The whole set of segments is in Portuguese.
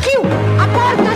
Tio, a porta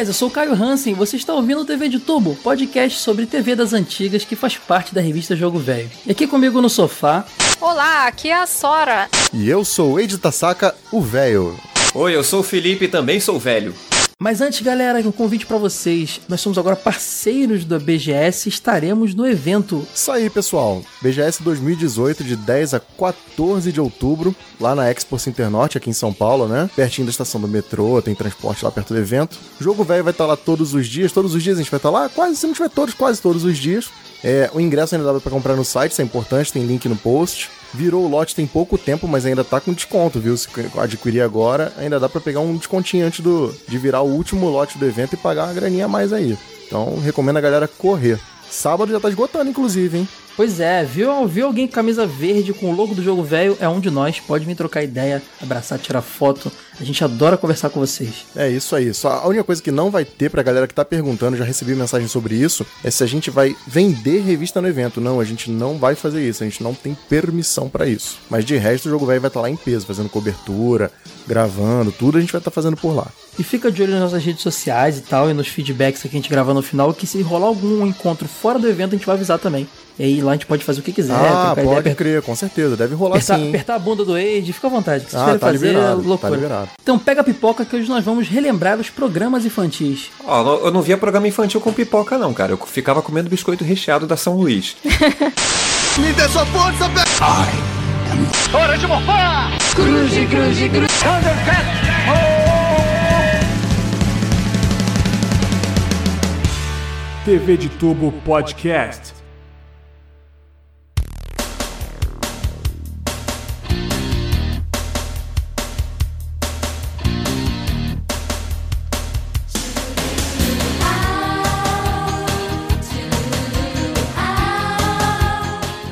e velhas, eu sou o Caio Hansen, você está ouvindo o TV de Tubo, podcast sobre TV das antigas que faz parte da revista Jogo Velho. E aqui comigo no sofá, Olá, aqui é a Sora. E eu sou o Eide Tasaka, o velho. Oi, eu sou o Felipe e também sou velho. Mas antes, galera, um convite pra vocês. Nós somos agora parceiros da BGS e estaremos no evento. Isso aí, pessoal. BGS 2018, de 10 a 14 de outubro, lá na Expo Internorte, aqui em São Paulo, né? Pertinho da estação do metrô, tem transporte lá perto do evento. O jogo velho vai estar lá todos os dias. Todos os dias a gente vai estar lá? Quase, se não tiver todos, quase todos os dias. É, o ingresso ainda dá pra comprar no site, isso é importante, tem link no post. Virou o lote tem pouco tempo, mas ainda tá com desconto, viu? Se adquirir agora, ainda dá pra pegar um descontinho antes do, de virar o último lote do evento e pagar uma graninha a mais aí. Então, recomendo a galera correr. Sábado já tá esgotando, inclusive, hein? Pois é, viu, viu alguém com camisa verde com o logo do jogo velho? É um de nós, pode vir trocar ideia, abraçar, tirar foto. A gente adora conversar com vocês. É isso aí. Só a única coisa que não vai ter pra galera que tá perguntando, já recebi mensagem sobre isso, é se a gente vai vender revista no evento. Não, a gente não vai fazer isso. A gente não tem permissão pra isso. Mas de resto, o jogo velho vai estar lá em peso, fazendo cobertura, gravando, tudo a gente vai estar fazendo por lá. E fica de olho nas nossas redes sociais e tal, e nos feedbacks que a gente grava no final, que se rolar algum encontro fora do evento, a gente vai avisar também. E aí lá a gente pode fazer o que quiser, ah, pode ideia, crer, com certeza. Deve rolar apertar, sim. apertar a bunda do Age, fica à vontade. Que vocês Ah, querem tá fazer liberado, é loucura. tá liberado. Então pega a pipoca que hoje nós vamos relembrar os programas infantis. Ó, eu não via programa infantil com pipoca, não, cara. Eu ficava comendo biscoito recheado da São Luís. TV de Tubo Podcast.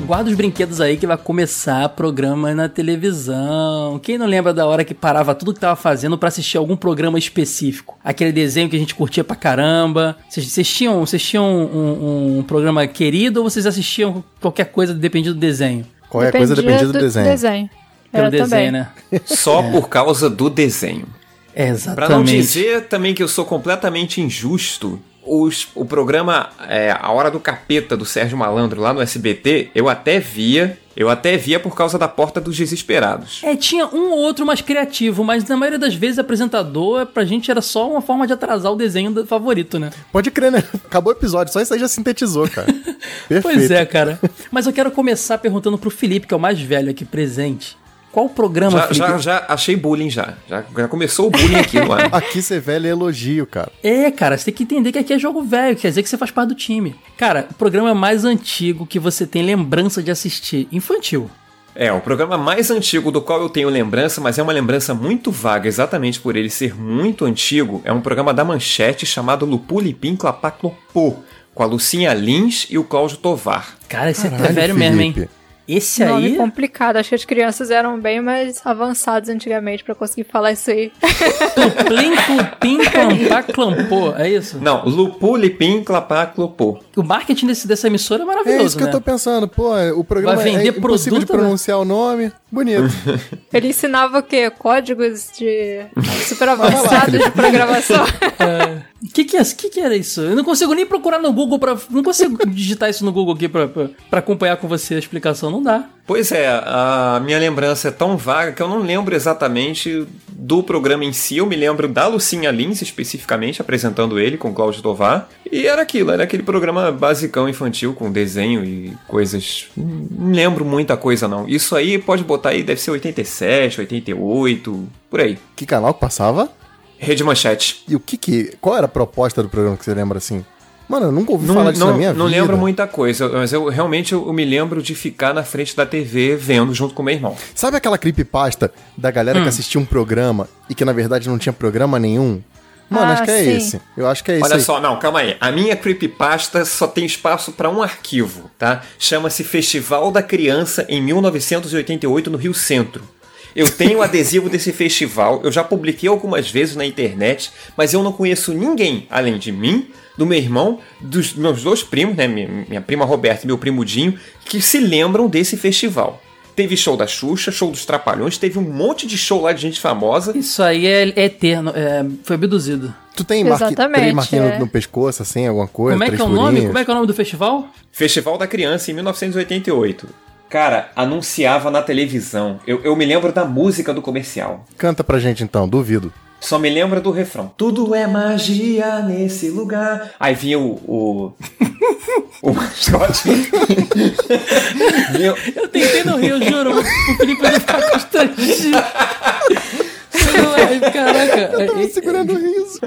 Guarda os brinquedos aí que vai começar programa na televisão. Quem não lembra da hora que parava tudo que tava fazendo pra assistir algum programa específico? Aquele desenho que a gente curtia pra caramba. Vocês, vocês tinham, vocês tinham um, um programa querido ou vocês assistiam qualquer coisa dependido do desenho? Qualquer coisa dependia do, desenho. Pelo Eu desenho, também. né? Só por causa do desenho. É, Pra exatamente. não dizer também que eu sou completamente injusto, os- o programa é, A Hora do Capeta do Sérgio Malandro lá no SBT, eu até via, eu até via por causa da Porta dos Desesperados. É, tinha um ou outro mais criativo, mas na maioria das vezes apresentador, pra gente era só uma forma de atrasar o desenho do favorito, né? Pode crer, né? Acabou o episódio, só isso aí já sintetizou, cara. Perfeito. Pois é, cara. Mas eu quero começar perguntando pro Felipe, que é o mais velho aqui presente. Qual programa, Já, Felipe? já, já achei bullying já. já. já começou o bullying aqui no ar. Aqui ser velho é elogio, cara. É, cara, você tem que entender que aqui é jogo velho, quer dizer que você faz parte do time. Cara, o programa mais antigo que você tem lembrança de assistir, infantil. É, o programa mais antigo do qual eu tenho lembrança, mas é uma lembrança muito vaga, exatamente por ele ser muito antigo, é um programa da Manchete chamado Lupulipim Clapaclopô, com a Lucinha Lins e o Cláudio Tovar. Cara, esse é Caralho, velho mesmo, hein? Esse Nome aí. complicado. Acho que as crianças eram bem mais avançadas antigamente pra conseguir falar isso aí. Plim, clupim, clampá, clampô. É isso? Não, Lupulipim Clapaclopô. O marketing desse, dessa emissora é É maravilhoso, isso que né? eu tô pensando. Pô, o programa Vai vender é impossível de produto, né? pronunciar o nome. Bonito. Ele ensinava o quê? Códigos de super avançados de programação. O que que, é, que que era isso? Eu não consigo nem procurar no Google pra... Não consigo digitar isso no Google aqui pra, pra, pra acompanhar com você a explicação. Não dá. Pois é, a minha lembrança é tão vaga que eu não lembro exatamente do programa em si. Eu me lembro da Lucinha Lins, especificamente, apresentando ele com o Cláudio Tovar. E era aquilo, era aquele programa basicão infantil com desenho e coisas. Não lembro muita coisa, não. Isso aí pode botar aí, deve ser 87, 88, por aí. que canal que passava? Rede Manchete. E o que que... Qual era a proposta do programa que você lembra assim? Mano, eu nunca ouvi Não, falar disso não, na minha não vida. lembro muita coisa, mas eu realmente eu, eu me lembro de ficar na frente da TV vendo junto com meu irmão. Sabe aquela creepypasta da galera Hum. que assistia um programa e que na verdade não tinha programa nenhum? Mano, Ah, acho que é sim. esse. Eu acho que é esse Olha aí. só, não, calma aí. A minha creepypasta só tem espaço para um arquivo, tá? Chama-se Festival da Criança em 1988 no Rio Centro. Eu tenho adesivo desse festival, eu já publiquei algumas vezes na internet, mas eu não conheço ninguém além de mim, do meu irmão, dos meus dois primos, né? Minha, minha prima Roberta e meu primo Dinho, que se lembram desse festival. Teve show da Xuxa, show dos Trapalhões, teve um monte de show lá de gente famosa. Isso aí é, é eterno, é, foi abduzido. Tu tem marqui... Exatamente, três marquinhos é. no, no pescoço, assim, alguma coisa? Como é que é o nome? Como é que é o nome do festival? Festival da Criança em 1988. Cara, anunciava na televisão. Eu, eu me lembro da música do comercial. Canta pra gente então, duvido. Só me lembro do refrão. Tudo é magia nesse lugar. Aí vinha o. O, o mascote. vinha, Eu tentei no Rio, juro. O Felipe vai ficar constrangido. É- Caraca. é- Tava é- segurando o riso.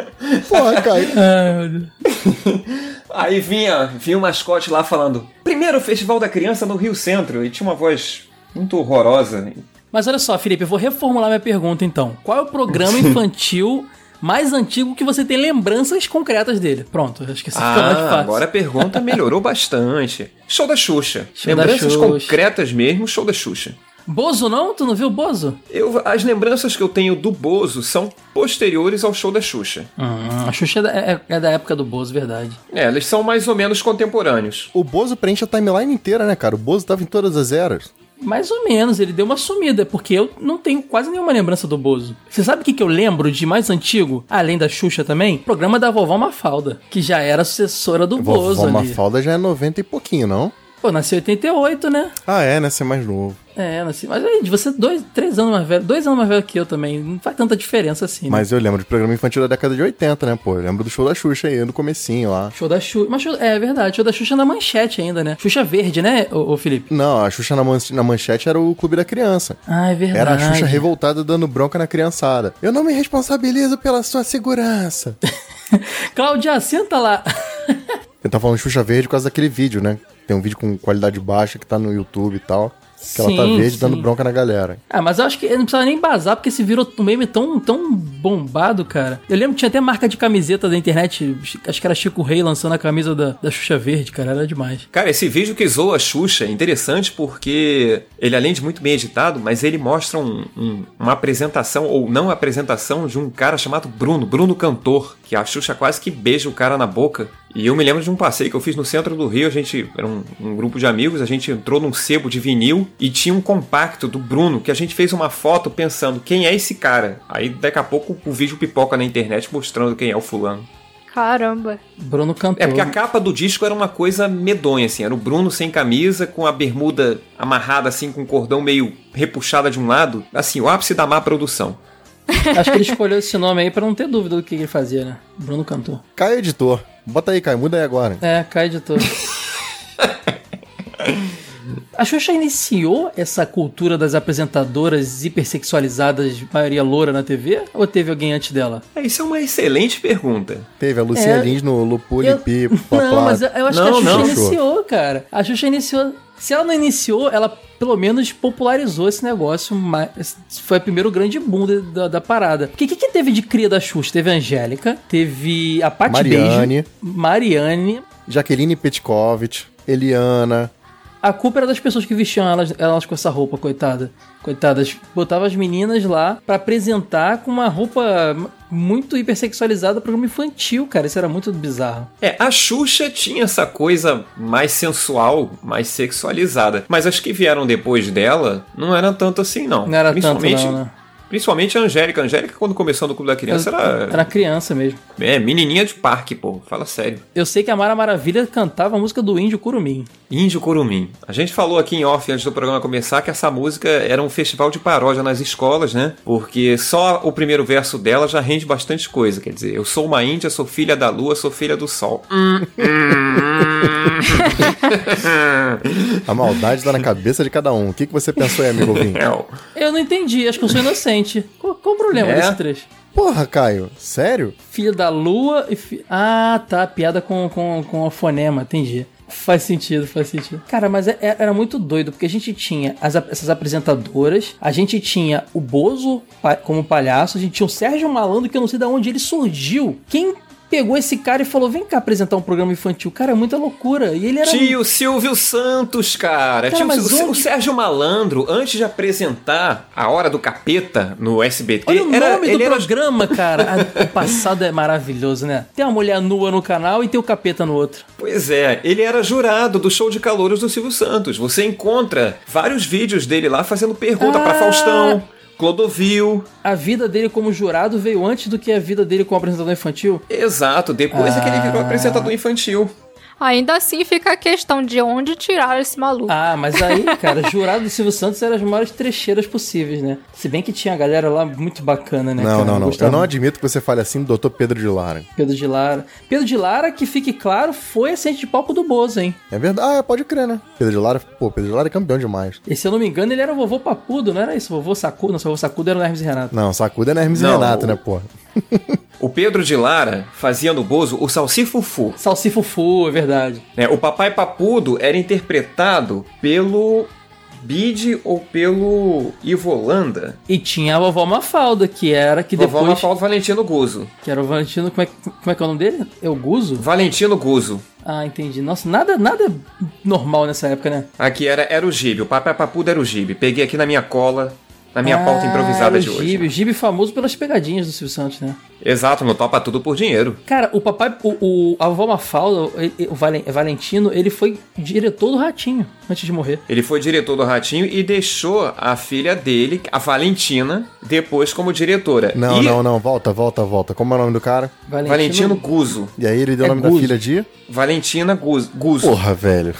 Porra, Caio. Ai, meu Deus. aí vinha, vinha o mascote lá falando: Primeiro Festival da Criança no Rio Centro. E tinha uma voz muito horrorosa. Mas olha só, Felipe, eu vou reformular minha pergunta então. Qual é o programa infantil mais antigo que você tem lembranças concretas dele? Pronto, acho que isso fica mais Ah, fácil. agora a pergunta melhorou bastante. Show da Xuxa. Show da Lembranças Xuxa. concretas mesmo, show da Xuxa. Bozo não? Tu não viu Bozo? Eu, as lembranças que eu tenho do Bozo são posteriores ao show da Xuxa. Hum, a Xuxa é da, é- é da época do Bozo, verdade. É, eles são mais ou menos contemporâneos. O Bozo preenche a timeline inteira, né, cara? O Bozo tava em todas as eras. Mais ou menos, ele deu uma sumida, porque eu não tenho quase nenhuma lembrança do Bozo. Você sabe o que, que eu lembro de mais antigo, além da Xuxa também? O programa da vovó Mafalda, que já era sucessora do Bozo Vovó ali. Mafalda já é 90 e pouquinho, não? Pô, nasceu em 88, né? Ah, é, né? Ser mais novo. É, nasci. Mas aí, você dois, três anos mais velho, dois anos mais velho que eu também. Não faz tanta diferença assim, né? Mas eu lembro de programa infantil da década de 80, né, pô? Eu lembro do show da Xuxa aí, no comecinho lá. Show da Xuxa. Mas show- é verdade, show da Xuxa na manchete ainda, né? Xuxa verde, né, ô, ô Felipe? Não, a Xuxa na, man- na manchete era o Clube da Criança. Ah, é verdade. Era a Xuxa revoltada dando bronca na criançada. Eu não me responsabilizo pela sua segurança. Cláudia, senta lá. Eu tava falando Xuxa Verde por causa daquele vídeo, né? Tem um vídeo com qualidade baixa que tá no YouTube e tal. Que ela tá Sim, verde sim. dando bronca na galera. Ah, mas eu acho que não precisava nem bazar, porque se virou um meme tão, tão bombado, cara. Eu lembro que tinha até marca de camiseta da internet, acho que era Chico Rei lançando a camisa da, da Xuxa Verde, cara, era demais. Cara, esse vídeo que zoa a Xuxa é interessante porque ele, além de muito bem editado, mas ele mostra um- um- uma apresentação ou não apresentação de um cara chamado Bruno, Bruno Cantor, que a Xuxa quase que beija o cara na boca. E eu me lembro de um passeio que eu fiz no centro do Rio, a gente era um, um grupo de amigos, a gente entrou num sebo de vinil e tinha um compacto do Bruno que a gente fez uma foto pensando quem é esse cara. Aí daqui a pouco o vídeo pipoca na internet mostrando quem é o fulano. Caramba. Bruno Cantor. É, porque a capa do disco era uma coisa medonha, assim. Era o Bruno sem camisa, com a bermuda amarrada, assim, com o cordão meio repuxada de um lado. Assim, o ápice da má produção. Acho que ele escolheu esse nome aí pra não ter dúvida do que ele fazia, né? Bruno Cantor. Caio Editor. Bota aí, Caio. Muda aí agora. É, cai de todo. A Xuxa iniciou essa cultura das apresentadoras hipersexualizadas, maioria loura na TV? Ou teve alguém antes dela? É, isso é uma excelente pergunta. Teve a Lucinha É. Lins no Lupuli Eu- Pipo, Não, mas eu, eu acho Não, que a Xuxa não. iniciou, cara. A Xuxa iniciou. Se ela não iniciou, ela pelo menos popularizou esse negócio. Mas foi o primeiro grande boom de- da, da parada. Porque o que, que teve de cria da Xuxa? Teve a Angélica, teve a Paty Mariane. Beijo, Mariane. Jaqueline Petkovic, Eliana. A culpa era das pessoas que vestiam elas, elas com essa roupa, coitada. Coitadas. Botava as meninas lá pra apresentar com uma roupa muito hipersexualizada programa infantil, cara. Isso era muito bizarro. É, a Xuxa tinha essa coisa mais sensual, mais sexualizada. Mas as que vieram depois dela não eram tanto assim, não. Não era tanto, principalmente, não, né? Principalmente a Angélica. A Angélica, quando começou no Clube da Criança, era, Era criança mesmo. é, menininha de parque, pô. Fala sério. Eu sei que a Mara Maravilha cantava a música do Índio Curumim. Índio Curumim. A gente falou aqui em off antes do programa começar que essa música era um festival de paródia nas escolas, né? Porque só o primeiro verso dela já rende bastante coisa. Quer dizer, eu sou uma índia, sou filha da lua, sou filha do sol. A maldade tá na cabeça de cada um. O que, que você pensou aí, amigo ouvinte? É. Eu não entendi, acho que eu sou inocente. Qual, qual o problema É? desse trecho? Porra, Caio. Sério? Filha da lua e. Fi... Ah, tá. Piada com, com, com a fonema, entendi. Faz sentido, faz sentido. Cara, mas é- é- era muito doido, porque a gente tinha as essas apresentadoras, a gente tinha o Bozo como palhaço, a gente tinha o Sérgio Malandro, que eu não sei de onde ele surgiu. Quem pegou esse cara e falou: vem cá apresentar um programa infantil? Cara, é muita loucura. E ele era. Tio Silvio Santos, cara. Cara, Tio, o, o onde- Sérgio Malandro, antes de apresentar A Hora do Capeta no SBT, Olha o era, nome do era programa, cara. O passado é maravilhoso, né? Tem uma mulher nua no canal e tem o capeta no outro. Pois é, ele era jurado do show de calouros do Silvio Santos. Você encontra vários vídeos dele lá fazendo pergunta pra Ah! Faustão, Clodovil. A vida dele como jurado veio antes do que a vida dele como apresentador infantil. Exato, depois é que ele virou Ah. apresentador infantil. Ainda assim fica a questão de onde tirar esse maluco. Ah, mas aí, cara, jurado do Silvio Santos era as maiores trecheiras possíveis, né? Se bem que tinha a galera lá muito bacana, né? Não, cara? não, não. Eu gostava não muito. admito que você fale assim do Dr. Pedro de Lara. Pedro de Lara. Pedro de Lara, que fique claro, foi assistente de palco do Bozo, hein? É verdade. Ah, pode crer, né? Pedro de Lara, pô, Pedro de Lara é campeão demais. E se eu não me engano, ele era o vovô Papudo, não era isso? Vovô Sacudo? Não, seu vovô Sacudo era o Hermes e Renato. Não, sacuda é Hermes e Não, Renato, o- né, pô? O Pedro de Lara fazia no Bozo o Salsifufu. Salsifufu, é verdade. né? O Papai Papudo era interpretado pelo Bide ou pelo Ivo Holanda. E tinha a vovó Mafalda, que era que Vovó depois... Mafalda Valentino Guzo. Que era o Valentino... Como é, como é que é o nome dele? É o Guzo? Valentino Guzo. Ah, entendi. Nossa, nada, nada normal nessa época, né? Aqui era, era o Gibe, o Papai Papudo era o Gibe. Peguei aqui na minha cola, na minha pauta Ah, improvisada era de o hoje. Gibe, o Gibe famoso pelas pegadinhas do Silvio Santos, né? Exato, no Topa Tudo por Dinheiro. Cara, o papai, o, o a vovó Mafalda, o Valen- Valentino, ele foi diretor do Ratinho antes de morrer. Ele foi diretor do Ratinho e deixou a filha dele, a Valentina, depois como diretora. Não, e não, não. Volta, volta, volta. Como é o nome do cara? Valentino Guzo. E aí ele deu É o nome da filha de... Valentina Guzo. Guzo. Porra, velho.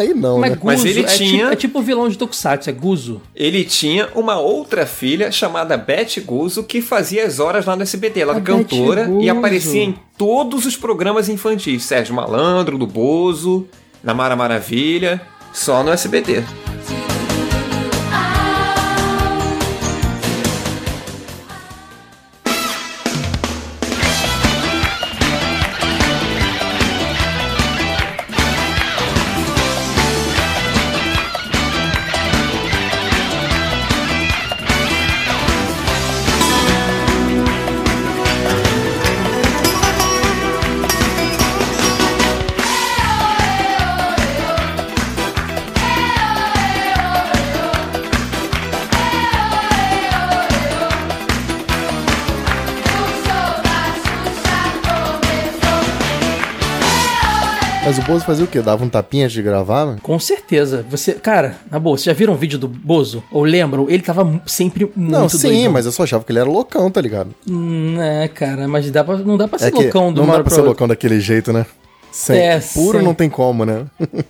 Aí não, Mas, né? Guzo, Mas ele é tinha- Tipo, é tipo o vilão de Tokusatsu, é Guzo. Ele tinha uma outra filha chamada Beth Guzo que fazia as horas lá no SBT. Ela era cantora e aparecia em todos os programas infantis. Sérgio Malandro, do Bozo, na Mara Maravilha, só no SBT. Mas o Bozo fazia o quê? Dava um tapinha antes de gravar? Com certeza. Você, cara, na boa, vocês já viram um vídeo do Bozo? Ou lembram? Ele tava sempre muito Não, sim, doidão. mas eu só achava que ele era loucão, tá ligado? Hum, é, cara, mas dá pra, não dá pra ser é que loucão de não dá pra ser loucão daquele jeito, né? Sem, É, puro sim. não tem como, né?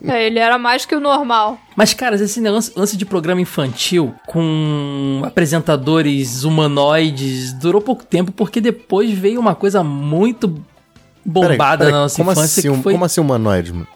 É, ele era mais que o normal. Mas, cara, esse lance, lance de programa infantil com apresentadores humanoides durou pouco tempo, porque depois veio uma coisa muito bombada Peraí, peraí, na nossa como infância, assim, que foi... Como assim humanoide? mano?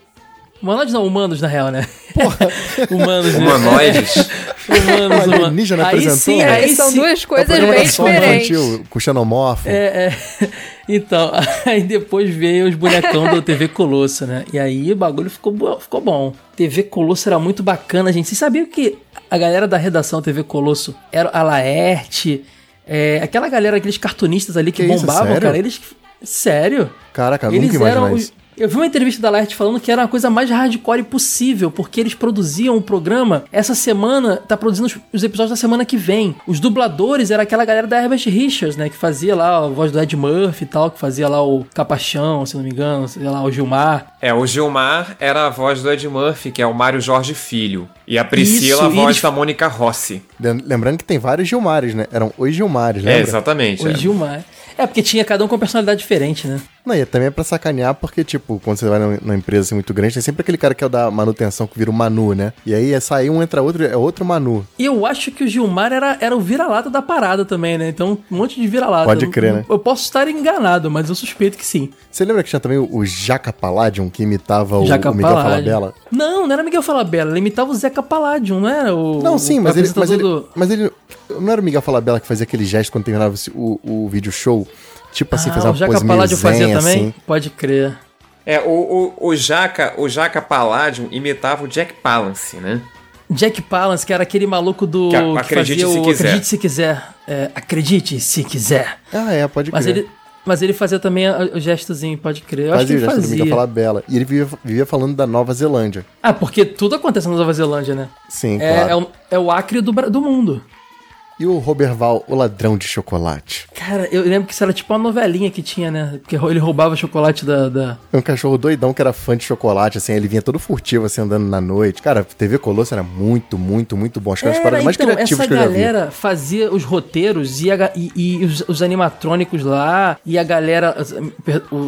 Humanoides não, humanos, na real, né? humanos, né? Humanoides. humanos, O alienígena Aí apresentou, sim, né? aí são sim. duas coisas É o programa bem da diferentes. infantil, com xenomorfo. É, é. Então, aí depois veio os bonecão do TV Colosso, né? E aí o bagulho ficou, ficou bom. TV Colosso era muito bacana, gente. Vocês sabiam que a galera da redação TV Colosso era a Laerte, é, aquela galera, aqueles cartunistas ali que, Que isso, bombavam, sério? cara, eles. Sério? Caraca, eu eles nunca imaginei eram. isso. Os- Eu vi uma entrevista da Laerte falando que era a coisa mais hardcore possível, porque eles produziam o programa. Essa semana, tá produzindo os, os episódios da semana que vem. Os dubladores era aquela galera da Herbert Richards, né? Que fazia lá a voz do Ed Murphy e tal, que fazia lá o Capachão, se não me engano, sei lá, o Gilmar. É, o Gilmar era a voz do Ed Murphy, que é o Mário Jorge Filho. E a Priscila, Isso, a voz eles- da Mônica Rossi. Lem- Lembrando que tem vários Gilmares, né? Eram os Gilmares, É, lembra? exatamente. O é. Gilmar. É, porque tinha cada um com uma personalidade diferente, né? Não, e também é pra sacanear, porque, tipo, quando você vai numa- empresa assim, muito grande, tem sempre aquele cara que é o da manutenção que vira o Manu, né? E aí é sair um, entra outro, é outro Manu. E eu acho que o Gilmar era, era o vira-lata da parada também, né? Então, um monte de vira-lata. Pode Eu- crer, né? Eu posso estar enganado, mas eu suspeito que sim. Você lembra que tinha também o, Jaca Palladium, que imitava o, Jaca o Miguel. Falabella? Não, não era Miguel Falabella, ele imitava o Zeca Palladium, não era o. Não, sim, o mas ele, mas, ele, do- mas ele. Não era o Miguel Falabella que fazia aquele gesto quando terminava o, o vídeo show? Tipo assim, ah, fazia o uma Jaca pose Palladio fazia meio também? assim. Pode crer. É, o, o, o Jaca, o Jaca Palladium imitava o Jack Palance, né? Jack Palance, que era aquele maluco do. Que a- que acredite fazia se o quiser. Acredite se quiser. É, acredite se quiser. Ah, é, pode Mas crer. ele, mas ele fazia também o gestozinho, pode crer. Eu acho que Fazia, ele já fazia. fazia. falar bela. E ele vivia, vivia falando da Nova Zelândia. Ah, porque tudo acontece na Nova Zelândia, né? Sim, É, claro. é, o, é o Acre do, do mundo. E o Roberval, o ladrão de chocolate. Cara, eu lembro que isso era tipo uma novelinha que tinha, né? Porque ele roubava chocolate da. da... É um cachorro doidão que era fã de chocolate, assim, ele vinha todo furtivo, assim, andando na noite. Cara, TV Colosso era muito, muito, muito bom. Acho que era uma das paradas mais então, criativas essa que eu já vi. galera fazia os roteiros e, a e- e os, os animatrônicos lá, e a galera, os,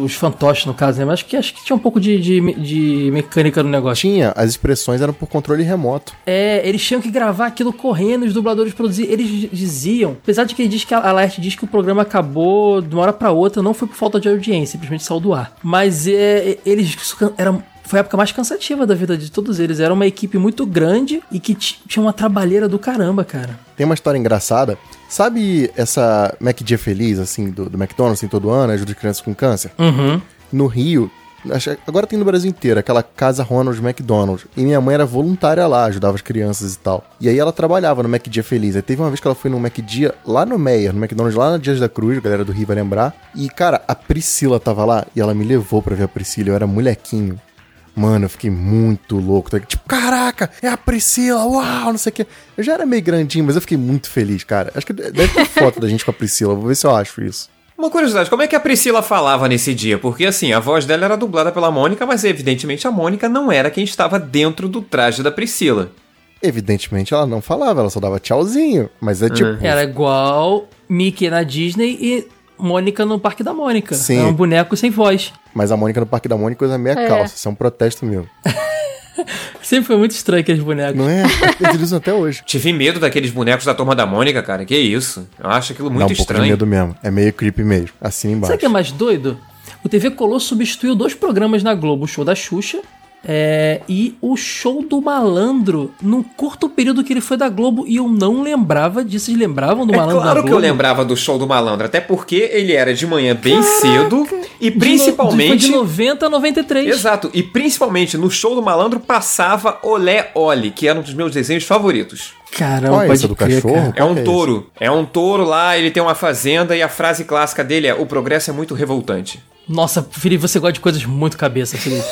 os fantoches no caso, né? Mas acho que, acho que tinha um pouco de, de, de mecânica no negócio. Tinha, as expressões eram por controle remoto. É, eles tinham que gravar aquilo correndo, os dubladores produziam. Eles diziam, apesar de que ele diz que a Laerte diz que o programa acabou de uma hora pra outra, não foi por falta de audiência, simplesmente saiu do ar. Mas é, eles era foi a época mais cansativa da vida de todos eles. Era uma equipe muito grande e que ti- tinha uma trabalheira do caramba, cara. Tem uma história engraçada. Sabe essa Mac Dia Feliz, assim, do, do McDonald's, assim, todo ano, ajuda crianças com câncer? Uhum. No Rio, agora tem no Brasil inteiro, aquela casa Ronald McDonald. E minha mãe era voluntária lá, ajudava as crianças e tal. E aí ela trabalhava no Mac Dia Feliz. Aí teve uma vez que ela foi no Mac Dia lá no Meyer, no McDonald's, lá na Dias da Cruz, a galera do Rio vai lembrar. E, cara, a Priscila tava lá e ela me levou pra ver a Priscila. Eu era molequinho. Mano, eu fiquei muito louco. Tá? Tipo, caraca, é a Priscila, uau, não sei o quê. Eu já era meio grandinho, mas eu fiquei muito feliz, cara. Acho que deve ter foto da gente com a Priscila. Vou ver se eu acho isso. Uma curiosidade, como é que a Priscila falava nesse dia? Porque assim, a voz dela era dublada pela Mônica, mas evidentemente a Mônica não era quem estava dentro do traje da Priscila. Evidentemente ela não falava, ela só dava tchauzinho. Mas é tipo. Era igual Mickey na Disney e Mônica no Parque da Mônica. Sim. É um boneco sem voz. Mas a Mônica no Parque da Mônica usa meia É. calça. Isso é um protesto meu. Sempre foi muito estranho aqueles bonecos. Não é? Eles usam até hoje. Tive medo daqueles bonecos da turma da Mônica, cara. Que isso? Eu acho aquilo muito Dá um pouco de estranho. medo mesmo. É meio creepy mesmo. Assim embaixo. Sabe o que é mais doido? O TV Colosso substituiu dois programas na Globo, o show da Xuxa é, e o show do Malandro, num curto período que ele foi da Globo, e eu não lembrava disso. Vocês lembravam do É Malandro da claro que eu lembrava do show do malandro, até porque ele era de manhã bem cedo e De no- principalmente. Foi de 90 a 93. Exato, e principalmente no show do malandro passava Olé Oli, que era um dos meus desenhos favoritos. Caramba, Qual é do crer, cachorro? cara. É um é touro. É um touro lá, ele tem uma fazenda e a frase clássica dele é: O progresso é muito revoltante. Nossa, Felipe, você gosta de coisas muito cabeça, Felipe.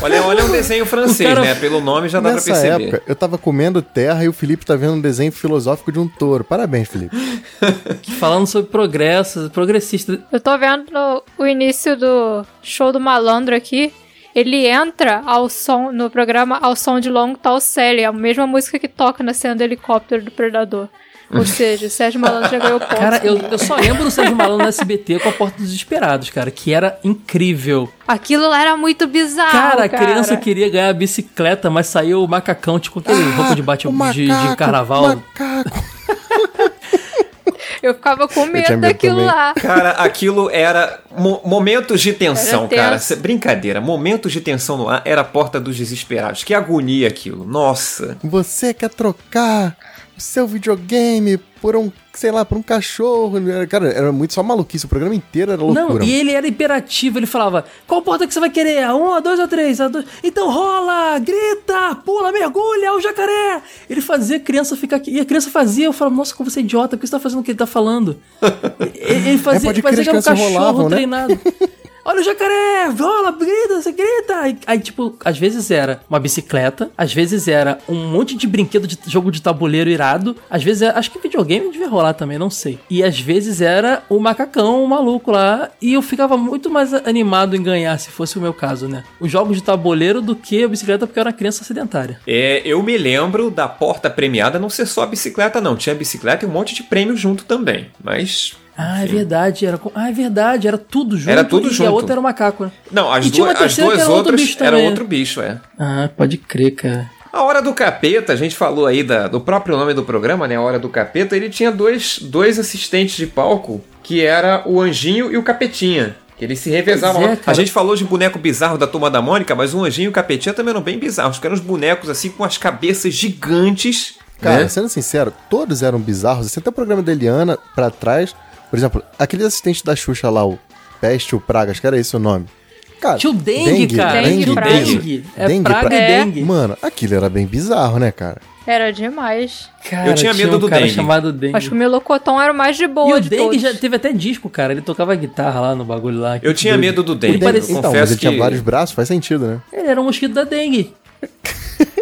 Olha, olha, é um desenho francês, cara- né? Pelo nome já dá pra Nessa perceber. época, eu tava comendo terra e o Felipe tá vendo um desenho filosófico de um touro. Parabéns, Felipe. Falando sobre progresso, progressista. Eu tô vendo o início do show do malandro aqui. Ele entra ao som no programa ao som de Long Tall Sally, a mesma música que toca na cena do helicóptero do Predador. Ou seja, o Sérgio Malandro já ganhou pontos. Cara, eu, eu só lembro do Sérgio Malandro no SBT com a Porta dos Desesperados, cara, que era incrível. Aquilo lá era muito bizarro. Cara, Cara, a criança queria ganhar a bicicleta, mas saiu o macacão, tipo aquele roupa de bate Ah, o de, de macaco, carnaval. Macaco. Eu ficava com medo medo daquilo também. lá. Cara, aquilo era mo- momentos de tensão, cara. Cê- Brincadeira, momentos de tensão no ar era a porta dos desesperados. Que agonia aquilo. Nossa. Você quer trocar seu videogame por um, sei lá, por um cachorro? Cara, era muito só maluquice. O programa inteiro era loucura. Não, e ele era imperativo, ele falava: qual porta que você vai querer? A um, a dois, a três? A dois? Então rola, grita, pula, mergulha, é o jacaré! Ele fazia a criança ficar aqui. E a criança fazia, eu falava, nossa, como você é idiota, por que você tá fazendo o que ele tá falando? ele, ele fazia, pode ele fazia que era um cachorro rolavam, né? Olha o jacaré, rola, grita, você grita. Aí, tipo, às vezes era uma bicicleta, às vezes era um monte de brinquedo de jogo de tabuleiro irado, às vezes era, acho que videogame devia rolar também, não sei. E às vezes era o macacão, o maluco lá, e eu ficava muito mais animado em ganhar, se fosse o meu caso, né? Os jogos de tabuleiro do que a bicicleta, porque eu era criança sedentária. É, eu me lembro da porta premiada não ser só a bicicleta, não. Tinha bicicleta e um monte de prêmio junto também. Mas. Ah, é verdade, era, com- ah, é verdade, era tudo junto. Era tudo e a junto. outra era o macaco, né? Não, as, E tinha uma duas, as duas era outro outras bicho era outro bicho, é. Ah, pode crer, cara. A Hora do Capeta, a gente falou aí da- do próprio nome do programa, né? A Hora do Capeta, ele tinha dois, dois assistentes de palco, que era o Anjinho e o Capetinha. Que eles se revezavam. É, a gente falou de boneco bizarro da Turma da Mônica, mas o Anjinho e o Capetinha também eram bem bizarros, que eram uns bonecos assim com as cabeças gigantes. Cara, né? sendo sincero, todos eram bizarros. Assim, até o programa da Eliana pra trás. Por exemplo, aquele assistente da Xuxa lá, o peste ou praga, acho que era esse o nome. Cara, Tinha o dengue, cara. Dengue, Tinha o praga. dengue. É Dengue, praga pra- e É. dengue. Mano, aquilo era bem bizarro, né, cara? Era demais. Cara, Eu tinha medo um do cara dengue. chamado dengue. Acho que o Melocotão era o mais de E boa o de dengue todos. já teve até disco, cara. Ele tocava guitarra lá no bagulho lá. Eu tinha Doido. medo do Ele dengue. parecia- Eu Então, mas ele tinha que- vários braços, faz sentido, né? Ele era um mosquito da dengue.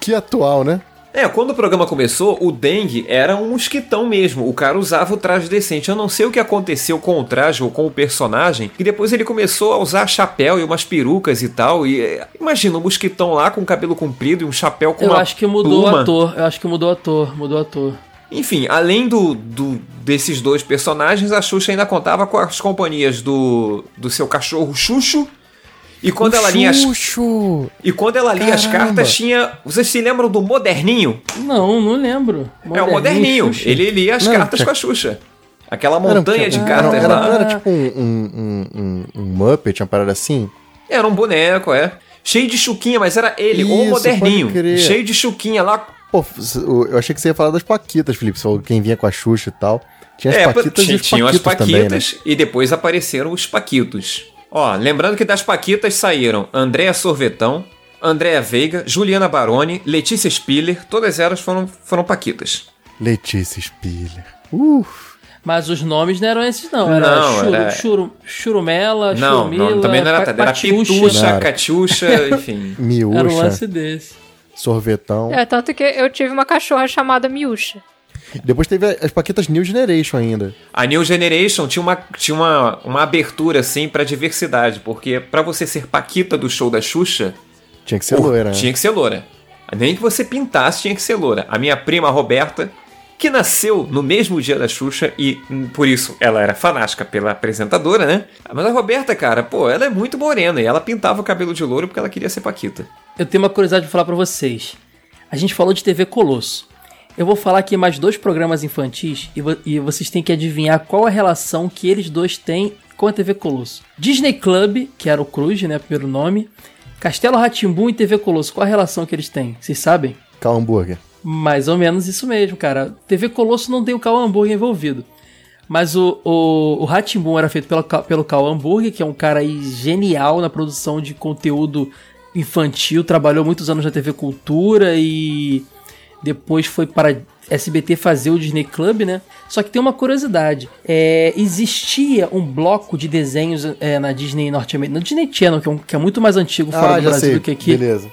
Que atual, né? É, quando o programa começou, o dengue era um mosquitão mesmo. O cara usava o traje decente. Eu não sei o que aconteceu com o traje ou com o personagem. E depois ele começou a usar chapéu e umas perucas e tal. E é, imagina um mosquitão lá com cabelo comprido e um chapéu com Eu uma acho que mudou pluma. o ator. Eu acho que mudou o ator. Mudou o ator. Enfim, além do, do- desses dois personagens, a Xuxa ainda contava com as companhias do, do seu cachorro Xuxo. E quando ela lia as, e quando ela lia as Caramba. cartas, tinha. Vocês se lembram do Moderninho? Não, não lembro. é o Moderninho. Xuxa. Ele lia as Não, cartas tinha- com a Xuxa. Aquela Era- montanha de era- cartas era, lá. Não era tipo um, um, um, um, Muppet, uma parada assim? Era um boneco, é. Cheio de chuquinha, mas era ele, o Isso, moderninho. pode crer. Cheio de chuquinha lá. Pô, eu achei que você ia falar das Paquitas, Felipe. Você falou quem vinha com a Xuxa e tal. Tinha as é, Paquitas e tinha, os tinham as Paquitos também, né? Paquitas e depois apareceram os Paquitos. Ó, lembrando que das Paquitas saíram Andréa Sorvetão, Andréa Veiga, Juliana Baroni, Letícia Spiller, todas elas foram, foram Paquitas. Letícia Spiller. Uf. Mas os nomes não eram esses, não. Era, Não, churu, era- Churu- Churumela, Não, Churumila, não, também não era. Era. Pitucha, Não. Catiuxa, enfim. Miúcha, Era um lance desse. sorvetão. É, tanto que eu tive uma cachorra chamada Miúcha. Depois teve as Paquitas New Generation ainda. A New Generation tinha uma, tinha uma, uma abertura, assim, pra diversidade, porque pra você ser Paquita do show da Xuxa, Tinha que ser Pô, loira, né? Tinha que ser loura. Nem que você pintasse, tinha que ser loura. A minha prima Roberta, que nasceu no mesmo dia da Xuxa e hum, por isso ela era fanática pela apresentadora, né? Mas a Roberta, cara, pô, ela é muito morena e ela pintava o cabelo de louro porque ela queria ser Paquita. Eu tenho uma curiosidade pra falar pra vocês. A gente falou de TV Colosso. Eu vou falar aqui mais dois programas infantis e, vo- e vocês têm que adivinhar qual a relação que eles dois têm com a TV Colosso. Disney Club, que era o Cruz, né, primeiro nome. Castelo Ratimbum e TV Colosso, qual a relação que eles têm? Vocês sabem? Cal Hambúrguer. Mais ou menos isso mesmo, cara. TV Colosso não tem o Cal Hamburger envolvido. Mas o, o, o era feito pelo, pelo Cal Hamburger, que é um cara aí genial na produção de conteúdo infantil, trabalhou muitos anos na TV Cultura e depois foi para SBT fazer o Disney Club, né? Só que tem uma curiosidade. É, existia um bloco de desenhos é, na Disney norte-americana, no Disney Channel, que é, um- que é muito mais antigo fora Ah, do Brasil sei. do que aqui Beleza.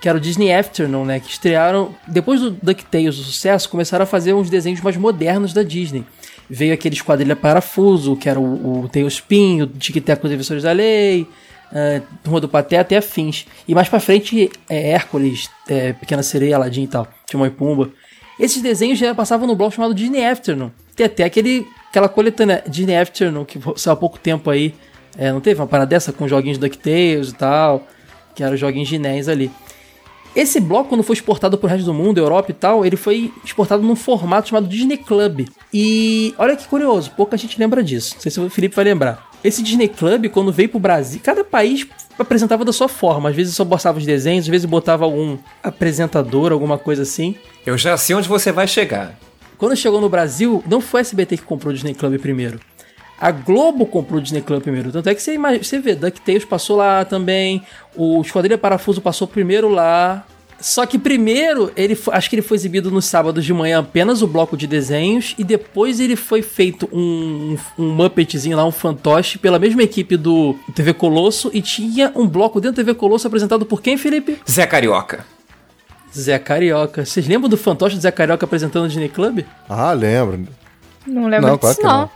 que era o Disney Afternoon, né? Que estrearam. Depois do DuckTales, o sucesso, começaram a fazer uns desenhos mais modernos da Disney. Veio aquele Esquadrilha Parafuso, que era o, o Tailspin, o Tic-Tac com os Defensores da Lei, uh, do Pateta e afins. E mais pra frente, é, Hércules, é, Pequena Sereia, Aladdin e tal, Timão e Pumba. Esses desenhos já passavam no bloco chamado Disney Afternoon. Tem até aquele, aquela coletânea Disney Afternoon, que saiu há pouco tempo aí. É, não teve uma parada dessa com joguinhos DuckTales e tal, que eram joguinhos de ali. Esse bloco, quando foi exportado pro resto do mundo, Europa e tal, ele foi exportado num formato chamado Disney Club. E olha que curioso, pouca gente lembra disso. Não sei se o Felipe vai lembrar. Esse Disney Club, quando veio pro Brasil, cada país apresentava da sua forma. Às vezes só botava os desenhos, às vezes botava algum apresentador, alguma coisa assim. Eu já sei onde você vai chegar. Quando chegou no Brasil, não foi a SBT que comprou o Disney Club primeiro. A Globo comprou o Disney Club primeiro. Tanto é que você, imag- você vê, DuckTales passou lá também. O Esquadrilha Parafuso passou primeiro lá. Só que primeiro, ele fo- acho que ele foi exibido nos sábados de manhã apenas o bloco de desenhos. E depois ele foi feito um, um, um Muppetzinho lá, um fantoche, pela mesma equipe do TV Colosso. E tinha um bloco dentro do TV Colosso apresentado por quem, Felipe? Zé Carioca. Zé Carioca. Vocês lembram do fantoche do Zé Carioca apresentando o Disney Club? Ah, lembro. Não lembro Não, claro disso, que não. não.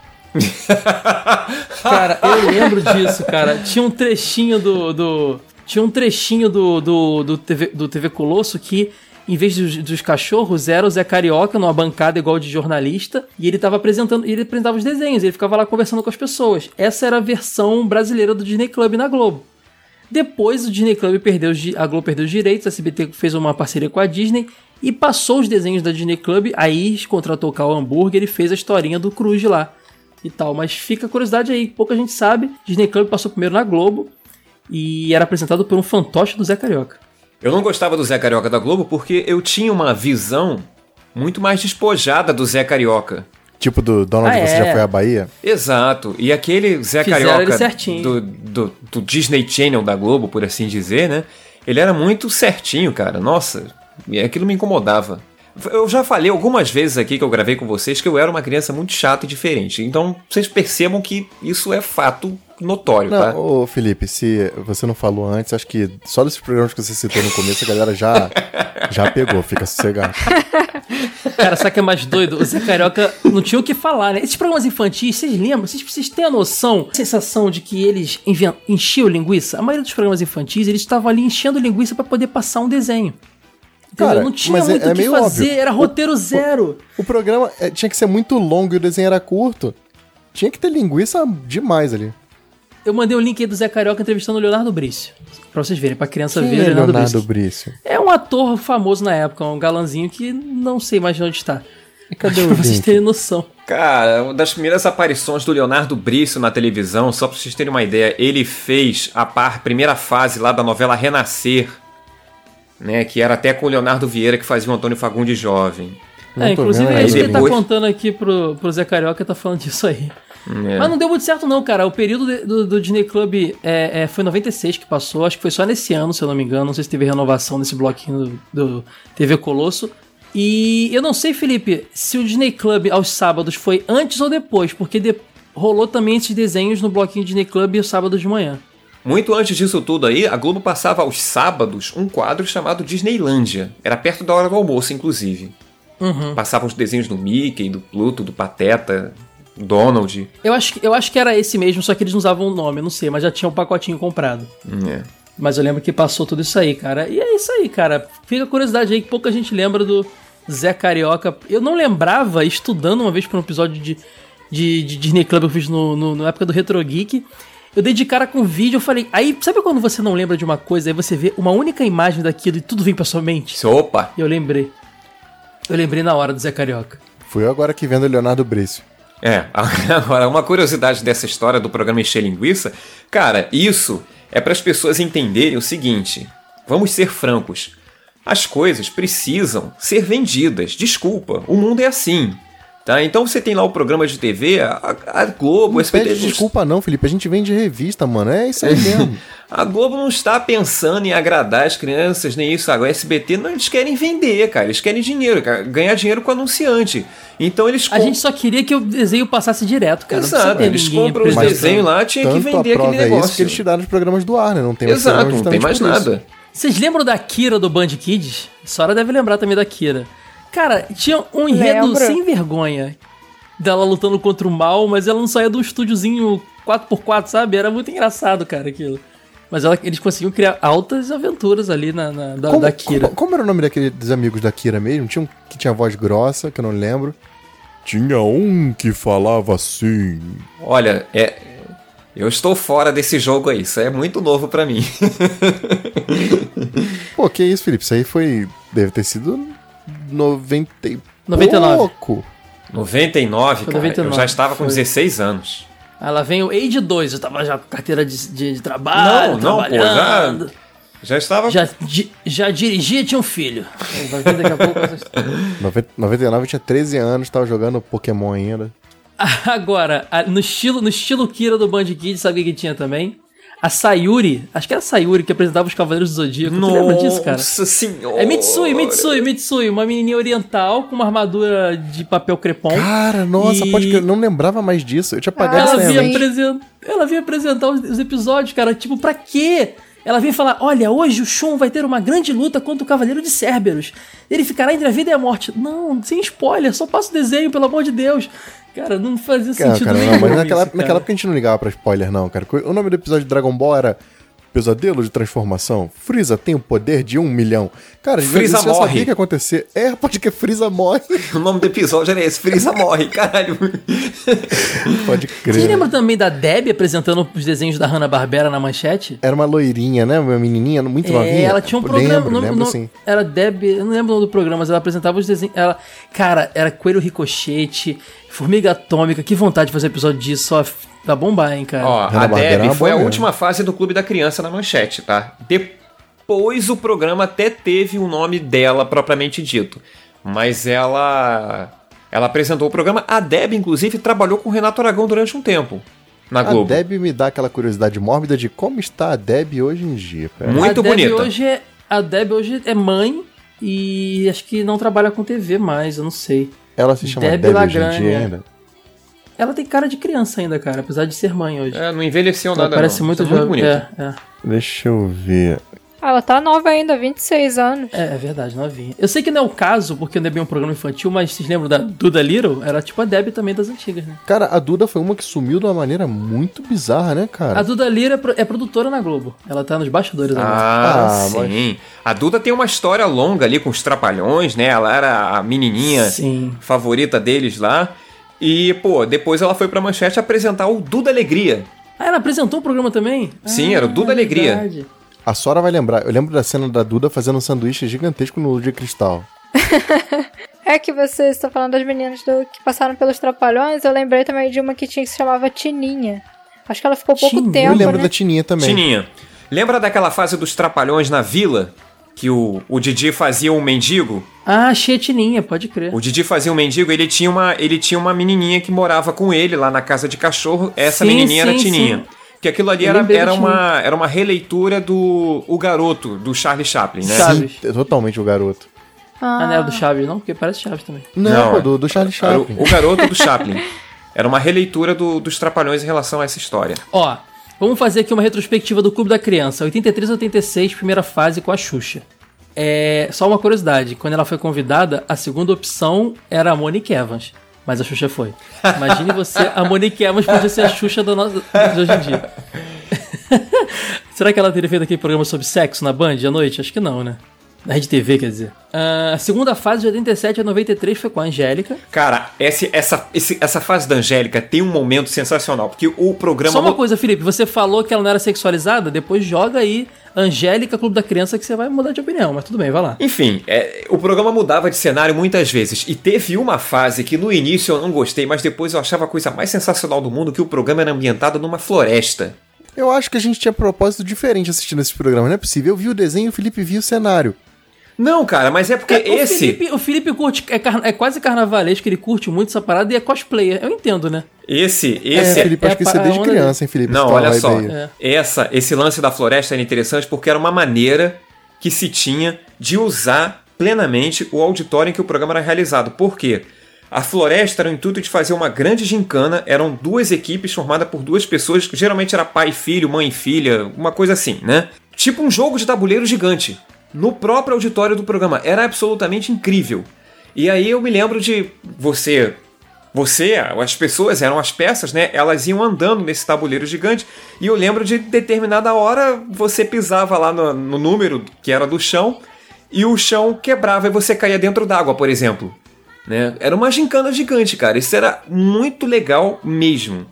Cara, eu lembro disso, cara. Tinha um trechinho do. do- tinha um trechinho do, do, do, TV, do TV Colosso que, em vez dos, dos cachorros, era o Zé Carioca numa bancada igual de jornalista. E ele tava apresentando. Ele apresentava os desenhos, ele ficava lá conversando com as pessoas. Essa era a versão brasileira do Disney Club na Globo. Depois o Disney Club perdeu a Globo perdeu os direitos, a SBT fez uma parceria com a Disney e passou os desenhos da Disney Club, aí contratou o Cal Hambúrguer e fez a historinha do Cruz lá e tal. Mas fica a curiosidade aí, pouca gente sabe. Disney Club passou primeiro na Globo e era apresentado por um fantoche do Zé Carioca. Eu não gostava do Zé Carioca da Globo porque eu tinha uma visão muito mais despojada do Zé Carioca. Tipo do Donald, Ah, você é. já foi à Bahia? Exato. E aquele Zé Fizeram Carioca do, do, do Disney Channel da Globo, por assim dizer, né? Ele era muito certinho, cara. Nossa, e aquilo me incomodava. Eu já falei algumas vezes aqui que eu gravei com vocês que eu era uma criança muito chata e diferente. Então vocês percebam que isso é fato notório, tá? Não, ô Felipe, se você não falou antes, acho que só desses programas que você citou no começo, a galera já, já pegou, fica sossegado. Cara, sabe o que é mais doido? O Zé Carioca não tinha o que falar, né? Esses programas infantis, vocês lembram? Vocês, vocês têm a noção, a sensação de que eles enchiam linguiça? A maioria dos programas infantis, eles estavam ali enchendo linguiça pra poder passar um desenho. Cara, não tinha mas é- muito é o que meio fazer, óbvio. era O- roteiro zero. O programa é, tinha que ser muito longo e o desenho era curto. Tinha que ter linguiça demais ali. Eu mandei o link aí do Zé Carioca entrevistando o Leonardo Brício. Pra vocês verem, pra criança Quem ver é o Leonardo, Leonardo Brício. Brício? É um ator famoso na época, um galanzinho que não sei mais de onde está. Cadê Pra o vocês link? terem noção. Cara, uma das primeiras aparições do Leonardo Brício na televisão, só pra vocês terem uma ideia, ele fez a par, primeira fase lá da novela Renascer, né? Que era até com o Leonardo Vieira que fazia o Antônio Fagundes jovem. Não É, tô inclusive vendo é aí. isso que ele tá Depois- contando aqui pro, pro Zé Carioca, tá falando disso aí. É. Mas não deu muito certo não, cara. O período de- do, do Disney Club é, é, foi 96 que passou, acho que foi só nesse ano, se eu não me engano. Não sei se teve renovação nesse bloquinho do, do TV Colosso. E eu não sei, Felipe, se o Disney Club aos sábados foi antes ou depois, porque de- rolou também esses desenhos no bloquinho Disney Club aos sábados de manhã. Muito antes disso tudo aí, a Globo passava aos sábados um quadro chamado Disneylândia. Era perto da hora do almoço, inclusive. Passavam os desenhos do Mickey, do Pluto, do Pateta, Donald. Eu acho, que- eu acho que era esse mesmo, só que eles não usavam o nome, eu não sei, mas já tinha um pacotinho comprado. É. Mas eu lembro que passou tudo isso aí, cara. E é isso aí, cara. Fica a curiosidade aí que pouca gente lembra do Zé Carioca. Eu não lembrava, estudando uma vez para um episódio de, de, de Disney Club que eu fiz no, no- na época do Retro Geek. Eu dei de cara com o vídeo, eu falei. Aí, sabe quando você não lembra de uma coisa, aí você vê uma única imagem daquilo e tudo vem pra sua mente? Opa! E eu lembrei. Eu lembrei na hora do Zé Carioca. Fui eu agora que vendo o Leonardo Brício. É, agora uma curiosidade dessa história do programa Encher Linguiça, cara, isso é para as pessoas entenderem o seguinte: vamos ser francos. As coisas precisam ser vendidas. Desculpa, o mundo é assim. Tá? Então você tem lá o programa de TV, a, a Globo, o Não SBT. pede não- desculpa não, Felipe. A gente vende revista, mano. É isso aí mesmo. A Globo não está pensando em agradar as crianças, nem isso. Agora, o SBT, não, eles querem vender, cara. Eles querem dinheiro, cara. Ganhar dinheiro com o anunciante. Então eles A gente só queria que o desenho passasse direto, cara. Exato, eles compram os desenhos lá, tinha que vender a prova aquele é negócio. isso que eles tiraram os programas do ar, né? Não tem mais Exato, programa não tem mais isso. nada. Vocês lembram da Kira do Band Kids? A senhora deve lembrar também da Kira. Cara, tinha um enredo Lembro. sem vergonha dela lutando contra o mal, mas ela não saía do estúdiozinho 4x4, sabe? Era muito engraçado, cara, aquilo. Mas ela- eles conseguiam criar altas aventuras ali na, na- da, Como, da Kira. como- como era o nome daqueles amigos da Kira mesmo? Tinha um que tinha voz grossa, que eu não lembro. Tinha um que falava assim. Olha, é. Eu estou fora desse jogo aí, isso é muito novo pra mim. Pô, que isso, Felipe? Isso aí foi. Deve ter sido 90 e 99. pouco. 99, Foi cara. 99, eu já estava com foi. 16 anos. Aí lá vem o Age 2, eu tava já com carteira de, de- de trabalho, não, não, pô, já, trabalhando. já estava. já, di- já dirigia e tinha um filho. Daqui a pouco essa história. 90 99 eu tinha 13 anos, tava jogando Pokémon ainda. Agora, no estilo, no estilo Kira do Band Kids, sabe o que tinha também? A Sayuri, acho que era a Sayuri que apresentava os Cavaleiros do Zodíaco. Tu lembra disso, cara? Nossa senhora. É Mitsui, Mitsui, Mitsui, uma menininha oriental com uma armadura de papel crepom. Cara, nossa, E- pode que eu não lembrava mais disso. Eu tinha apagado ela vinha, aí. apresen- ela vinha apresentar os, os episódios, cara. Tipo, pra quê? Ela vinha falar: Olha, hoje o Shun vai ter uma grande luta contra o Cavaleiro de Cerberus. Ele ficará entre a vida e a morte. Não, sem spoiler, só passa o desenho, pelo amor de Deus. Cara, não fazia Cara, sentido cara, nenhum. não, mas isso, naquela, cara. naquela época a gente não ligava pra spoiler, não, cara. O nome do episódio de Dragon Ball era Pesadelo de Transformação. Freeza tem o poder de um milhão. Cara, Freeza você morre. sabia que ia acontecer. É, pode que Freeza morre. O nome do episódio era esse, Freeza morre, caralho. Pode Vocês crer. lembram também da Debbie apresentando os desenhos da Hanna-Barbera na manchete? Era uma loirinha, né? Uma menininha muito novinha. É, ela tinha um programa. Lembro, nome- lembro o nome- sim. Era Deb, eu não lembro o nome do programa, mas ela apresentava os desenhos. Ela, cara, era Coelho Ricochete, Formiga Atômica. Que vontade de fazer episódio disso, só pra bombar, hein, cara. Ó, a é Deb uma foi a última fase do Clube da Criança na manchete, tá? Depois o programa até teve o nome dela propriamente dito. Mas ela Ela apresentou o programa. A Deb, inclusive, trabalhou com o Renato Aragão durante um tempo na A Globo. Deb me dá aquela curiosidade mórbida de como está a Deb hoje em dia. Pera. Muito a bonita. Hoje é, a Deb hoje é mãe e acho que não trabalha com TV mais, eu não sei. Ela se chama Deb Deb, hoje em Lagrange. dia ainda. Ela tem cara de criança ainda, cara, apesar de ser mãe hoje. É, não envelheceu Ela nada, parece não. muito muito jovem. bonita. É, é. Deixa eu ver. Ah, Ela tá nova ainda, 26 anos. É, é verdade, novinha. Eu sei que não é o caso, porque não é bem um programa infantil, mas vocês lembram da Duda Little? Era tipo a Deb também das antigas, né? Cara, a Duda foi uma que sumiu de uma maneira muito bizarra, né, cara? A Duda Little é, pro- é produtora na Globo. Ela tá nos bastidores agora. Ah, Ah, sim. A Duda tem uma história longa ali com os trapalhões, né? Ela era a menininha Sim. favorita deles lá. E, pô, depois ela foi pra Manchete apresentar o Duda Alegria. Ah, ela apresentou o programa também? Sim, Ah, era o Duda é Alegria. verdade. A Sora vai lembrar. Eu lembro da cena da Duda fazendo um sanduíche gigantesco no de cristal. É que você está falando das meninas do- que passaram pelos Trapalhões, eu lembrei também de uma que tinha que se chamava Tininha. Acho que ela ficou pouco Tininha? tempo, eu lembro né? da Tininha também. Tininha. Lembra daquela fase dos trapalhões na vila? Que o, o Didi fazia um mendigo? Ah, achei a Tininha, pode crer. O Didi fazia um mendigo, ele tinha uma, ele tinha uma menininha que morava com ele lá na casa de cachorro. Essa Sim, menininha era sim, Tininha. sim. Que aquilo ali era, era, uma, era uma releitura do O Garoto, do Charlie Chaplin, né? Chaves. Sim, é totalmente o garoto. Ah, não era do Chaves, não? Porque parece Chaves também. Não, Não, pô, é. do, do Charlie Era o, Chaplin. o Garoto do Chaplin. Era uma releitura do- dos Trapalhões em relação a essa história. Ó, vamos fazer aqui uma retrospectiva do Clube da Criança. 83 a 86, primeira fase com a Xuxa. É, só uma curiosidade, quando ela foi convidada, a segunda opção era a Monique Evans. Mas a Xuxa foi. Imagine você, a Monique Evans podia ser a Xuxa do nosso, de hoje em dia. Será que ela teria feito aquele programa sobre sexo na Band à noite? Acho que não, né? Na Rede TV, quer dizer. Ah, a segunda fase de 87 a 93 foi com a Angélica. Cara, esse- essa, esse- essa fase da Angélica tem um momento sensacional, porque o programa. Só uma coisa, Felipe, você falou que ela não era sexualizada, depois joga aí Angélica Clube da Criança que você vai mudar de opinião, mas tudo bem, vai lá. Enfim, é, o programa mudava de cenário muitas vezes. E teve uma fase que no início eu não gostei, mas depois eu achava a coisa mais sensacional do mundo que o programa era ambientado numa floresta. Eu acho que a gente tinha propósito diferente assistindo esse programa. Não é possível. Eu vi o desenho e o Felipe viu o cenário. Não, cara, mas é porque o, esse. Felipe, o Felipe curte, é, car- é quase carnavalesco, ele curte muito essa parada e é cosplayer. Eu entendo, né? Esse, É, esse. Felipe, acho é que isso é desde é onda criança, hein, Felipe? Não, olha só. É. Essa, esse lance da floresta era interessante porque era uma maneira que se tinha de usar plenamente o auditório em que o programa era realizado. Por quê? A floresta era o intuito de fazer uma grande gincana, eram duas equipes formadas por duas pessoas, geralmente era pai e filho, mãe e filha, uma coisa assim, né? Tipo um jogo de tabuleiro gigante, no próprio auditório do programa. Era absolutamente incrível. E aí eu me lembro de você você, as pessoas eram as peças, né? Elas iam andando nesse tabuleiro gigante. E eu lembro de determinada hora você pisava lá no, no número que era do chão e o chão quebrava e você caía dentro d'água, por exemplo. Né? Era uma gincana gigante, cara. Isso era muito legal mesmo.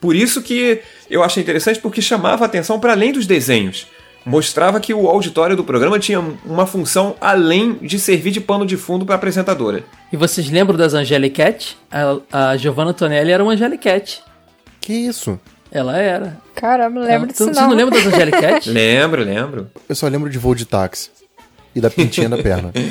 Por isso que eu achei interessante porque chamava a atenção para além dos desenhos. Mostrava que o auditório do programa tinha uma função além de servir de pano de fundo para a apresentadora. E vocês lembram das Angelicat? A, a Giovanna Tonelli era uma Angelicat. Que isso? Ela era. Caramba, não lembro disso Vocês não. não lembram das Angelicat? Lembro, lembro. Eu só lembro de voo de táxi. E da pintinha da perna.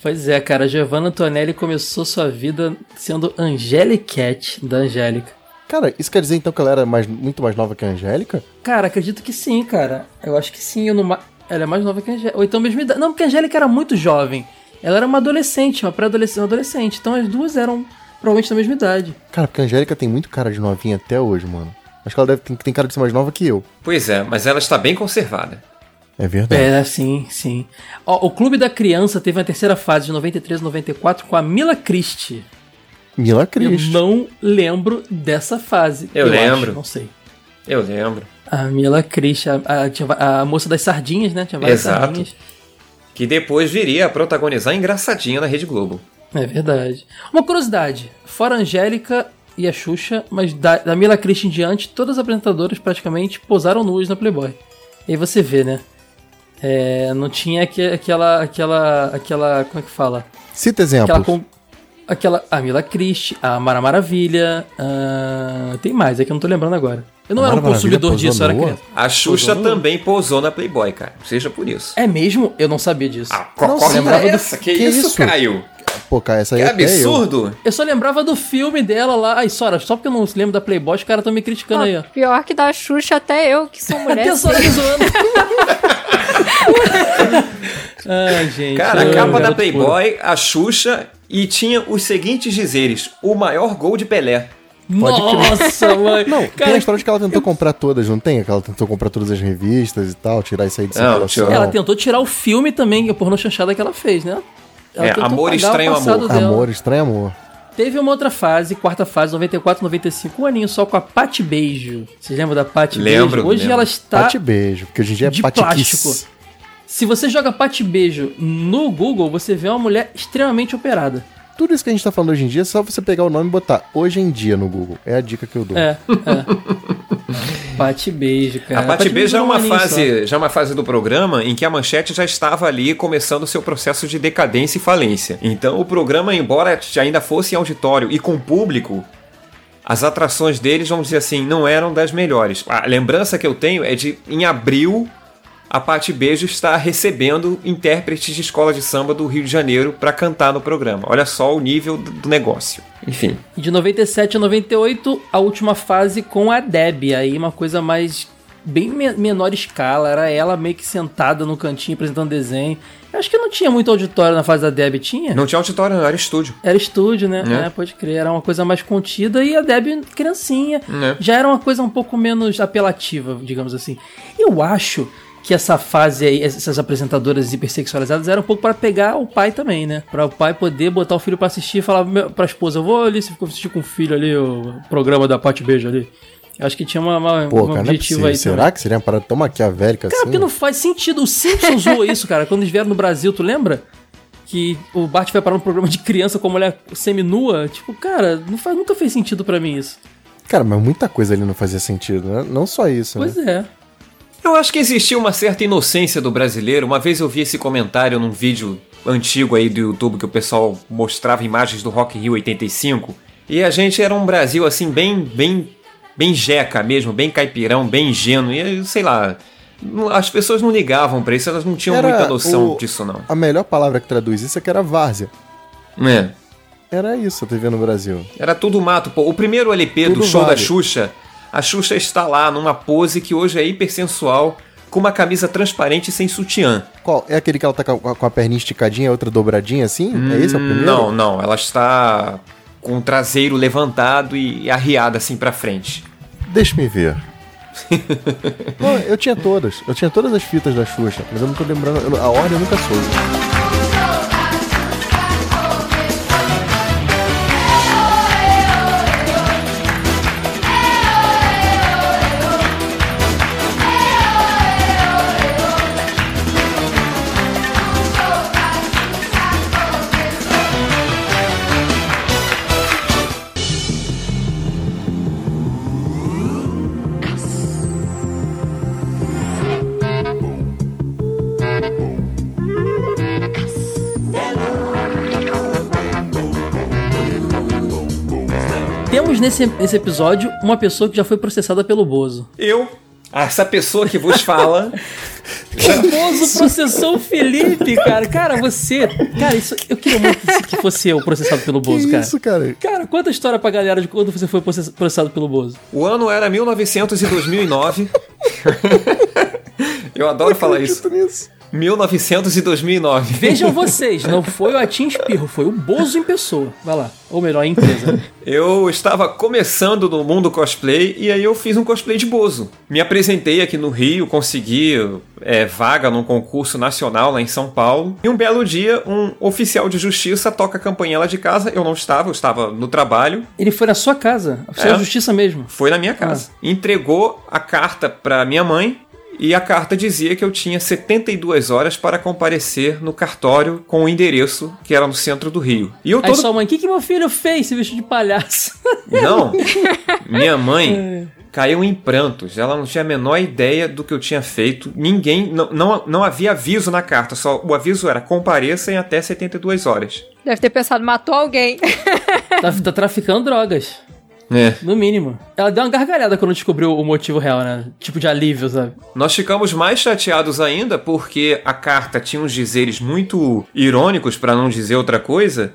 Pois é, cara, a Giovanna Antonelli começou sua vida sendo Angelicat da Angélica. Cara, isso quer dizer então que ela era mais, muito mais nova que a Angélica? Cara, acredito que sim, cara. Eu acho que sim. Eu não... Ela é mais nova que a Angélica. Ou então mesmo idade. Não, porque a Angélica era muito jovem. Ela era uma adolescente, uma pré-adolescente, uma adolescente. Então as duas eram provavelmente da mesma idade. Cara, porque a Angélica tem muito cara de novinha até hoje, mano. Acho que ela deve tem, tem cara de ser mais nova que eu. Pois é, mas ela está bem conservada. É verdade. É, sim, sim. Ó, o Clube da Criança teve a terceira fase de 93 e 94 com a Mila Christie. Mila Eu Cris. não lembro dessa fase. Eu lembro. acho, não sei. Eu lembro. A Mila Christie, a, a- a moça das sardinhas, né? Tinha várias Exato. sardinhas. Que depois viria a protagonizar Engraçadinha na Rede Globo. É verdade. Uma curiosidade: fora a Angélica e a Xuxa, mas da, da Mila Christie em diante, todas as apresentadoras praticamente posaram nuas na Playboy. E aí você vê, né? É, não tinha aque- aquela, aquela, aquela, como é que fala? Cita Aquela, exemplos. com, aquela, a Mila Christie, a Mara Maravilha, ah, tem mais, é que eu não tô lembrando agora. Eu não A era um Mara consumidor disso, eu era criança. A Xuxa Posou no- também pousou na Playboy, cara. Seja por isso. É mesmo? Eu não sabia disso. Ah, qual Não, qual sim, é lembrava do- essa? Que, que isso, isso? Caio? Pô, cara, essa aí Que eu. absurdo! Eu só lembrava do filme dela lá. Ai, Sora, só porque eu não lembro da Playboy, os caras estão me criticando aí, ó. Pior que da Xuxa, até eu, que sou mulher. Até a Sora me zoando. Ai, gente. Cara, a capa da Playboy, a Xuxa, e tinha os seguintes dizeres: o maior gol de Pelé. puro. Pode crer. Nossa, mãe. Não, tem Cara, a história de que ela tentou comprar todas, não tem? Que ela tentou comprar todas as revistas e tal, tirar isso aí de Não, circulação. ela tentou tirar o filme também, a pornô chanchada que ela fez, né? Ela É, Amor, o Estranho Amor. dela. Amor, estranho amor. Teve uma outra fase, quarta fase, 94, 95, um aninho só com a Pati Beijo. Vocês lembram da Pati Lembro, Beijo? Hoje lembro. ela está. Pate beijo, porque hoje em dia é de pate plástico. kiss. Se você joga Pati Beijo no Google, você vê uma mulher extremamente operada. Tudo isso que a gente tá falando hoje em dia é só você pegar o nome e botar hoje em dia no Google. É a dica que eu dou. É, é. Pati Beijo, cara. a Pati Beijo é um uma fase, já é uma fase do programa em que a manchete já estava ali começando o seu processo de decadência e falência. Então o programa, embora ainda fosse em auditório e com público, as atrações deles, vamos dizer assim, não eram das melhores. A lembrança que eu tenho é de em abril a Pati Beijo está recebendo intérpretes de escola de samba do Rio de Janeiro para cantar no programa. Olha só o nível do negócio. Enfim. De 97 a 98, a última fase com a Deb. Aí uma coisa mais. bem me- menor escala. Era ela meio que sentada no cantinho apresentando desenho. Eu acho que não tinha muito auditório na fase da Deb, tinha? Não tinha auditório, não, era estúdio. Era estúdio, né? É. É, pode crer. Era uma coisa mais contida e a Deb criancinha. É. Já era uma coisa um pouco menos apelativa, digamos assim. Eu acho que essa fase aí, essas apresentadoras hipersexualizadas era um pouco para pegar o pai também, né? Para o pai poder botar o filho para assistir e falar meu- pra esposa, eu vou ali, se ficou assistir com o filho ali, o programa da Pate Beijo ali. Acho que tinha uma, uma- Pô, um cara, é objetivo possível. aí Será também. que seria uma parada tão maquiavélica Cara, assim? porque não faz sentido. O Simpsons zoou isso, cara. Quando eles vieram no Brasil, tu lembra? Que o Bart vai parar um programa de criança com a mulher seminua. Tipo, cara, não faz, nunca fez sentido pra mim isso. Cara, mas muita coisa ali não fazia sentido, né? Não só isso, Pois né? é. Eu acho que existia uma certa inocência do brasileiro. Uma vez eu vi esse comentário num vídeo antigo aí do YouTube que o pessoal mostrava imagens do Rock in Rio 85. E a gente era um Brasil assim bem bem bem jeca mesmo, bem caipirão, bem ingênuo. E sei lá, as pessoas não ligavam pra isso, elas não tinham Era muita noção o- disso não. A melhor palavra que traduz isso é que era várzea. É. Era isso a TV no Brasil. Era tudo mato, pô. O primeiro LP Tudo do show da vale. Xuxa, a Xuxa está lá numa pose que hoje é hipersensual, com uma camisa transparente e sem sutiã. Qual? É aquele que ela tá com a, com a perninha esticadinha e a outra dobradinha assim? é esse é o primeiro? Não, não, ela está com o traseiro levantado e arriada assim pra frente. Deixa-me ver. Pô, eu tinha todas. Eu tinha todas as fitas da Xuxa, mas eu não tô lembrando. eu- A ordem eu nunca soube. Nesse, nesse episódio uma pessoa que já foi processada pelo Bozo. Eu, essa pessoa que vos fala, O Bozo processou o Felipe, cara. Cara, você. Cara, isso, eu queria muito que fosse eu processado pelo Bozo, que cara. isso, cara? Cara, conta a história pra galera de quando você foi process- processado pelo Bozo. o ano era 1900 e 2009. Eu adoro falar isso. Acredito nisso. 1900 e 2009. Vejam vocês, não foi o Atim Espirro, foi o Bozo em pessoa. Vai lá. Ou melhor, a empresa. Eu estava começando no mundo cosplay e aí eu fiz um cosplay de Bozo. Me apresentei aqui no Rio, consegui é, vaga num concurso nacional lá em São Paulo. E um belo dia, um oficial de justiça toca a campainha lá de casa. Eu não estava, eu estava no trabalho. Ele foi na sua casa, sua É. justiça mesmo. Foi na minha casa. Entregou a carta para minha mãe. E a carta dizia que eu tinha 72 horas para comparecer no cartório com o endereço que era no centro do Rio. E eu Aí todo sua mãe, o que, que meu filho fez se vestiu de palhaço? Não. Minha mãe caiu em prantos. Ela não tinha a menor ideia do que eu tinha feito. Ninguém. Não, não, não havia aviso na carta. Só o aviso era compareça em até 72 horas. Deve ter pensado, matou alguém. tá, tá traficando drogas. É. No mínimo. Ela deu uma gargalhada quando descobriu o motivo real, né? Tipo de alívio, sabe? Nós ficamos mais chateados ainda porque a carta tinha uns dizeres muito irônicos, para não dizer outra coisa.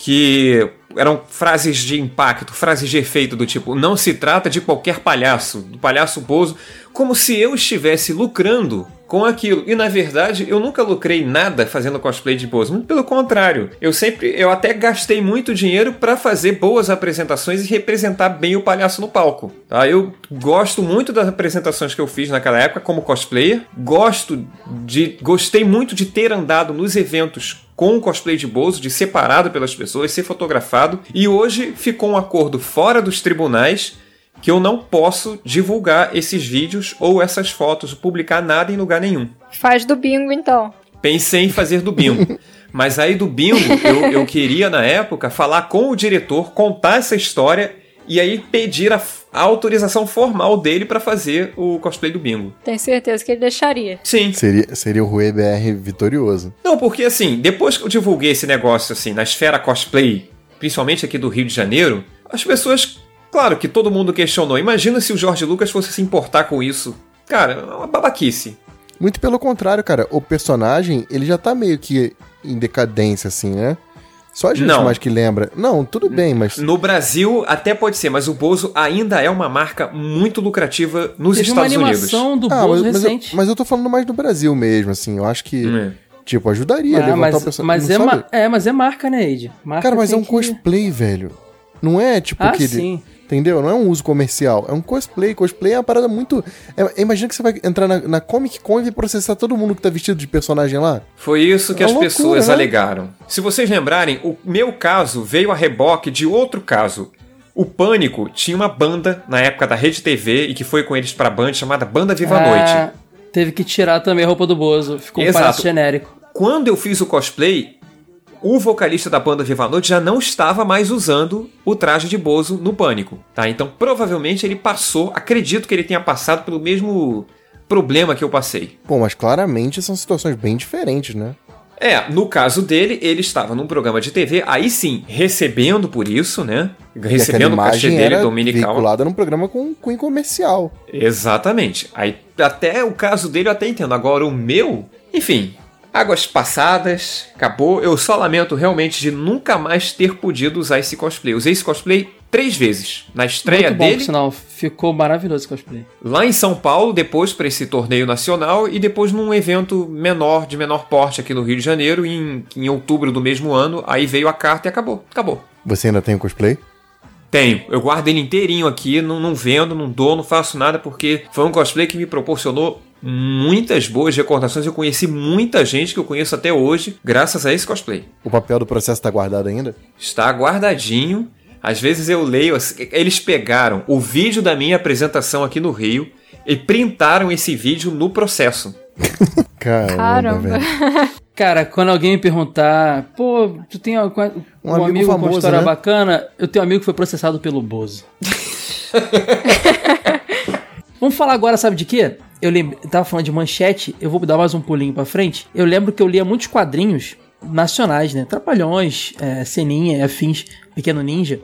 que eram frases de impacto, frases de efeito do tipo, não se trata de qualquer palhaço, do palhaço Bozo, como se eu estivesse lucrando com aquilo. E na verdade, eu nunca lucrei nada fazendo cosplay de Bozo. Muito pelo contrário. Eu sempre, eu até gastei muito dinheiro para fazer boas apresentações e representar bem o palhaço no palco. Tá? Eu gosto muito das apresentações que eu fiz naquela época como cosplayer. Gosto de, gostei muito de ter andado nos eventos com o cosplay de Bozo, de separado pelas pessoas, ser fotografado. E hoje ficou um acordo fora dos tribunais que eu não posso divulgar esses vídeos ou essas fotos, publicar nada em lugar nenhum. Faz do bingo, então. Pensei em fazer do bingo. Mas aí do bingo, eu, eu queria na época falar com o diretor, contar essa história e aí pedir a, a autorização formal dele para fazer o cosplay do bingo. Tenho certeza que ele deixaria. Sim. Seria, seria o Rui BR vitorioso. Não, porque assim, depois que eu divulguei esse negócio assim na esfera cosplay, principalmente aqui do Rio de Janeiro, as pessoas, claro que todo mundo questionou. Imagina se o Jorge Lucas fosse se importar com isso. Cara, é uma babaquice. Muito pelo contrário, cara. O personagem, ele já tá meio que em decadência, assim, né? Só a gente Não. mais que lembra. Não, tudo bem, mas. No Brasil até pode ser, mas o Bozo ainda é uma marca muito lucrativa nos Teve uma Estados Unidos. animação do Ah, Bozo mas, mas, eu, recente. mas eu tô falando mais do Brasil mesmo, assim. Eu acho que, É. tipo, ajudaria a Ah, levantar mas, o personagem. mas é, ma- é, mas é marca, né, Ed? Marca Cara, mas é um que- cosplay, velho. Não é tipo Ah, aquele. sim. Entendeu? Não é um uso comercial. É um cosplay. Cosplay é uma parada muito. é- imagina que você vai entrar na, na Comic Con e vai processar todo mundo que tá vestido de personagem lá. Foi isso que É as loucura, pessoas né? alegaram. Se vocês lembrarem, o meu caso veio a reboque de outro caso. O Pânico tinha uma banda na época da Rede TV e que foi com eles pra Band chamada Banda Viva a Ah, Noite. Teve que tirar também a roupa do Bozo. Ficou um Exato. palhaço genérico. Quando eu fiz o cosplay, o vocalista da banda Viva a Noite já não estava mais usando o traje de Bozo no Pânico, tá? Então provavelmente ele passou, acredito que ele tenha passado pelo mesmo problema que eu passei. Pô, mas claramente são situações bem diferentes, né? É, no caso dele, ele estava num programa de TV, aí sim, recebendo por isso, né? Recebendo o cachê dele era dominical. veiculada num programa com cunho comercial. Exatamente. Aí até o caso dele eu até entendo. Agora o meu, enfim, águas passadas, acabou. Eu só lamento realmente de nunca mais ter podido usar esse cosplay. Usei esse cosplay três vezes. Na estreia Muito bom, dele, sinal. Ficou maravilhoso esse cosplay. lá em São Paulo, depois para esse torneio nacional e depois num evento menor, de menor porte aqui no Rio de Janeiro, em, em outubro do mesmo ano. Aí veio a carta e acabou. Acabou. Você ainda tem o cosplay? Tenho. Eu guardo ele inteirinho aqui, não, não vendo, não dou, não faço nada, porque foi um cosplay que me proporcionou muitas boas recordações. Eu conheci muita gente que eu conheço até hoje, graças a esse cosplay. O papel do processo tá guardado ainda? Está guardadinho. Às vezes eu leio, eles pegaram o vídeo da minha apresentação aqui no Rio e printaram esse vídeo no processo. Caramba, Caramba. Cara, quando alguém me perguntar, pô, tu tem um, um amigo amigo, com famoso, uma história né? bacana, eu tenho um amigo que foi processado pelo Bozo. Vamos falar agora, sabe de quê? Eu lembro, tava falando de manchete, eu vou dar mais um pulinho pra frente. Eu lembro que eu lia muitos quadrinhos nacionais, né? Trapalhões, é, Seninha, afins, Pequeno Ninja.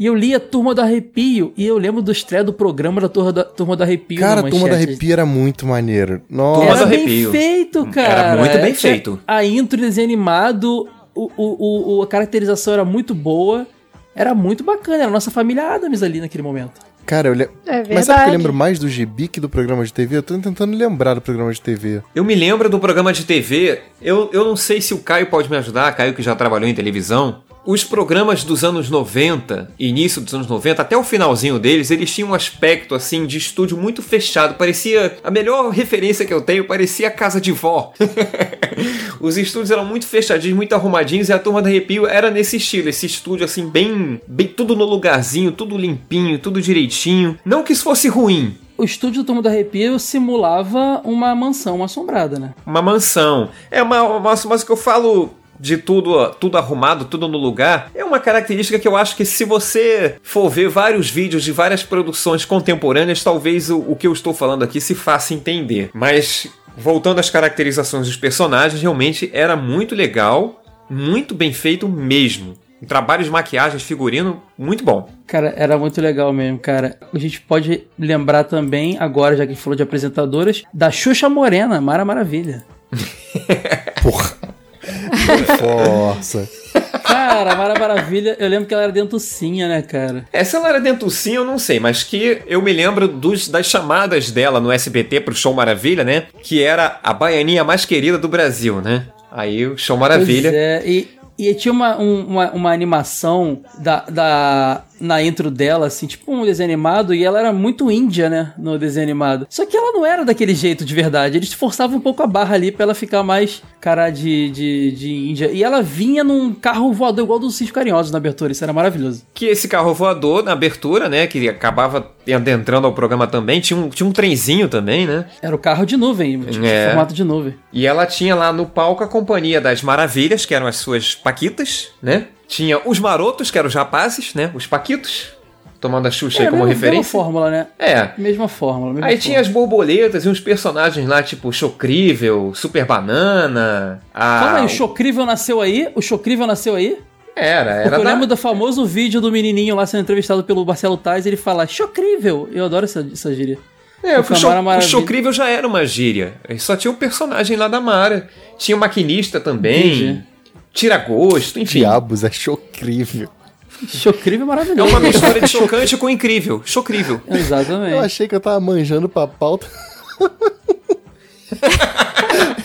E eu lia Turma do Arrepio, e eu lembro do estreia do programa da Turma do, Turma do Arrepio. Cara, a turma da Manchete. arrepia era muito maneiro. Nossa. Turma do Era bem Arrepio. feito, cara. Era muito bem feito. A intro desenho animado, o, o, o- a caracterização era muito boa. Era muito bacana, era a nossa família Adams ali naquele momento. Cara, eu lembro. É Mas sabe que eu verdade. lembro mais do gibi que do programa de TV? Eu tô tentando lembrar do programa de TV. Eu me lembro do programa de TV. Eu, eu não sei se o Caio pode me ajudar, Caio que já trabalhou em televisão. Os programas dos anos 90, início dos anos 90, até o finalzinho deles, eles tinham um aspecto assim de estúdio muito fechado. Parecia. A melhor referência que eu tenho parecia a casa de vó. Os estúdios eram muito fechadinhos, muito arrumadinhos, e a turma da Arrepio era nesse estilo, esse estúdio assim, bem. bem tudo no lugarzinho, tudo limpinho, tudo direitinho. Não que isso fosse ruim, O estúdio do Turma do Arrepio simulava uma mansão assombrada, né? uma mansão. É uma, uma mas o que eu falo de tudo, tudo arrumado, tudo no lugar, é uma característica que eu acho que se você for ver vários vídeos de várias produções contemporâneas, talvez o, o que eu estou falando aqui se faça entender. Mas voltando às caracterizações dos personagens, realmente era muito legal, muito bem feito mesmo. Um trabalho de maquiagem, figurino, muito bom. Cara, era muito legal mesmo, cara. A gente pode lembrar também, agora, já que a gente falou de apresentadoras, da Xuxa Morena, Mara Maravilha. Porra. Força. Cara, a Mara Maravilha, eu lembro que ela era dentucinha, né, cara? Essa ela era dentucinha, eu não sei, mas que eu me lembro dos, das chamadas dela no SBT pro Show Maravilha, né? Que era a baianinha mais querida do Brasil, né? Aí o Show Maravilha. Pois é, e, e tinha uma, um- uma, uma animação da, da, na intro dela, assim, tipo um desenho animado, e ela era muito índia, né, no desenho animado. Só que ela não era daquele jeito de verdade, eles forçavam um pouco a barra ali pra ela ficar mais cara de, de, de índia. E ela vinha num carro voador igual do Sítio Carinhosos na abertura, isso era maravilhoso. Que esse carro voador, na abertura, né? Que acabava adentrando ao programa também, tinha um, tinha um trenzinho também, né? Era o carro de nuvem, tipo, É. formato de nuvem. E ela tinha lá no palco a companhia das Maravilhas, que eram as suas paquitas, né? Tinha os marotos, que eram os rapazes, né? Os paquitos, tomando a Xuxa aí É, como mesma, mesma referência. fórmula, né? É. Mesma fórmula. Mesma Aí fórmula. tinha as borboletas e uns personagens lá, tipo Chocrível, Super Banana. A... Calma aí, o Chocrível nasceu aí? O Chocrível nasceu aí? Era, Porque era eu da... lembro do famoso vídeo do menininho lá sendo entrevistado pelo Marcelo Tais, ele fala Chocrível. Eu adoro essa, essa gíria. É, o, Porque Cho- o Chocrível já era uma gíria. Só tinha um personagem lá da Mara. Tinha o maquinista também. Entendi. Tira-gosto, enfim. Diabos, é chocrível. Chocrível é É maravilhoso. uma mistura de chocante com incrível. Chocrível. Exatamente. Eu achei que eu tava manjando pra pauta.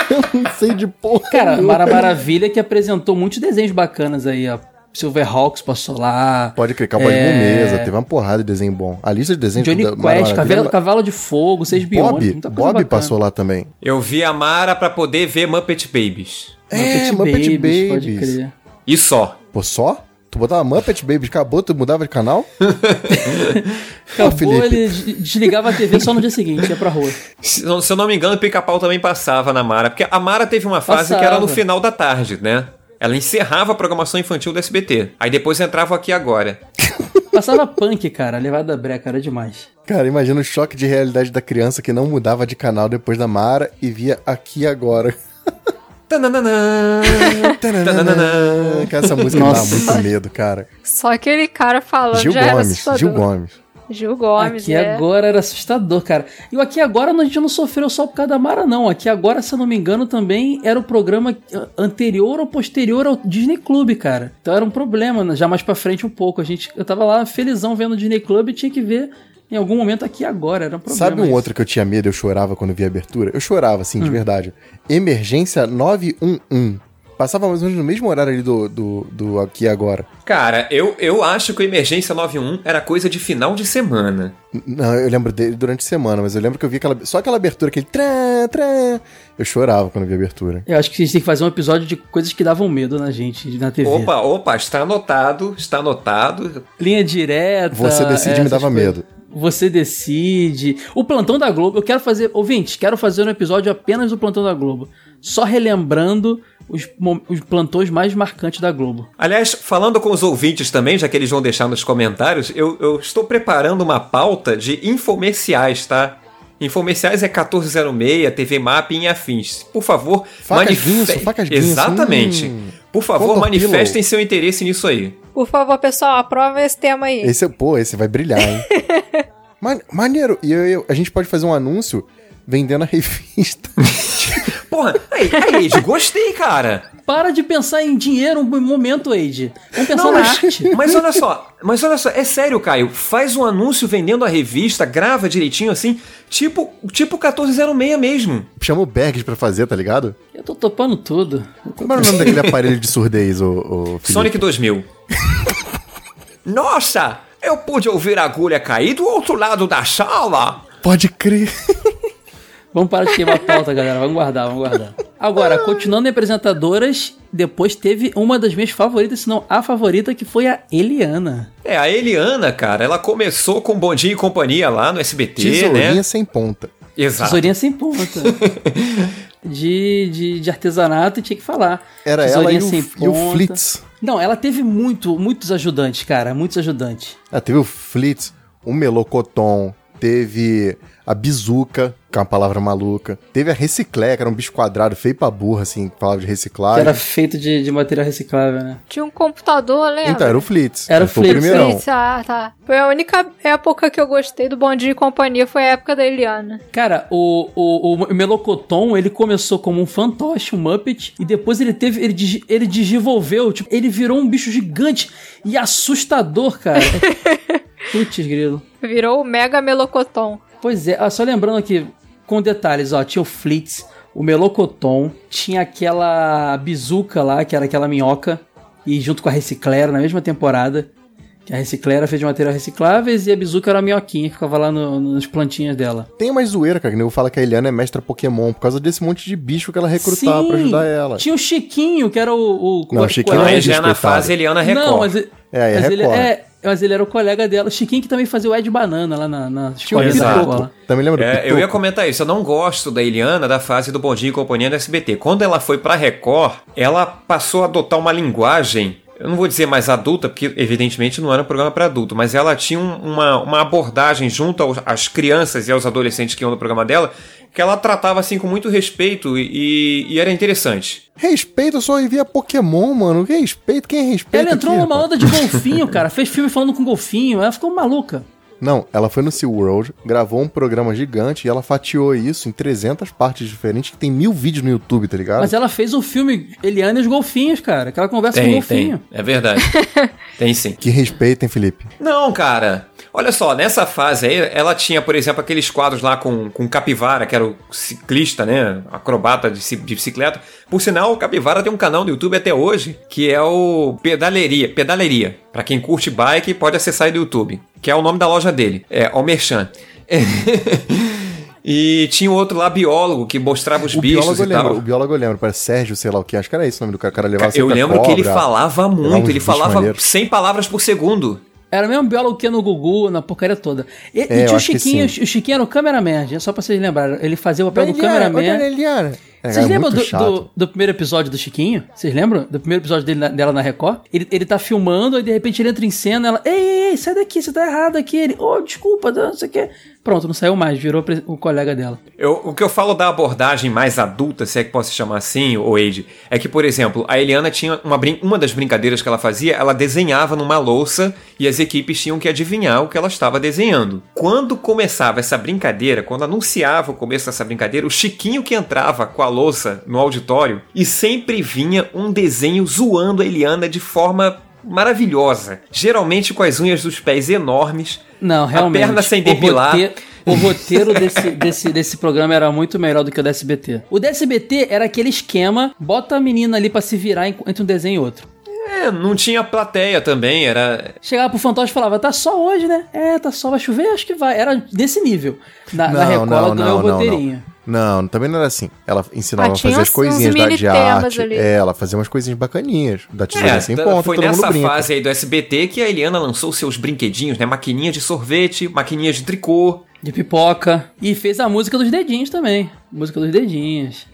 eu não sei de porra. Cara. Mara Maravilha que apresentou muitos desenhos bacanas aí, ó. Silverhawks passou lá. Pode crer, Cowboy de É. Mesa, teve uma porrada de desenho bom. A lista de desenhos Johnny da Quest, Cavalo, Cavalo de Fogo, Seis. Bob, muita coisa Bob bacana. passou lá também. Eu vi a Mara pra poder ver Muppet Babies. É, Muppet Muppet Babies, pode crer. E só. Pô, só? Tu botava Muppet Babies, acabou, tu mudava de canal? Acabou, Felipe. ele des- desligava a TV só no dia seguinte, ia pra rua. Se não- se eu não me engano, o Pica-Pau também passava na Mara. Porque a Mara teve uma fase que era no Passava. final da tarde, né? Ela encerrava a programação infantil do SBT. Aí depois entrava aqui agora. Passava punk, cara, levada breca, era demais. Cara, imagina o choque de realidade da criança que não mudava de canal depois da Mara e via aqui agora. Tananana, tananana. Cara, essa música me dá muito medo, cara. Só aquele cara falando Gil já Gomes. Gil Gomes. Gil Gomes, Aqui é. agora era assustador, cara. E o Aqui Agora a gente não sofreu só por causa da Mara, não. Aqui Agora, se eu não me engano, também era o programa anterior ou posterior ao Disney Club, cara. Então era um problema, né? já mais pra frente um pouco. A gente, eu tava lá felizão vendo o Disney Club e tinha que ver em algum momento Aqui Agora. Era um problema. Sabe um isso. outro que eu tinha medo, eu chorava quando via a abertura? Eu chorava, assim, Hum. de verdade. Emergência 911. Passava mais ou menos no mesmo horário ali do, do, do Aqui e Agora. Cara, eu, eu acho que o Emergência 91 era coisa de final de semana. Não, eu lembro dele durante a semana, mas eu lembro que eu vi aquela, só aquela abertura, aquele trã, trã. Eu chorava quando via a abertura. Eu acho que a gente tem que fazer um episódio de coisas que davam medo na gente, na TV. Opa, opa, está anotado, está anotado. Linha direta. Você decide, me dava coisas. medo. Você decide. O plantão da Globo, eu quero fazer. Ouvintes, quero fazer um episódio apenas do plantão da Globo. Só relembrando os, os plantões mais marcantes da Globo. Aliás, falando com os ouvintes também, já que eles vão deixar nos comentários, eu, eu estou preparando uma pauta de infomerciais, tá? Infomerciais é 1406, TV Map e afins. Por favor, Facas manife- Guinso, facas Guinso, Exatamente. hum. Por favor, manifestem seu interesse nisso aí. Por favor, pessoal, aprova esse tema aí. Esse, pô, esse vai brilhar, hein? Man- maneiro. E eu- eu- a gente pode fazer um anúncio vendendo a revista. Porra, aí, aí, Ed, gostei, cara. Para de pensar em dinheiro um momento, Ade. Vamos pensar Não, na mas, arte. mas olha só, mas olha só, é sério, Caio. Faz um anúncio vendendo a revista, grava direitinho assim, tipo, tipo 1406 mesmo. Chama o Bergs pra fazer, tá ligado? Eu tô topando tudo. Como era o nome daquele aparelho de surdez, o, o? Sonic 2000. Nossa, eu pude ouvir a agulha cair do outro lado da sala. Pode crer. Vamos parar de queimar a pauta, galera. Vamos guardar, vamos guardar. Agora, continuando em apresentadoras, depois teve uma das minhas favoritas, se não a favorita, que foi a Eliana. É, a Eliana, cara, ela começou com Bondinho e Companhia lá no SBT, Tesourinha né? sem ponta. Exato. Tesourinha sem ponta. de, de, de artesanato, tinha que falar. Era ela Tesourinha e o, sem e o ponta. Flitz. Não, ela teve muito, muitos ajudantes, cara. Muitos ajudantes. Ah, teve o Flitz, o Melocoton, teve a bizuca, que é uma palavra maluca. Teve a reciclé, que era um bicho quadrado, feio pra burra, assim, palavra de Que reciclagem. era feito de, de material reciclável, né? Tinha um computador, lembra? Então, era o Flitz. Era o Foi Flitz, primeirão. Isso, ah, tá. Foi a única época que eu gostei do Bom Dia e Companhia, foi a época da Eliana. Cara, o, o, o Melocoton, ele começou como um fantoche, um Muppet, e depois ele teve. Ele, digi- ele digivolveu, tipo, ele virou um bicho gigante e assustador, cara. Putz, grilo. Virou o Mega Melocoton. Pois é, ó, só lembrando aqui, com detalhes, ó, tinha o Flitz, o Melocoton, tinha aquela bizuca lá, que era aquela minhoca, e junto com a Reciclera, na mesma temporada, a Reciclera fez de material recicláveis e a bizuca era a minhoquinha, que ficava lá no, nas plantinhas dela. Tem mais zoeira, cara, que nego fala que a Eliana é mestra Pokémon por causa desse monte de bicho que ela recrutava Sim, pra ajudar ela. Tinha o Chiquinho, que era o... o Não, o Chiquinho Não, é já na fase Eliana Record. Não, mas, ele- É, aí é mas ele, Record. é, mas ele era o colega dela. O Chiquinho que também fazia o Ed Banana lá na, na da Exato. escola. Também lembra do É, eu ia comentar isso. Eu não gosto da Eliana da fase do Bom Dia e Companhia do SBT. Quando ela foi pra Record, ela passou a adotar uma linguagem. Eu não vou dizer mais adulta, porque evidentemente não era um programa para adulto, mas ela tinha um- uma, uma abordagem junto aos- às crianças e aos adolescentes que iam no programa dela, que ela tratava assim com muito respeito e, e era interessante. Respeito, eu só envia Pokémon, mano. Que respeito? Quem é respeito? Ela entrou aqui, numa rapaz? onda de golfinho, cara. Fez filme falando com golfinho. Ela ficou maluca. Não, ela foi no SeaWorld, gravou um programa gigante e ela fatiou isso em 300 partes diferentes, que tem mil vídeos no YouTube, tá ligado? Mas ela fez um filme Eliane e os Golfinhos, cara. Que ela conversa com o Tem, golfinho. tem. É verdade. tem sim. Que respeito, hein, Felipe? Não, cara. Olha só, nessa fase aí, ela tinha, por exemplo, aqueles quadros lá com, com Capivara, que era o ciclista, né? Acrobata de, de bicicleta. Por sinal, o Capivara tem um canal no YouTube até hoje, que é o Pedaleria. Pedaleria. Pra quem curte bike, pode acessar aí do YouTube. Que é o nome da loja dele. É o Merchan. e tinha o outro lá, biólogo, que mostrava os O bichos biólogo e tal. lembro, o biólogo eu lembro, parece Sérgio, sei lá o que, acho que era esse o nome do cara, o cara levava Eu lembro que ele cobra, falava muito, ele falava maneiros. 100 palavras por segundo. Era o mesmo biólogo que no Gugu, na porcaria toda. E, e É, eu tinha o que Chiquinho. O Chiquinho era o cameraman, só pra vocês lembrarem. Ele fazia o papel do Eliana, cameraman. É, Vocês é lembram do, do, do primeiro episódio do Chiquinho? Vocês lembram? Do primeiro episódio dele dela na Record? Ele, ele tá filmando, aí de repente ele entra em cena, ela, ei, ei, ei, sai daqui, você tá errado aqui. Ele, ô, desculpa, não sei o quê. Pronto, não saiu mais, virou o colega dela. Eu- o que eu falo da abordagem mais adulta, se é que posso chamar assim, o Wade, é que, por exemplo, a Eliana tinha uma, uma das brincadeiras que ela fazia, ela desenhava numa louça e as equipes tinham que adivinhar o que ela estava desenhando. Quando começava essa brincadeira, quando anunciava o começo dessa brincadeira, o Chiquinho que entrava com a louça no auditório e sempre vinha um desenho zoando a Eliana de forma maravilhosa. Geralmente com as unhas dos pés enormes, Não, realmente. perna sem o depilar. rote- O roteiro desse, desse, desse programa era muito melhor do que o da SBT. O da SBT era aquele esquema, bota a menina ali pra se virar en- entre um desenho e outro. É, não tinha plateia também, era. Chegava pro fantoche e falava, tá só hoje, né? É, tá só, vai chover? Acho que vai. Era desse nível. Na, na Record ela ganhou o roteirinho. Não, não, também não era assim. Ela ensinava Ah, a fazer as coisinhas da, de arte. ali. É, ela fazia umas coisinhas bacaninhas. Da tesoura sem tá- ponta, foi todo mundo nessa fase aí do SBT que a Eliana lançou seus brinquedinhos, né? Maquininha de sorvete, maquininha de tricô. De pipoca. E fez a música dos dedinhos também. Música dos dedinhos.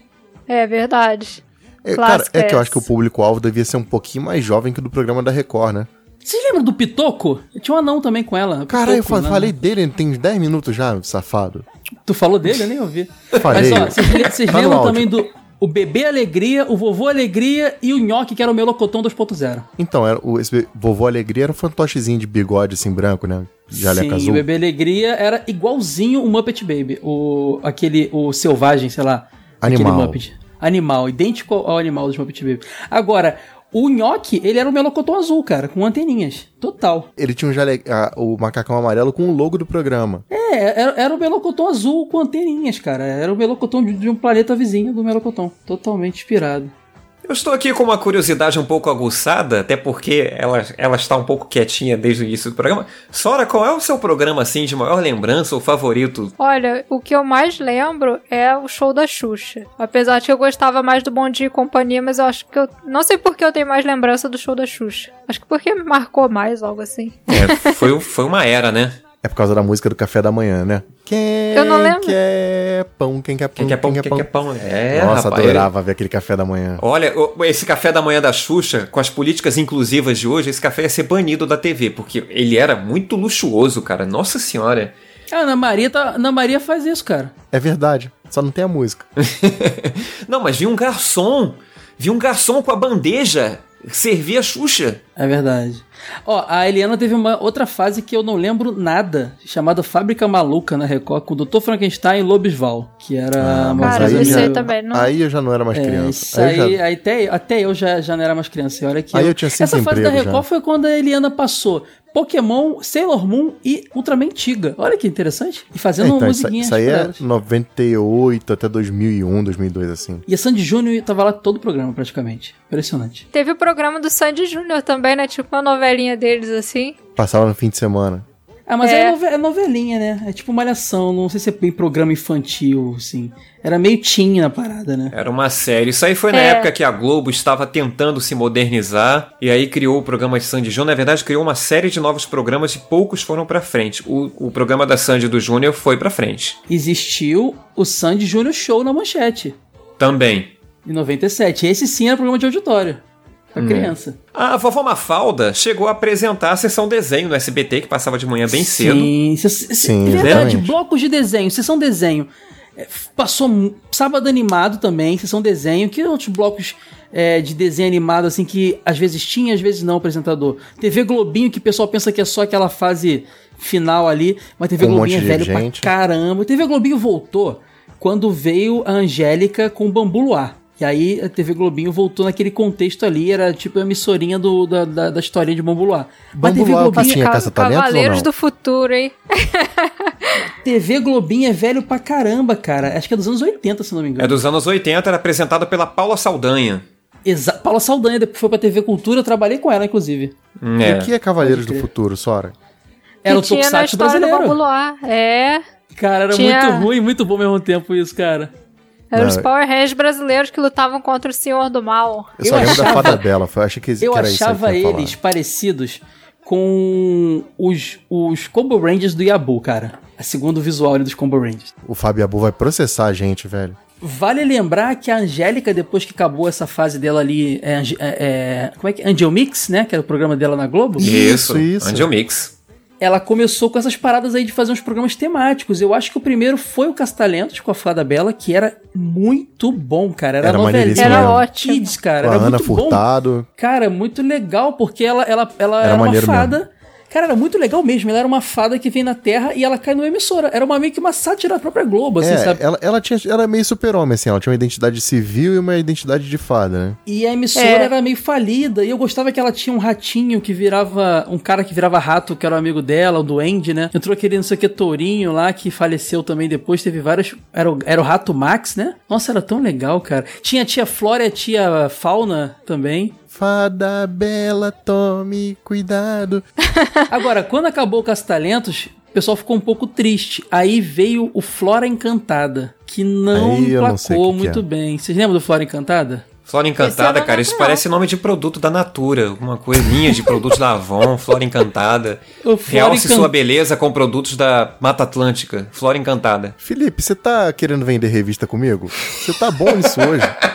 É verdade. É, cara, é que eu acho que o público-alvo devia ser um pouquinho mais jovem que o do programa da Record, né? Vocês lembram do Pitoco? Tinha um anão também com ela. o Caralho, eu Pitoco, fa- né? falei dele, ele tem uns 10 minutos já, safado. Tu falou dele? Eu nem ouvi. Falei. Mas ó, vocês vocês Tá lembram também do o Bebê Alegria, o Vovô Alegria e o Nhoque, que era o Melocotão 2.0. Então, era, o, esse vovô Alegria era um fantochezinho de bigode assim branco, né? Jaleco Sim, azul. o Bebê Alegria era igualzinho o Muppet Baby. O, aquele, o selvagem, sei lá. Animal. Aquele Muppet. Animal, idêntico ao animal dos Muppet Baby. Agora, o Nhoque, ele era o Melocotão azul, cara, com anteninhas. Total. Ele tinha um jale... ah, o macacão amarelo com o logo do programa. É, era, era o Melocotão azul com anteninhas, cara. Era o Melocotão de, de um planeta vizinho do Melocotão. Totalmente inspirado. Eu estou aqui com uma curiosidade um pouco aguçada, até porque ela, ela está um pouco quietinha desde o início do programa. Sora, qual é o seu programa assim de maior lembrança ou favorito? Olha, o que eu mais lembro é o show da Xuxa. Apesar de que eu gostava mais do Bom Dia e Companhia, mas eu acho que eu. Não sei por que eu tenho mais lembrança do show da Xuxa. Acho que porque me marcou mais, algo assim. É, foi, foi uma era, né? É por causa da música do café da manhã, né? Quem Eu não lembro. quer pão, quem quer pão, Quem quer pão, quem quer pão? É, Nossa, rapaz. adorava ver aquele café da manhã. Olha, esse café da manhã da Xuxa, com as políticas inclusivas de hoje, esse café ia ser banido da TV, porque ele era muito luxuoso, cara. Nossa senhora. A Ana Maria, tá, Ana Maria faz isso, cara. É verdade. Só não tem a música. Não, mas vi um garçom. Vi um garçom com a bandeja servir a Xuxa. É verdade. Ó, a Eliana teve uma outra fase que eu não lembro nada, chamada Fábrica Maluca na Record, com o Dr. Frankenstein e Lobisval, que era uma Cara, coisa aí isso já- aí também não. Aí eu já não era mais É, criança. isso Aí eu aí, já- aí até, até eu já, já não era mais criança. E olha que Aí eu tinha cinco Essa fase da Record já. foi quando a Eliana passou Pokémon, Sailor Moon e Ultraman Tiga. Olha que interessante. E fazendo É, uma então, isso, musiquinha. isso aí é elas. 98 até 2001, 2002, assim. E a Sandy Júnior tava lá todo o programa, praticamente. Impressionante. Teve o programa do Sandy Júnior também, né? Tipo uma novelinha deles, assim. Passava no fim de semana. Ah, mas É. é, é novelinha, né? É tipo malhação, não sei se é bem programa infantil, assim. Era meio teen na parada, né? Era uma série. Isso aí foi na É. época que a Globo estava tentando se modernizar e aí criou o programa de Sandy Júnior. Na verdade, criou uma série de novos programas e poucos foram pra frente. O, o programa da Sandy do Júnior foi pra frente. Existiu o Sandy Júnior Show na manchete, Também. em 97. Esse sim era programa de auditório. Pra criança. A vovó Mafalda chegou a apresentar a sessão desenho no SBT, que passava de manhã bem cedo. Sim, se- se- Sim, é verdade. Blocos de desenho, sessão desenho. É, Passou sábado animado também, sessão desenho. Que outros blocos é, de desenho animado, assim, que às vezes tinha, às vezes não, apresentador? TV Globinho, que o pessoal pensa que é só aquela fase final ali, mas TV um Globinho é velho gente. pra caramba. TV Globinho voltou quando veio a Angélica com o Bambu Luar. E aí a TV Globinho voltou naquele contexto ali, era tipo a emissorinha do, da, da, da historinha de Bambu Luar. Mas TV Globinho, Tinha Cavaleiros do Futuro, hein? TV Globinho é velho pra caramba, cara. Acho que é dos anos 80, se não me É engano. dos anos 80, era apresentado pela Paula Saldanha. Exa Paula Saldanha, depois foi pra TV Cultura, eu trabalhei com ela, inclusive. É. O que é Cavaleiros do. Futuro, Sora? Era o que tinha na Tokusatsu história do brasileiro. Bambu Luar. É. Cara, era Tinha- muito ruim e muito bom ao mesmo tempo isso, cara. Eram os Power Rangers brasileiros que lutavam contra o Senhor do Mal. Eu só Eu lembro da Fada Bela. Eu achei que, que Eu era isso aí achava que eles parecidos com os, os Combo Rangers do Yabu, cara. A segundo visual ali dos Combo Rangers. O Fábio Abu vai processar a gente, velho. Vale lembrar que a Angélica, depois que acabou essa fase dela ali, é, é, é, como é que é? Angel Mix, né? Que era o programa dela na Globo. Isso, Isso, isso. Angel Mix. Ela começou com essas paradas aí de fazer uns programas temáticos. Eu acho que o primeiro foi o Castalentos com a Fada Bela, que era muito bom, cara. Era, Era novelinha Era mesmo. ótimo. Kids, cara. Com a era Ana muito bom. Furtado. Cara, muito legal, porque ela, ela, ela Era era, uma fada. Cara, era muito legal mesmo. Ela era uma fada que vem na Terra e ela cai numa emissora. Era uma, meio que uma sátira da própria Globo, assim, É, sabe? ela, ela tinha, era meio super-homem, assim. Ela tinha uma identidade civil e uma identidade de fada, né? E a emissora É. era meio falida. E eu gostava que ela tinha um ratinho que virava. Um cara que virava rato, que era um amigo dela, o Duende, né? Entrou aquele não sei o que Tourinho lá, que faleceu também depois. Teve vários. Era o, era o Rato Max, né? Nossa, era tão legal, cara. Tinha a tia Flora e a tia Fauna também. Fada Bela, tome cuidado. Agora, quando acabou o Caça-Talentos, o pessoal ficou um pouco triste. Aí veio o Flora Encantada, que não Aí não muito é. bem. Vocês lembram do Flora Encantada? Flora eu Encantada, cara, isso parece nome de produto da Natura. Alguma coisa, linha de produtos da Avon, Flora Encantada. Flora Realce Encan- sua beleza com produtos da Mata Atlântica. Flora Encantada. Felipe, você tá querendo vender revista comigo? Você tá bom nisso hoje.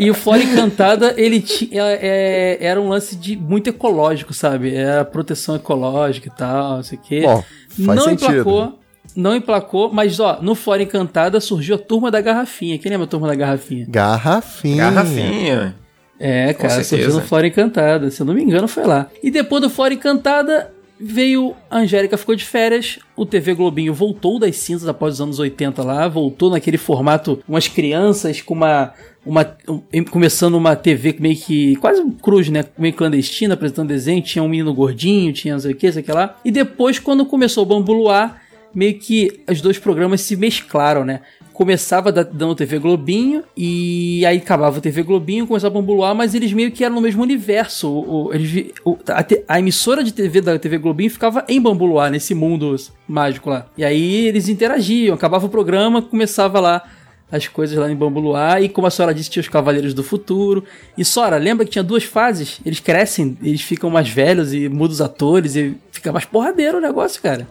E o Flora Encantada, ele tinha, é, era um lance de muito ecológico, sabe? Era proteção ecológica e tal, não sei o quê. Bom, faz não sentido. emplacou, não emplacou, mas ó, no Flora Encantada surgiu a Turma da Garrafinha. Quem lembra a Turma da Garrafinha? Garrafinha. Garrafinha. É, cara, surgiu no Flora Encantada, se eu não me engano foi lá. E depois do Flora Encantada, veio a Angélica ficou de férias, o TV Globinho voltou das cinzas após os anos 80 lá, voltou naquele formato, umas crianças com uma... Uma, um- começando uma TV meio que quase um cruz, né? Meio clandestina, apresentando desenho. Tinha um menino gordinho, tinha não sei o que, sei o que lá. E depois, quando começou o Bambu Luar, meio que os dois programas se mesclaram, né? Começava da- dando TV Globinho e aí acabava o TV Globinho, começava o Bambu Luar, mas eles meio que eram no mesmo universo. O, eles, o- a, a emissora de TV da TV Globinho ficava em Bambu Luar, nesse mundo mágico lá. E aí eles interagiam, acabava o programa, começava lá as coisas lá em Bambu Luar, e como a senhora disse, tinha os Cavaleiros do Futuro. E Sora, lembra que tinha duas fases? Eles crescem, eles ficam mais velhos e mudam os atores e fica mais porradeiro o negócio, cara.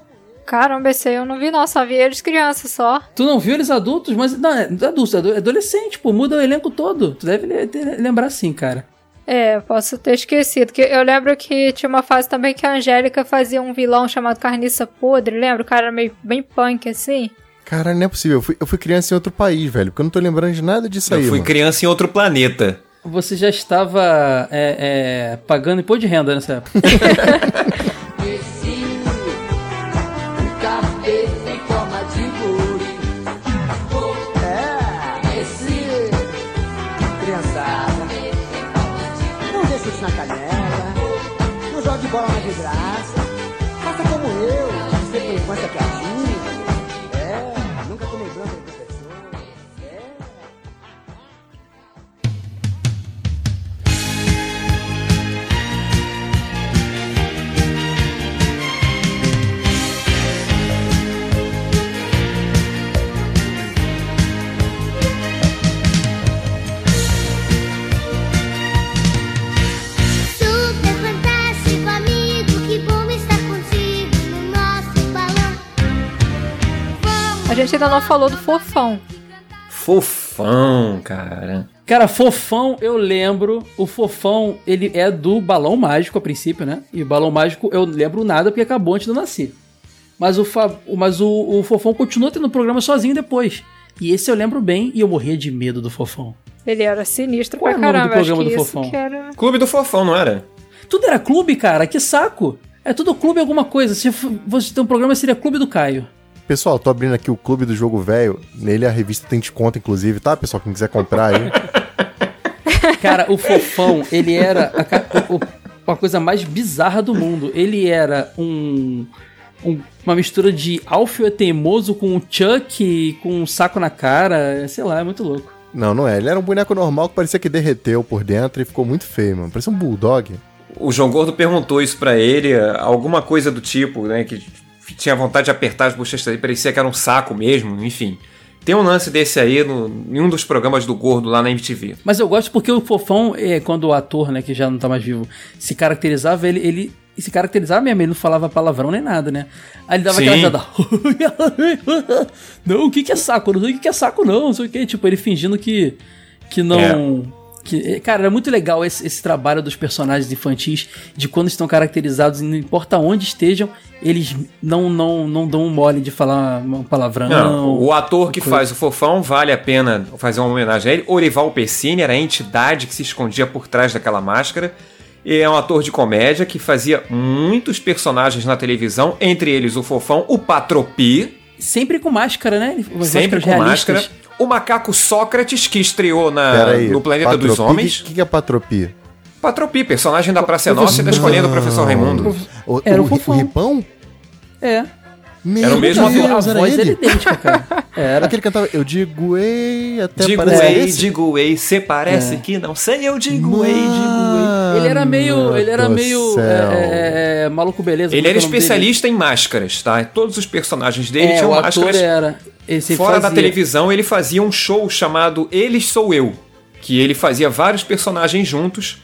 Caramba, esse aí eu não vi, não. Só vi eles crianças só. Tu não viu eles adultos, mas não, é adultos, é ado- adolescente, pô, muda o elenco todo. Tu deve lembrar sim, cara. É, eu posso ter esquecido. Que eu lembro que tinha uma fase também que a Angélica fazia um vilão chamado Carniça Podre, lembra? O cara era meio bem punk assim. Caralho, não é possível. Eu fui, eu fui criança em outro país, velho. Porque eu não tô lembrando de nada disso Eu aí. fui mano. criança em outro planeta. Você já estava é, é, pagando imposto de renda nessa época. gente ainda não falou do fofão. Fofão, cara. Cara, Fofão, eu lembro. O Fofão, ele é do Balão Mágico a princípio, né? E o Balão Mágico eu lembro nada porque acabou antes de eu nascer. Mas o, Fa- mas o, o Fofão continua tendo programa sozinho depois. E esse eu lembro bem e eu morria de medo do Fofão. Ele era sinistro Qual pra é o nome do caramba. Programa do fofão? era... Clube do Fofão, não era? Tudo era clube, cara, que saco. É tudo clube alguma coisa. Se f- você tem um programa, seria Clube do Caio. Pessoal, tô abrindo aqui o Clube do Jogo Velho. Nele a revista tem desconto, inclusive, tá, pessoal? Quem quiser comprar aí. Cara, o Fofão, ele era a o- uma coisa mais bizarra do mundo. Ele era um, um- uma mistura de Alfio é teimoso com um Chuck, com um saco na cara. Sei lá, é muito louco. não, não é. Ele era um boneco normal que parecia que derreteu por dentro e ficou muito feio, mano. Parecia um bulldog. O João Gordo perguntou isso pra ele, alguma coisa do tipo, né? Que tinha vontade de apertar as bochechas dele, parecia que era um saco mesmo, enfim. Tem um lance desse aí no, em um dos programas do Gordo lá na MTV. Mas eu gosto porque o Fofão, é, quando o ator, né, que já não tá mais vivo, se caracterizava, ele, ele se caracterizava mesmo, ele não falava palavrão nem nada, né? Aí ele dava Sim. aquela risada. não, o que que é saco? Eu Não sei o que que é saco, não, não sei o que. Tipo, ele fingindo que, que não... Que, cara, era muito legal esse, esse trabalho dos personagens infantis, de quando estão caracterizados, não importa onde estejam, eles não, não, não dão um mole de falar um palavrão. Não, o ator que coisa- faz o Fofão vale a pena fazer uma homenagem a ele. Orival Pessini era a entidade que se escondia por trás daquela máscara. E é um ator de comédia que fazia muitos personagens na televisão, entre eles o Fofão, o Patropi, Sempre com máscara, né? Sempre com realistas. máscara, o macaco Sócrates, que estreou na, aí. No Planeta dos Patropi, Homens. O que, que é Patropi? Patropi, personagem da Praça Nossa e da Escolinha do Professor Raimundo. O, Era o o, o Ripão? É. Meu Era o mesmo Deus, ator. A era voz ele? era idêntica, cara. Era. Aquele que cantava, eu digo ei, até Digo parece ei, esse. digo ei, cê parece que não sei, eu digo ei, digo ei. Ele era meio. Mano Ele era meio. céu. é, é, maluco beleza. Ele é era é especialista em máscaras, tá? Todos os personagens dele dele? É, tinham o ator máscaras. era. Ele sempre Fora da fazia. televisão, ele fazia um show chamado Eles Sou Eu, que ele fazia vários personagens juntos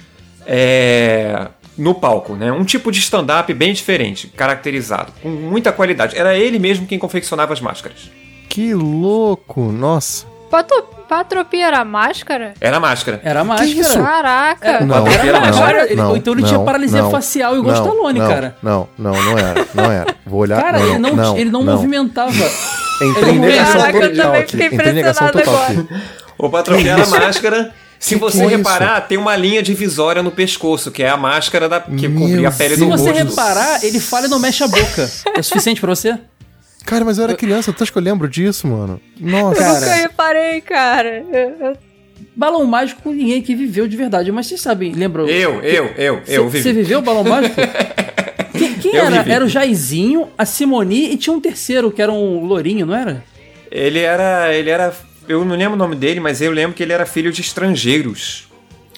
é, no palco, né? Um tipo de stand-up bem diferente, caracterizado, com muita qualidade. Era ele mesmo quem confeccionava as máscaras. Que louco, nossa. Pato- Patropia era máscara? Era máscara. Era máscara. isso? Caraca! Não, Era Era não, máscara. Ele- não, então ele tinha não, paralisia não, facial igual o não, Stallone, não, cara. Não, não, não era, não era. Vou olhar, Cara, não, ele não, não, ele não, movimentava. Entrei em negação Caraca, eu total também aqui. fiquei Entrei em negação impressionado total agora. aqui. O Patropia era máscara. Se Que você que é isso? reparar, tem uma linha divisória no pescoço, que é a máscara da, que Meu cobria a pele Se do você rosto. reparar, ele fala e não mexe a boca. É suficiente pra você? Cara, mas eu era criança, tu acha que eu lembro disso, mano? Nossa. Eu Cara. nunca reparei, cara. Eu- eu- Balão mágico ninguém que viveu de verdade. Mas vocês sabem, lembram? Eu, eu, eu, eu Você vivi. viveu o balão mágico? Quem, quem Eu era? vivi. Era o Jairzinho, a Simoni e tinha um terceiro que era um lourinho, não era? Ele era. Ele era. Eu não lembro o nome dele, mas eu lembro que ele era filho de estrangeiros.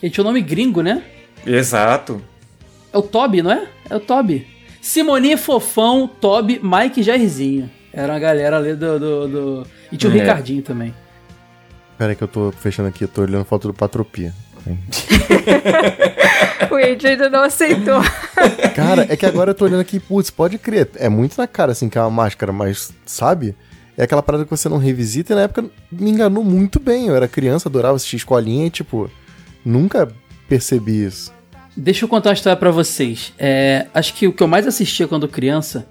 Ele tinha o nome gringo, né? Exato. É o Toby, não é? É o Toby. Simoninha Fofão, Toby, Mike e Jairzinho. Era uma galera ali do. do, do- E tinha o É. Ricardinho também. Pera aí que eu tô fechando aqui, eu tô olhando foto do Patropia. O Ed ainda não aceitou. Cara, é que agora eu tô olhando aqui, putz, pode crer. É muito na cara, assim, que é uma máscara, mas, sabe? É aquela parada que você não revisita e na época me enganou muito bem. Eu era criança, adorava assistir escolinha e, tipo, nunca percebi isso. Deixa eu contar uma história pra vocês. É, acho que o que eu mais assistia quando criança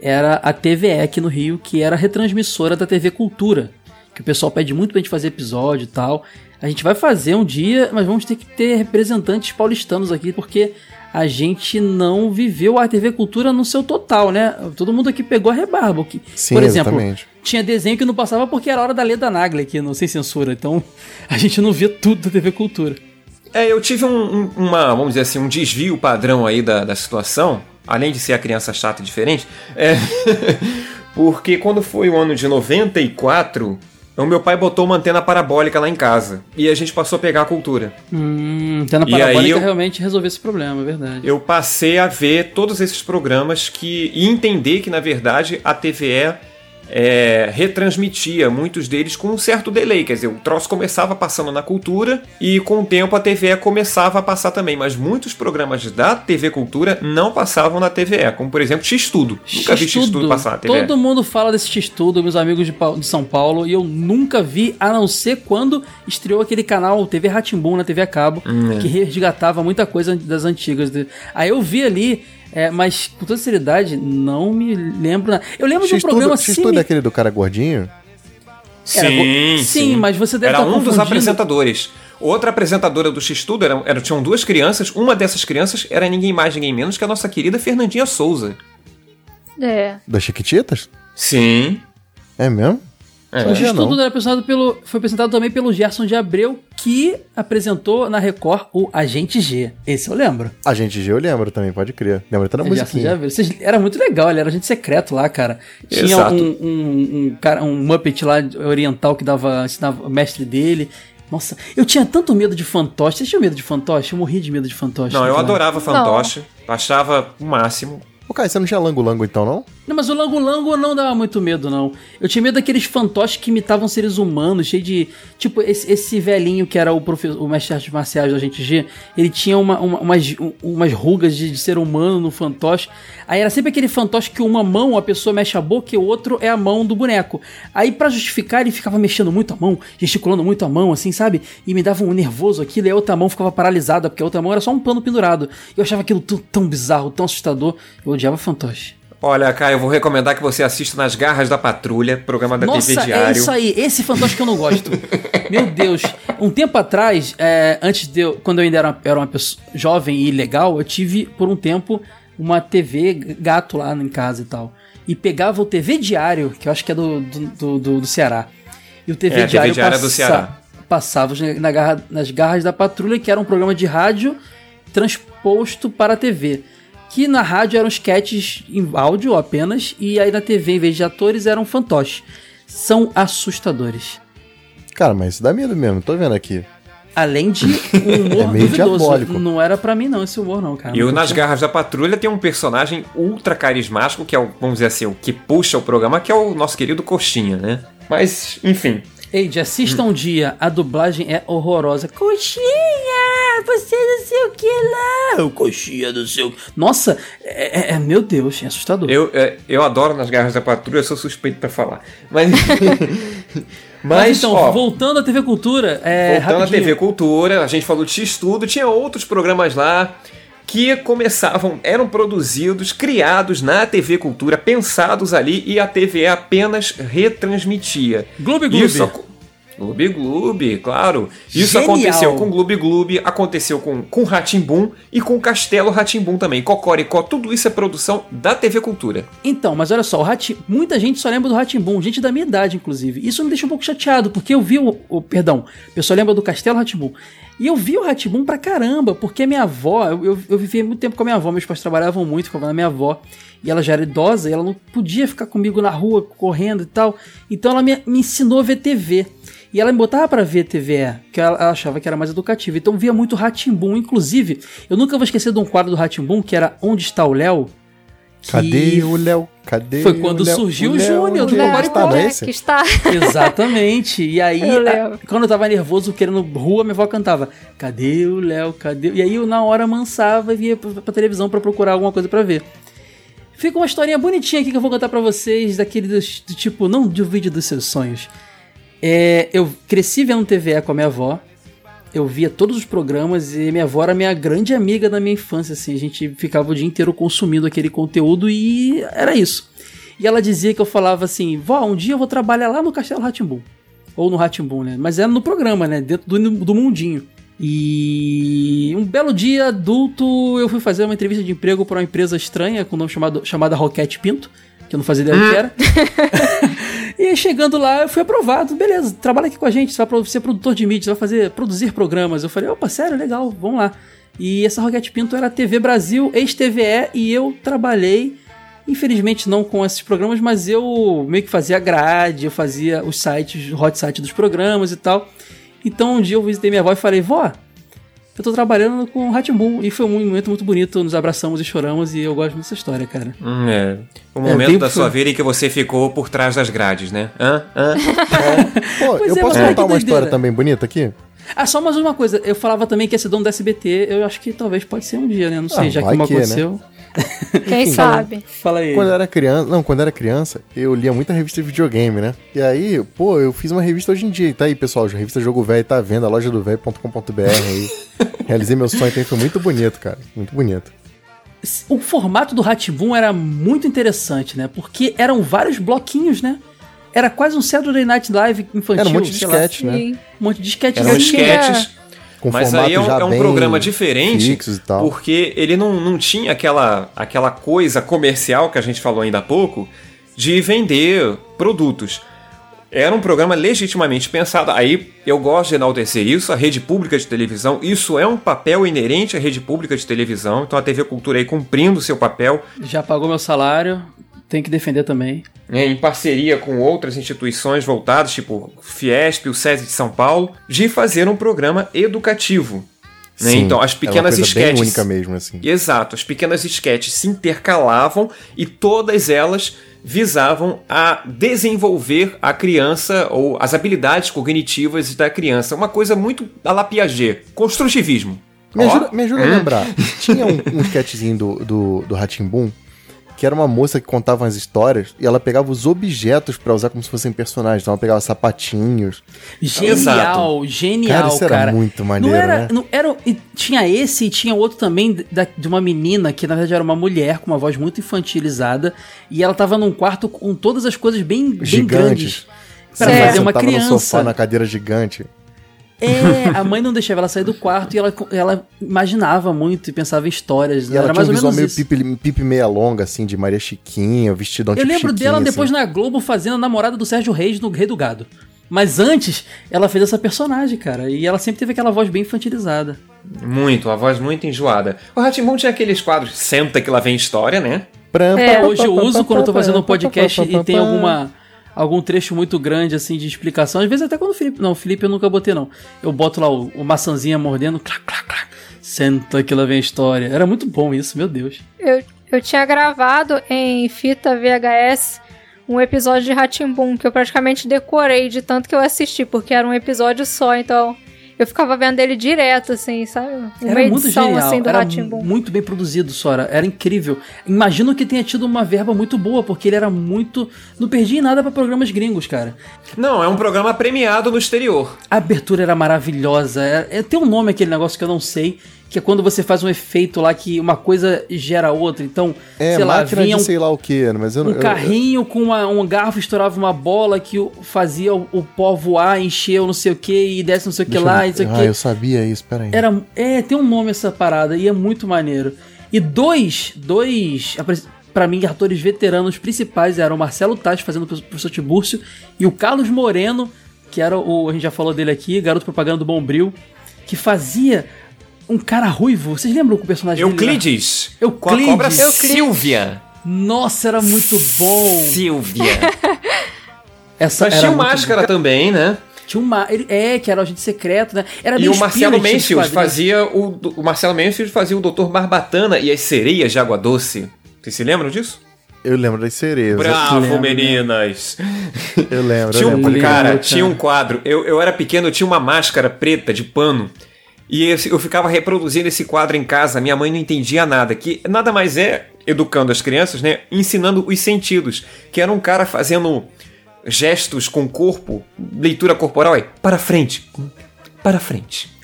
era a TVE aqui no Rio, que era a retransmissora da TV Cultura. Que o pessoal pede muito pra gente fazer episódio e tal. A gente vai fazer um dia, mas vamos ter que ter representantes paulistanos aqui, porque a gente não viveu a TV Cultura no seu total, né? Todo mundo aqui pegou a rebarba. Que, Sim, por exemplo, exatamente. Tinha desenho que não passava porque era hora da Leda Nagli aqui, não sem censura. Então a gente não via tudo da TV Cultura. É, eu tive um, um- uma, vamos dizer assim, um desvio padrão aí da, da situação, além de ser a criança chata e diferente, é, porque quando foi o ano de 94, o meu pai botou uma antena parabólica lá em casa, e a gente passou a pegar a cultura. Hum, antena E parabólica eu- realmente resolveu esse problema, é verdade. Eu passei a ver todos esses programas que, e entender que, na verdade, a TVE é, retransmitia muitos deles com um certo delay. Quer dizer, o troço começava passando na cultura e com o tempo a TVE começava a passar também. Mas muitos programas da TV Cultura não passavam na TVE, como por exemplo X-Tudo. Nunca vi X-Tudo passar na TVE. Todo mundo fala desse X-Tudo, meus amigos de, de São Paulo, e eu nunca vi, a não ser quando estreou aquele canal TV Ratimbum na TV a cabo, Hum, é. que resgatava muita coisa das antigas. Aí eu vi ali, é, mas com toda seriedade, não me lembro. nada. Eu lembro de um programa X-Tudo X-Tudo é simi- aquele do cara gordinho? Era go- Sim, sim, mas você deve Era estar um dos apresentadores. Outra apresentadora do X-Tudo era, era- tinham duas crianças. Uma dessas crianças era ninguém mais, ninguém menos que a nossa querida Fernandinha Souza. É. Das Chiquititas? Sim. É mesmo? É. O Não. X-Tudo era apresentado pelo, foi apresentado também pelo Gerson de Abreu, que apresentou na Record o Agente G. Esse eu lembro. A gente G eu lembro também, pode crer. Lembra até da musiquinha. Vocês- Era muito legal, ele era agente secreto lá, cara. Tinha Exato. um, um, um cara, um Muppet lá oriental que dava, ensinava o mestre dele. Nossa, eu tinha tanto medo de fantoche. Vocês tinham medo de fantoche? Eu morri de medo de fantoche. Não, eu naquela adorava fantoche. Achava o máximo. Ô, Caio, você não tinha lango-lango então, não? Não, mas o Lango Lango não dava muito medo, não. Eu tinha medo daqueles fantoches que imitavam seres humanos, cheio de. Tipo, esse, esse velhinho que era o, professor, o mestre de artes marciais da gente G, ele tinha uma, uma- umas, um- umas rugas de, de ser humano no fantoche. Aí era sempre aquele fantoche que uma mão a pessoa mexe a boca e o outro é a mão do boneco. Aí, pra justificar, ele ficava mexendo muito a mão, gesticulando muito a mão, assim, sabe? E me dava um nervoso aquilo, e a outra mão ficava paralisada, porque a outra mão era só um pano pendurado. Eu achava aquilo tão, tão bizarro, tão assustador. Eu odiava fantoche. Olha, Caio, eu vou recomendar que você assista Nas Garras da Patrulha, programa da Nossa, TV é Diário. isso aí. Esse fantoche que eu não gosto. Meu Deus. Um tempo atrás, é, antes de eu, quando eu ainda era, era uma pessoa jovem e legal, eu tive por um tempo uma TV gato lá em casa e tal. E pegava o TV Diário, que eu acho que é do, do, do, do- Ceará. E o TV É, TV Diário Diário é do passa- Ceará. passava na garra- nas garras da patrulha, que era um programa de rádio transposto para a TV. Que na rádio eram sketches em áudio apenas, e aí na TV, em vez de atores, eram fantoches. São assustadores. Cara, mas isso dá medo mesmo, tô vendo aqui. Além de um humor É meio duvidoso. diabólico. Não era pra mim, não, esse humor, não, cara. E o Nas. Garras da Patrulha tem um personagem ultra carismático, que é o, vamos dizer assim, o que puxa o programa, que é o nosso querido Coxinha, né? Mas, enfim. Eide, assista um dia, a dublagem é horrorosa. Coxinha, você não sei o que lá. O coxinha do seu. Nossa, é, é- é- meu Deus, é assustador. Eu, é, eu adoro Nas Garras da Patrulha, eu sou suspeito pra falar. Mas. Mas, Mas, então, ó, voltando à TV Cultura, é. Voltando à rapidinho. TV Cultura, a gente falou de X-Tudo, tinha outros programas lá que começavam, eram produzidos, criados na TV Cultura, pensados ali e a TVE apenas retransmitia. Isso aco- Gloob Gloob, claro. Isso Genial. aconteceu com Gloob Gloob, aconteceu com, com Ratimbum e com Castelo Ratimbum também. Cocoricó, tudo isso é produção da TV Cultura. Então, mas olha só, o Hati... muita gente só lembra do Ratimbum, gente da minha idade, inclusive. Isso me deixa um pouco chateado, porque eu vi o. o perdão, o pessoal lembra do Castelo Ratimbum. E eu vi o Ratimbum pra caramba, porque a minha avó, eu, eu, eu vivi muito tempo com a minha avó, meus pais trabalhavam muito, ficavam na minha avó. E ela já era idosa, e ela não podia ficar comigo na rua, correndo e tal. Então ela me, me ensinou a ver TV. E ela me botava pra ver TVE, que ela, achava que era mais educativa. Então via muito Ratimbum. Inclusive, eu nunca vou esquecer de um quadro do Ratimbum, que era Onde está o Léo? Cadê o Léo? Cadê Foi quando o Léo? surgiu o Léo, Júnior do onde ele Cocoricó. está, é esse? que está. Exatamente. E aí, a- quando eu tava nervoso, querendo rua, minha avó cantava: Cadê o Léo? Cadê? o-" E aí eu, na hora, mansava e via pra, pra televisão pra procurar alguma coisa pra ver. Fica uma historinha bonitinha aqui que eu vou contar pra vocês, daquele do, do tipo, não duvide dos seus sonhos. É, eu cresci vendo TVE com a minha avó. eu via todos os programas e minha avó era minha grande amiga da minha infância, assim. A gente ficava o dia inteiro consumindo aquele conteúdo e era isso. E ela dizia que eu falava assim, vó, um dia eu vou trabalhar lá no Castelo Ratimbum. Ou no Ratimbum, né? Mas era no programa, né? Dentro do, do mundinho. E um belo dia adulto, eu fui fazer uma entrevista de emprego para uma empresa estranha com o nome chamado, chamada Roquete Pinto, que eu não fazia ideia do que era. e chegando lá, eu fui aprovado. Beleza, trabalha aqui com a gente, você vai ser produtor de mídia, você vai fazer, produzir programas. Eu falei, opa, sério, legal, vamos lá. E essa Roquete Pinto era TV Brasil, ex-TVE, e eu trabalhei, infelizmente não com esses programas, mas eu meio que fazia grade, eu fazia os sites, o hot site dos programas e tal. Então um dia eu visitei minha avó e falei, vó, eu tô trabalhando com o Ratimbun. E foi um momento muito bonito, nos abraçamos e choramos, e eu gosto dessa história, cara. Hum, é. O É, momento bem da sua vida em que você ficou por trás das grades, né? Hã? Hã? Pô, Pois eu é, posso contar uma história também bonita aqui? Ah, só mais uma coisa, eu falava também que ia ser dono da SBT, eu acho que talvez pode ser um dia, né? Não sei, Ah, já que não que, né? aconteceu. Quem sabe? Fala aí. Quando eu era criança, não, quando eu era criança, eu lia muita revista de videogame, né? E aí, pô, eu fiz uma revista hoje em dia. E tá aí, pessoal, a revista Jogo Velho tá à venda, loja do velho.com.br aí. Realizei meu sonho também, foi muito bonito, cara. Muito bonito. O formato do Ratibum era muito interessante, né? Porque eram vários bloquinhos, né? Era quase um Saturday Night Live infantil. Era um monte de sketch, né? Sim. Um monte de sketch. Eram. Com Mas aí é um, é um programa diferente, porque ele não, não tinha aquela, aquela coisa comercial que a gente falou ainda há pouco de vender produtos. Era um programa legitimamente pensado. Aí eu gosto de enaltecer isso, a rede pública de televisão. Isso é um papel inerente à rede pública de televisão. Então a TV Cultura aí cumprindo o seu papel Já pagou meu salário, tem que defender também. né, em parceria com outras instituições voltadas, tipo Fiesp, o SESI de São Paulo, de fazer um programa educativo. né? Sim, Então, as uma pequenas bem esquetes. única mesmo, assim. Exato, as pequenas esquetes se intercalavam e todas elas visavam a desenvolver a criança ou as habilidades cognitivas da criança. Uma coisa muito a la Piaget, construtivismo. Me ajuda, me ajuda a lembrar. Tinha um, um sketchzinho do, do, do Ratimbum que era uma moça que contava as histórias e ela pegava os objetos pra usar como se fossem personagens. Então ela pegava sapatinhos. Genial, genial, Cara, isso era cara. muito maneiro, não era, né? não era, tinha esse e tinha outro também da- de uma menina que na verdade era uma mulher com uma voz muito infantilizada e ela tava num quarto com todas as coisas bem, bem Gigantes. grandes pra Certo. fazer uma Sentava no criança. sofá, na cadeira gigante. É, a mãe não deixava ela sair do quarto e ela, ela imaginava muito e pensava em histórias. E ela era tinha mais um ou visual menos meio pipi, pipi meia longa, assim, de Maria Chiquinha, vestidão Eu tipo lembro Chiquinha, dela depois assim. na Globo fazendo a namorada do Sérgio Reis no Rei do Gado. Mas antes, ela fez essa personagem, cara. E ela sempre teve aquela voz bem infantilizada. Muito, a voz muito enjoada. O Ratimbun tinha aqueles quadros, senta que lá vem história, né? É. Hoje eu uso quando eu tô fazendo um podcast e tem alguma algum trecho muito grande assim de explicação. Às vezes até quando o Felipe, não, o Felipe eu nunca botei não. Eu boto lá o, o maçãzinha mordendo, clac, clac, clac. Senta que lá vem a história. Era muito bom isso, meu Deus. Eu, eu tinha gravado em fita VHS um episódio de Ratimbum que eu praticamente decorei de tanto que eu assisti, porque era um episódio só, então eu ficava vendo ele direto, assim, sabe? Uma Era muito edição genial, assim do era muito bem produzido, Sora. Era incrível. Imagino que tenha tido uma verba muito boa, porque ele era muito. Não perdia em nada pra programas gringos, cara. Não, é um programa premiado no exterior. A abertura era maravilhosa. É, é- tem um nome aquele negócio que eu não sei, que é quando você faz um efeito lá que uma coisa gera outra. Então, É, sei lá, vinha um, sei lá o que, mas eu não... um eu- carrinho com uma- um garfo, estourava uma bola que fazia o, o pó voar, encheu não sei o que, e desce não sei o que lá, eu- não sei o Ah, que. eu sabia isso, peraí. Era, é, tem um nome essa parada e é muito maneiro. E dois, dois, pra mim, atores veteranos principais eram o Marcelo Tati fazendo o professor Tibúrcio e o Carlos Moreno, que era o, a gente já falou dele aqui, garoto propaganda do Bombril, que fazia um cara ruivo. Vocês lembram o personagem dele? Euclides. Euclides. Com a cobra Euclides. Silvia. Nossa, era muito bom. Silvia. Essa Mas era tinha o muito Máscara também, né? Tinha uma, ele, é, que era o agente secreto, né? Era E meio o Marcelo quadrinhos. fazia o, o Marcelo Mansfield fazia o Dr. Barbatana e as sereias de água doce. Vocês se lembram disso? Eu lembro das sereias. Bravo, lembro, meninas! Eu lembro, Tinha eu um, lembro. lembro, cara, cara. tinha um quadro. Eu, eu era pequeno, eu tinha uma máscara preta de pano. E eu ficava reproduzindo esse quadro em casa. Minha mãe não entendia nada. Que nada mais é educando as crianças, né? Ensinando os sentidos. Que era um cara fazendo gestos com o corpo, leitura corporal, aí, para frente, para frente.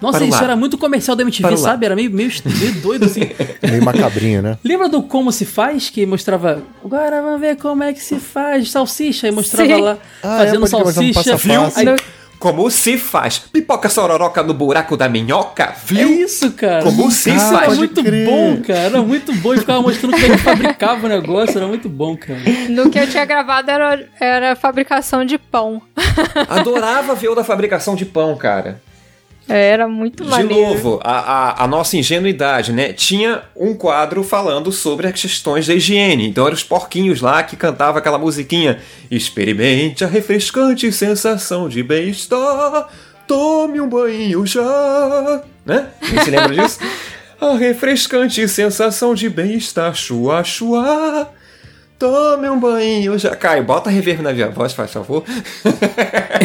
Nossa, Para isso lá. era muito comercial da Para MTV, lá. sabe? Era meio, meio, meio doido assim. Meio macabrinho, né? Lembra do Como Se Faz? Que mostrava. Agora vamos ver como é que se faz salsicha. E mostrava Sim. lá Ah, é, fazendo crer, mostrava um salsicha. passo a passo. Aí- Como se faz? Pipoca sororoca no buraco da minhoca, É viu? isso, cara. Como se Isso faz? era muito crer. bom, cara. Era muito bom. E ficava mostrando como é que fabricava o negócio. Era muito bom, cara. No que eu tinha gravado era, era fabricação de pão. Adorava ver o da fabricação de pão, cara. Era muito De maneiro. novo, a, a, a nossa ingenuidade, né? Tinha um quadro falando sobre as questões da higiene. Então eram os porquinhos lá que cantava aquela musiquinha. Experimente a refrescante sensação de bem-estar. Tome um banho já. Né? Quem se lembra disso? A refrescante sensação de bem-estar. Chua, chua. Tome um banho já. Caio, bota reverb na minha voz, faz favor.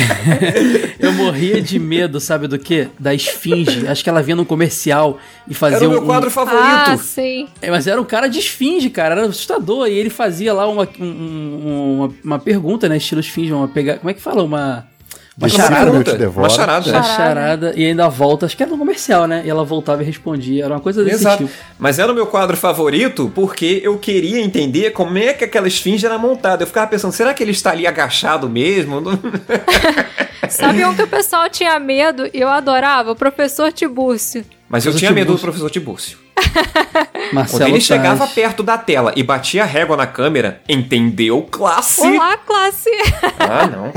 Eu morria de medo, sabe do quê? Da esfinge. Acho que ela vinha num comercial e fazia Era o meu um- quadro Ah, favorito. sim. É, mas era um cara de esfinge, cara. Era assustador. E ele fazia lá uma, um- um- uma, uma pergunta, né? Estilo esfinge. Uma pega... Como é que fala? Uma. Uma charada. te uma charada. Uma Charada. charada. E ainda volta. Acho que era no comercial, né? E ela voltava e respondia. Era uma coisa desse Exato. tipo. Mas era o meu quadro favorito porque eu queria entender como é que aquela esfinge era montada. Eu ficava pensando, será que ele está ali agachado mesmo? Sabe um que o pessoal tinha medo e eu adorava? O professor Tibúrcio. Mas eu Professor tinha medo do Tibúrcio. professor Tibúrcio. Marcelo Quando ele Taz. chegava perto da tela e batia a régua na câmera, entendeu? Classe! Olá, classe! Ah, não.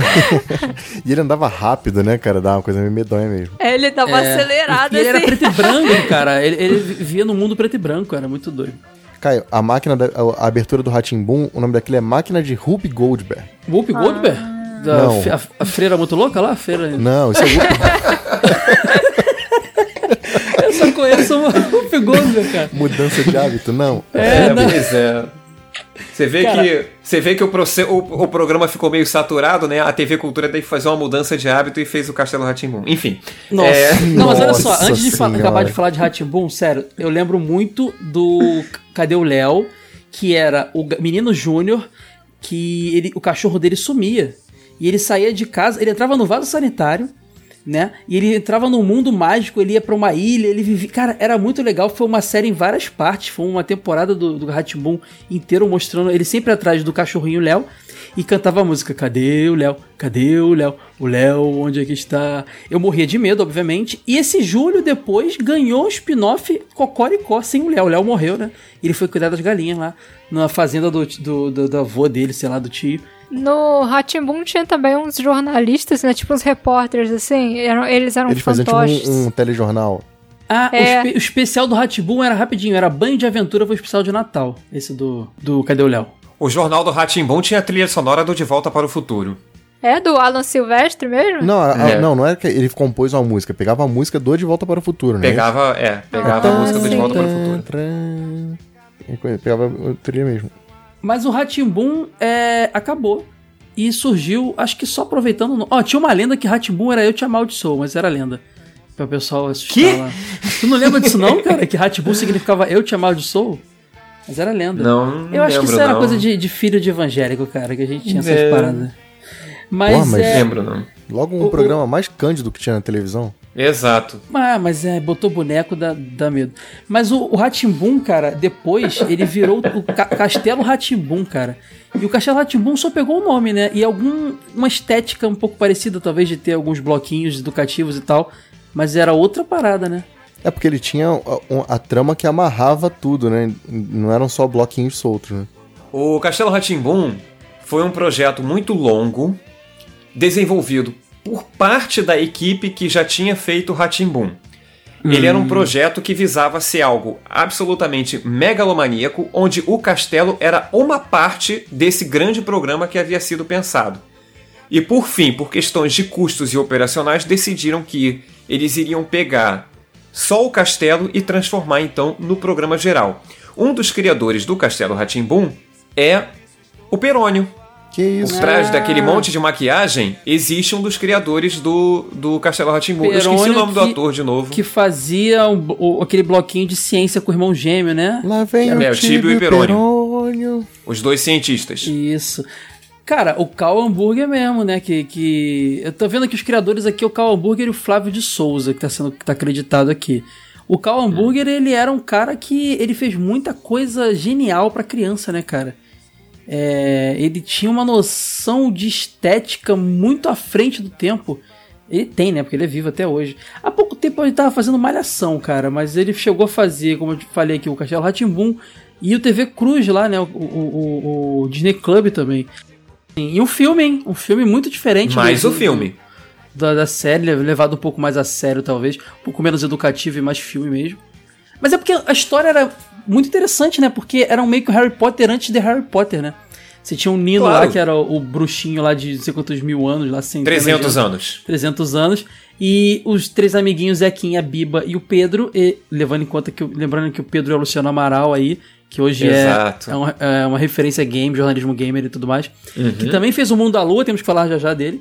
E ele andava rápido, né, cara? Dava uma coisa meio medonha mesmo. Ele dava uma É, acelerada e ele era assim. preto e branco, cara. Ele, ele vivia no mundo preto e branco, era muito doido. Caio, a máquina, da, a abertura do Ratimbum, o nome daquilo é Máquina de Ruby Goldberg. Whoop Goldberg? Da Não. a, a freira muito louca lá? A freira. Não, isso é Whoop, Eu só conheço o Goldberg, cara. mudança de hábito, não. É, não. pois é. Você vê Cara. que, você vê que o, proce- o, o programa ficou meio saturado, né? A TV Cultura teve que fazer uma mudança de hábito e fez o Castelo Ratimbum. Enfim. Nossa. É, Não, mas olha só, Nossa antes de Senhora. acabar de falar de Ratimbum, sério, eu lembro muito do Cadê o Léo, que era o menino Júnior, que ele, o cachorro dele sumia. E ele saía de casa, ele entrava no vaso sanitário, né? E ele entrava num mundo mágico, ele ia pra uma ilha, ele vivia. Cara, era muito legal. Foi uma série em várias partes. Foi uma temporada do, do Ratimbum inteiro mostrando ele sempre atrás do cachorrinho Léo e cantava a música: Cadê o Léo? Cadê o Léo? O Léo, onde é que está? Eu morria de medo, obviamente. E esse Júlio depois ganhou um spin-off Cocoricó sem o Léo. O Léo morreu, né? Ele foi cuidar das galinhas lá na fazenda do, do, do, do avô dele, sei lá, do tio. No Ratimbun tinha também uns jornalistas, né? Tipo uns repórteres, assim. Eram, eles eram Eles faziam tipo fantoches. um, um telejornal. Ah, o, É. espe- o especial do Ratibum era rapidinho, era banho de aventura, foi o especial de Natal. Esse do, do Cadê o Léo? o Jornal do Ratimbum tinha a trilha sonora do De Volta para o Futuro. É do Alan Silvestre mesmo? Não, a- a- É. não, não era que ele compôs uma música, pegava a música do De Volta para o Futuro, né? Pegava, é, pegava Ah, a música do De. Volta para o Futuro. Futuro. Pegava a trilha mesmo. Mas o Ratimbum é, acabou. E surgiu, acho que só aproveitando. Ó, tinha uma lenda que Ratimbum era eu te amaldiçoo, mas era lenda. Pra o pessoal assustar lá. Tu não lembra disso, não, cara? Que Ratimbum significava eu te amaldiçoo? Mas era lenda. Não, não Eu acho que lembro, isso era não. coisa de, de filho de evangélico, cara, que a gente tinha essas É. paradas. Mas, Porra, mas é. Lembro, não. Logo um O- o- programa mais cândido que tinha na televisão. Exato. Ah, mas é, botou boneco, dá, dá medo. Mas o, o Ratimbum, cara, depois ele virou o Ca- Castelo Ratimbum, cara. E o Castelo Ratimbum só pegou o nome, né? E algum, uma estética um pouco parecida, talvez, de ter alguns bloquinhos educativos e tal. Mas era outra parada, né? É porque ele tinha a, a trama que amarrava tudo, né? Não eram só bloquinhos soltos, né? O Castelo Ratimbum foi um projeto muito longo, desenvolvido por parte da equipe que já tinha feito o Ratimbum. Ele era um projeto que visava ser algo absolutamente megalomaníaco, onde o castelo era uma parte desse grande programa que havia sido pensado. E por fim, por questões de custos e operacionais, decidiram que eles iriam pegar só o castelo e transformar então no programa geral. Um dos criadores do Castelo Ratimbum é o Perônio. Que isso? Por trás daquele monte de maquiagem, existe um dos criadores do, do Castelo Ratimbum. Eu esqueci o nome do que- ator de novo. Que fazia um- o- aquele bloquinho de ciência com o irmão gêmeo, né? Lá vem É, o o Tíbio e Perônio. Perônio. Os dois cientistas. Isso. Cara, o Cal Hambúrguer mesmo, né? Que, que. Eu tô vendo que os criadores aqui, o Cal Hambúrguer e o Flávio de Souza, que tá sendo que tá acreditado aqui. O Cal Hambúrguer, ele era um cara que ele fez muita coisa genial pra criança, né, cara? É, ele tinha uma noção de estética muito à frente do tempo. Ele tem, né? Porque ele é vivo até hoje. Há pouco tempo ele tava fazendo malhação, cara, mas ele chegou a fazer, como eu falei aqui, o Castelo Ratimbum e o TV Cruz lá, né? O, o- o- Disney Club também. E um filme, hein? Um filme muito diferente. Mais o filme. Da, da série, levado um pouco mais a sério, talvez. Um pouco menos educativo e mais filme mesmo. Mas é porque a história era muito interessante, né? Porque era um meio que o Harry Potter antes de Harry Potter, né? Você tinha um Nino Claro. lá, que era o, o bruxinho lá de não sei quantos mil anos, lá de 300 anos. 300 anos. E os três amiguinhos, Zequinha, a Biba e o Pedro. E levando em conta que. Lembrando que o Pedro é o Luciano Amaral aí, que hoje é, é, uma, é uma referência game, jornalismo gamer e tudo mais. Uhum. Que também fez o Mundo da Lua, temos que falar já já dele.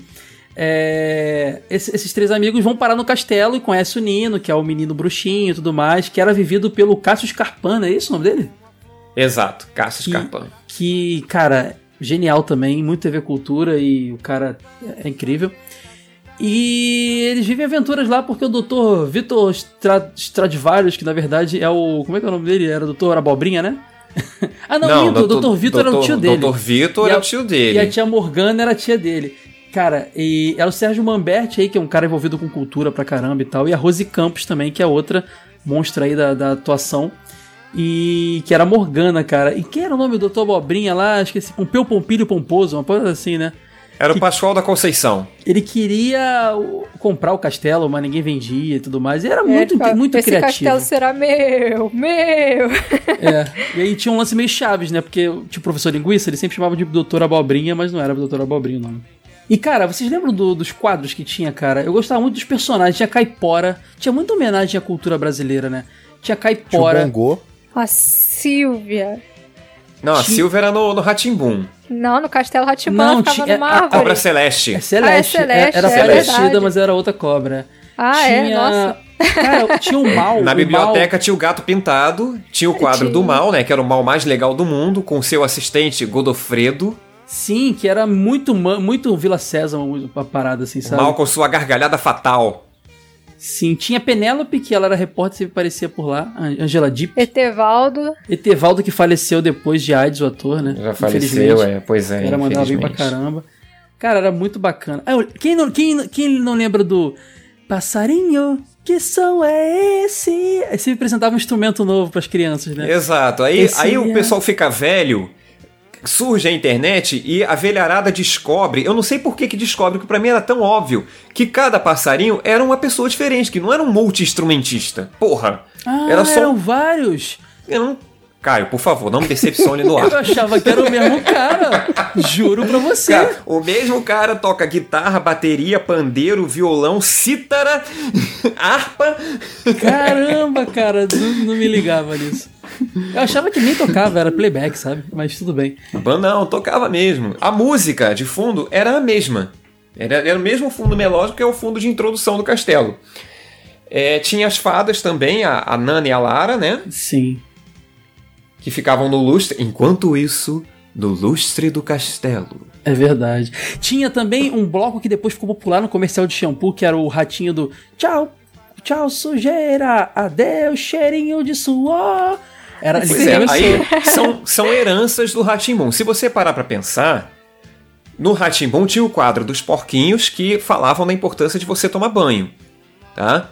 É, esse- esses três amigos vão parar no castelo e conhecem o Nino, que é o menino bruxinho e tudo mais, que era vivido pelo Cássio Scarpana, é isso o nome dele? Exato. Cassius Que- Carpan. Que, cara, genial também, muito TV Cultura e o cara é incrível. E eles vivem aventuras lá porque o Dr. Vitor Stra Stradivarius, que na verdade é o. Como é que é o nome dele? Era o Dr. Abobrinha, né? ah, não, minto, o Dr. Vitor era o tio dele. Dr. Vitor era o tio E a dele. tia Morgana era a tia dele. Cara, e era o Sérgio Mamberti aí, que é um cara envolvido com cultura pra caramba e tal. E a Rose Campos também, que é outra monstra aí da, da atuação. E que era a Morgana, cara. E quem era o nome do Dr. Abobrinha lá? Esqueci. Pompeu Pompilho Pomposo, uma coisa assim, né? Era o Pascoal da Conceição. Ele queria comprar o castelo, mas ninguém vendia e tudo mais. E era É, muito, tipo, muito Esse criativo. castelo será meu, meu. É. E aí tinha um lance meio chaves, né? Porque tinha o professor linguiça, ele sempre chamava de Doutor Abobrinha, mas não era Doutor Abobrinha o nome. E, cara, vocês lembram do- dos quadros que tinha, cara? Eu gostava muito dos personagens. Tinha Caipora. Tinha muita homenagem à cultura brasileira, né? Tinha Caipora. Bongo. A Silvia. Não, a Silvia era no, no Ratimbum. Não, no Castelo Ratimbun Não, ficava tinha- numa a- a. Cobra Celeste. É Celeste. Ah, é Celeste, era é parecida, verdade. mas era outra cobra. Ah, é? Nossa. Cara, tinha o mal. Na o biblioteca tinha o gato pintado, tinha o quadro Tinha. do mal, né? Que era o mal mais legal do mundo, com seu assistente Godofredo. Sim, que era muito, muito Vila César, uma parada assim, O sabe? mal com sua gargalhada fatal. Sim, tinha Penélope, que ela era repórter, sempre aparecia por lá. An- Angela Deep. Etevaldo. Etevaldo, que faleceu depois de AIDS, o ator, né? Já faleceu, é, pois é. Era mandava bem pra caramba. Cara, era muito bacana. Ah, quem, não, quem, quem não lembra do Passarinho, que som é esse? Aí sempre apresentava um instrumento novo pras crianças, né? Exato. Aí, Esse aí é- o pessoal fica velho, surge a internet e a velharada descobre. Eu não sei por que, que descobre, que pra mim era tão óbvio que cada passarinho era uma pessoa diferente, que não era um multi-instrumentista. Porra. Ah, era só. eram vários. Eu não... Caio, por favor, não me decepcione no Eu ar. achava que era o mesmo cara. Juro pra você. Cara, o mesmo cara toca guitarra, bateria, pandeiro, violão, cítara, harpa. Caramba, cara, não, não me ligava nisso. Eu achava que nem tocava, era playback, sabe? Mas tudo bem. Não, tocava mesmo. A música de fundo era a mesma. Era, era o mesmo fundo melódico que é o fundo de introdução do castelo. É, tinha as fadas também, a, a Nana e a Lara, né? Sim. Que ficavam no lustre. Enquanto isso, no lustre do castelo. É verdade. Tinha também um bloco que depois ficou popular no comercial de shampoo, que era o ratinho do Tchau, tchau, sujeira, adeus, cheirinho de suor. Era Pois ele é, aí são, são heranças do Ratimbum. Se você parar pra pensar, no Ratimbum tinha o quadro dos porquinhos que falavam da importância de você tomar banho, tá?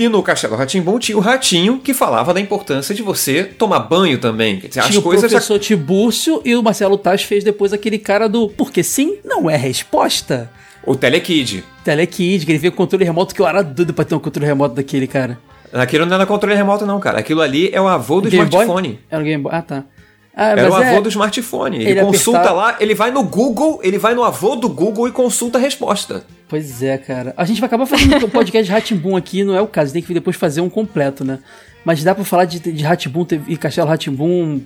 E no Castelo Ratimbum tinha o ratinho que falava da importância de você tomar banho também. Quer dizer, Tinha as o coisas professor Tibúrcio e o Marcelo Taz fez depois aquele cara do Porque sim não é resposta. O Telekid. Telekid, que ele veio com controle remoto, que eu era doido pra ter um controle remoto daquele cara. Aquilo não era controle remoto, não, cara. Aquilo ali é o avô do Game Boy? smartphone. Era o Game Boy? Ah, tá. Ah, Era o avô é- do smartphone. Ele, ele consulta apertava- lá, ele vai no Google, ele vai no avô do Google e consulta a resposta. Pois é, cara. A gente vai acabar fazendo um podcast de Ratimbum aqui, não é o caso, tem que depois fazer um completo, né? Mas dá pra falar de, de Ratimbum e Castelo Ratimbum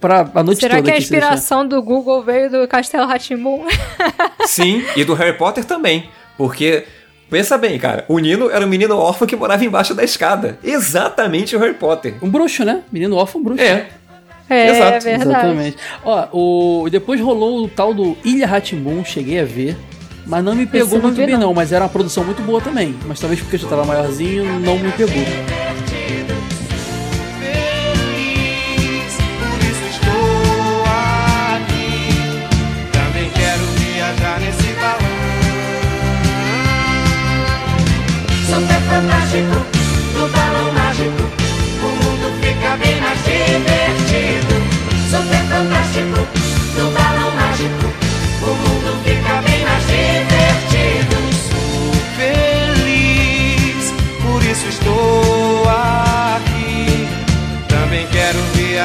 pra a noite Será toda que a inspiração do Google veio do Castelo Ratimbun? Sim, e do Harry Potter também. Porque, pensa bem, cara, o Nino era um menino órfão que morava embaixo da escada. Exatamente o Harry Potter. Um bruxo, né? Menino órfão bruxo. É. É, Exato, verdade. Exatamente. Ó, o... depois rolou o tal do Ilha Ratimbun, cheguei a ver. Mas não me pegou não muito bem, não. não. Mas era uma produção muito boa também. Mas talvez porque eu já tava maiorzinho, não me pegou. feliz,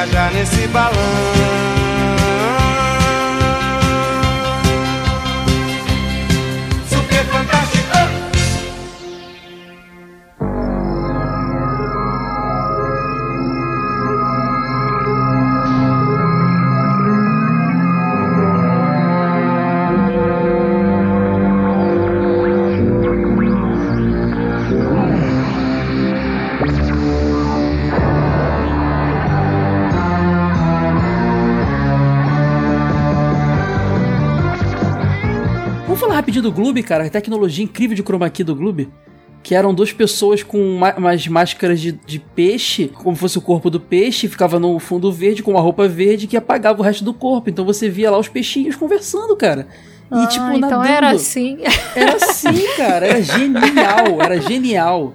viajar nesse balão. Do Gloob, cara. A tecnologia incrível de chroma key do Gloob. Que eram duas pessoas com ma- umas máscaras de, de peixe, como fosse o corpo do peixe, ficava no fundo verde com uma roupa verde que apagava o resto do corpo. Então você via lá os peixinhos conversando, cara. E Ah, tipo, então nadando. era assim. Era assim, cara. Era genial. Era genial.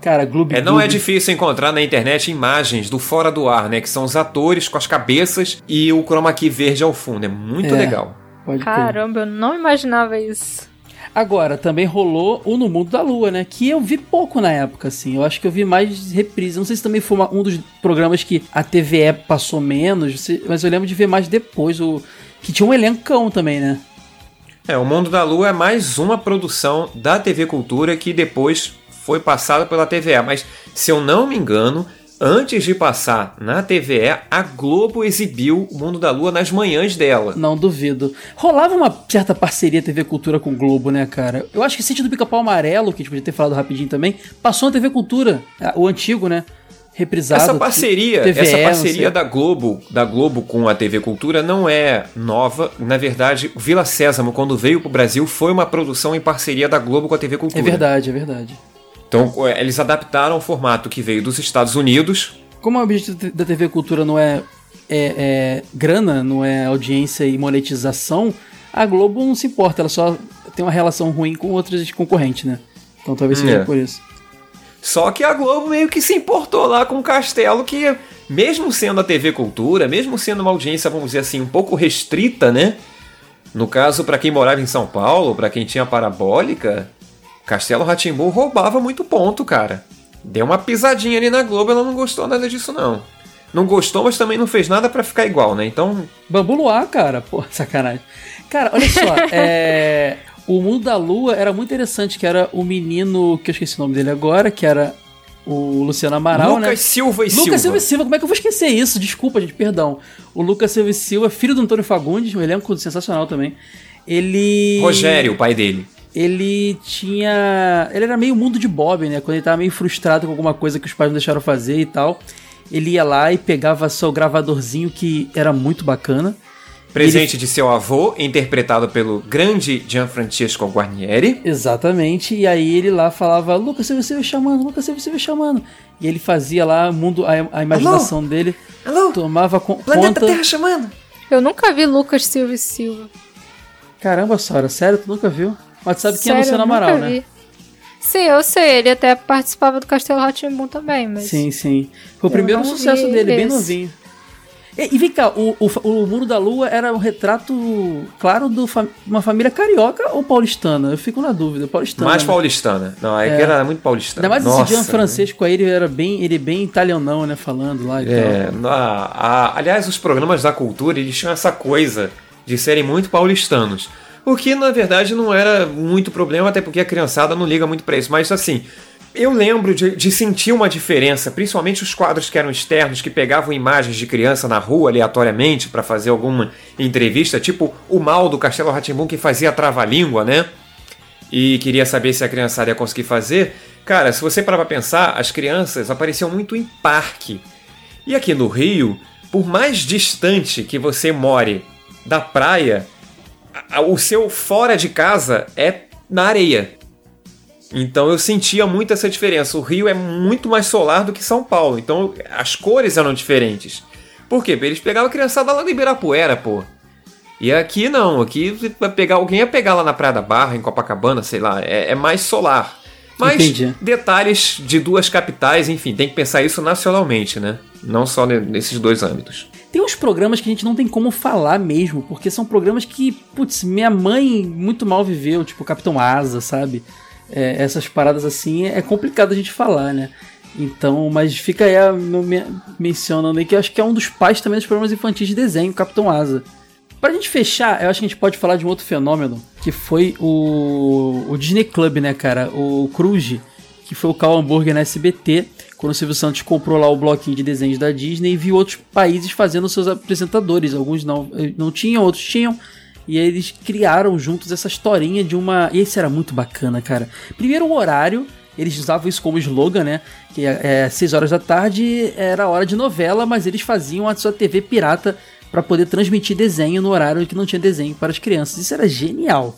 Cara, Gloob É, não é Gloob. difícil encontrar na internet imagens do fora do ar, né? Que são os atores com as cabeças e o chroma key verde ao fundo. É muito É. legal. Pode. Caramba, eu não imaginava isso. Agora, também rolou o No Mundo da Lua, né? Que eu vi pouco na época, assim. Eu acho que eu vi mais reprise. Não sei se também foi uma- um dos programas que a TVE passou menos, mas eu lembro de ver mais depois. O, que tinha um elencão também, né? É, o Mundo da Lua é mais uma produção da TV Cultura que depois foi passada pela TVE. Mas, se eu não me engano, antes de passar na TVE, a Globo exibiu o Mundo da Lua nas manhãs dela. Não duvido. Rolava uma certa parceria TV Cultura com o Globo, né, cara? Eu acho que Sítio do Pica-Pau Amarelo, que a gente podia ter falado rapidinho também, passou na TV Cultura. ah, O antigo, né? Reprisado. Essa parceria, TVE, essa parceria da Globo, da Globo com a TV Cultura não é nova. Na verdade, o Vila Sésamo, quando veio pro Brasil, foi uma produção em parceria da Globo com a TV Cultura. É verdade, é verdade. Então, é, eles adaptaram o formato que veio dos Estados Unidos. Como o objetivo da TV Cultura não é, é, é grana, não é audiência e monetização, a Globo não se importa, ela só tem uma relação ruim com outros concorrentes, né? Então talvez seja É. por isso. Só que a Globo meio que se importou lá com o Castelo, que mesmo sendo a TV Cultura, mesmo sendo uma audiência, vamos dizer assim, um pouco restrita, né? No caso, pra quem morava em São Paulo, pra quem tinha parabólica, Castelo Ratimbu roubava muito ponto, cara. Deu uma pisadinha ali na Globo, ela não gostou nada disso não. Não gostou, mas também não fez nada pra ficar igual, né? Então, Bambu Luar, cara, pô, sacanagem. Cara, olha só, é, o Mundo da Lua era muito interessante, que era o menino, que eu esqueci o nome dele agora, que era o Luciano Amaral, Lucas né? Silva e Lucas Silva. Silva e Silva, como é que eu vou esquecer isso? Desculpa, gente, perdão. O Lucas Silva e Silva, filho do Antônio Fagundes, um elenco sensacional também. Ele. Rogério, o pai dele. Ele tinha. Ele era meio mundo de Bob, né? Quando ele tava meio frustrado com alguma coisa que os pais não deixaram fazer e tal. Ele ia lá e pegava seu gravadorzinho que era muito bacana. Presente de seu avô, interpretado pelo grande Gianfrancesco Guarnieri. Exatamente. E aí ele lá falava, Lucas Silva Silva chamando, Lucas Silva Silva chamando. E ele fazia lá o mundo, a, a imaginação dele. Alô? Tomava co- Planeta conta. Terra chamando. Eu nunca vi Lucas Silva e Silva. Caramba, Sora, sério, tu nunca viu? Mas tu sabe quem é Sério, Luciano eu nunca Amaral, né? Sim, eu sei, ele até participava do Castelo Ratimbun também, mas. Sim, sim. Foi o primeiro sucesso dele, bem esse. novinho. E, e vem cá, o, o, o Muro da Lua era um retrato, claro, de uma família carioca ou paulistana? Eu fico na dúvida, paulistana. Mais né? paulistana. Não, é, que era muito paulistana. Ainda mais Nossa, esse Gian Francesco aí, ele era bem, ele bem italianão, né, falando lá e tal. É, a- a- aliás, os programas da cultura, eles tinham essa coisa de serem muito paulistanos. O que, na verdade, não era muito problema, até porque a criançada não liga muito pra isso. Mas, assim, eu lembro de, de sentir uma diferença, principalmente os quadros que eram externos, que pegavam imagens de criança na rua aleatoriamente pra fazer alguma entrevista, tipo o mal do Castelo Ratimbum que fazia trava-língua, né? e queria saber se a criançada ia conseguir fazer. Cara, se você parar pra pensar, as crianças apareciam muito em parque. E aqui no Rio, por mais distante que você more da praia, o seu fora de casa é na areia. Então eu sentia muito essa diferença. O Rio é muito mais solar do que São Paulo. Então as cores eram diferentes. Por quê? Porque Eles pegavam a criançada lá no Ibirapuera, pô. E aqui não, aqui vai pegar alguém ia pegar lá na Praia da Barra, em Copacabana, sei lá, é, é mais solar. Mas Entendi. detalhes de duas capitais, enfim, tem que pensar isso nacionalmente, né? Não só ne- nesses dois âmbitos. Tem uns programas que a gente não tem como falar mesmo, porque são programas que, putz, minha mãe muito mal viveu, tipo Capitão Asa, sabe? É, essas paradas assim é complicado a gente falar, né? Então, mas fica aí a, me- mencionando aí que eu acho que é um dos pais também dos programas infantis de desenho, Capitão Asa. Pra gente fechar, eu acho que a gente pode falar de um outro fenômeno, que foi o, o Disney Club, né, cara? O Cruz, que foi o Cal Hambúrguer na SBT, quando o Silvio Santos comprou lá o bloquinho de desenhos da Disney e viu outros países fazendo seus apresentadores. Alguns não, eh, não tinham, outros tinham. E aí eles criaram juntos essa historinha de uma. E esse era muito bacana, cara. Primeiro o horário, eles usavam isso como slogan, né? Que é, é 6 horas da tarde era hora de novela, mas eles faziam a sua TV pirata para poder transmitir desenho no horário que não tinha desenho para as crianças. Isso era genial.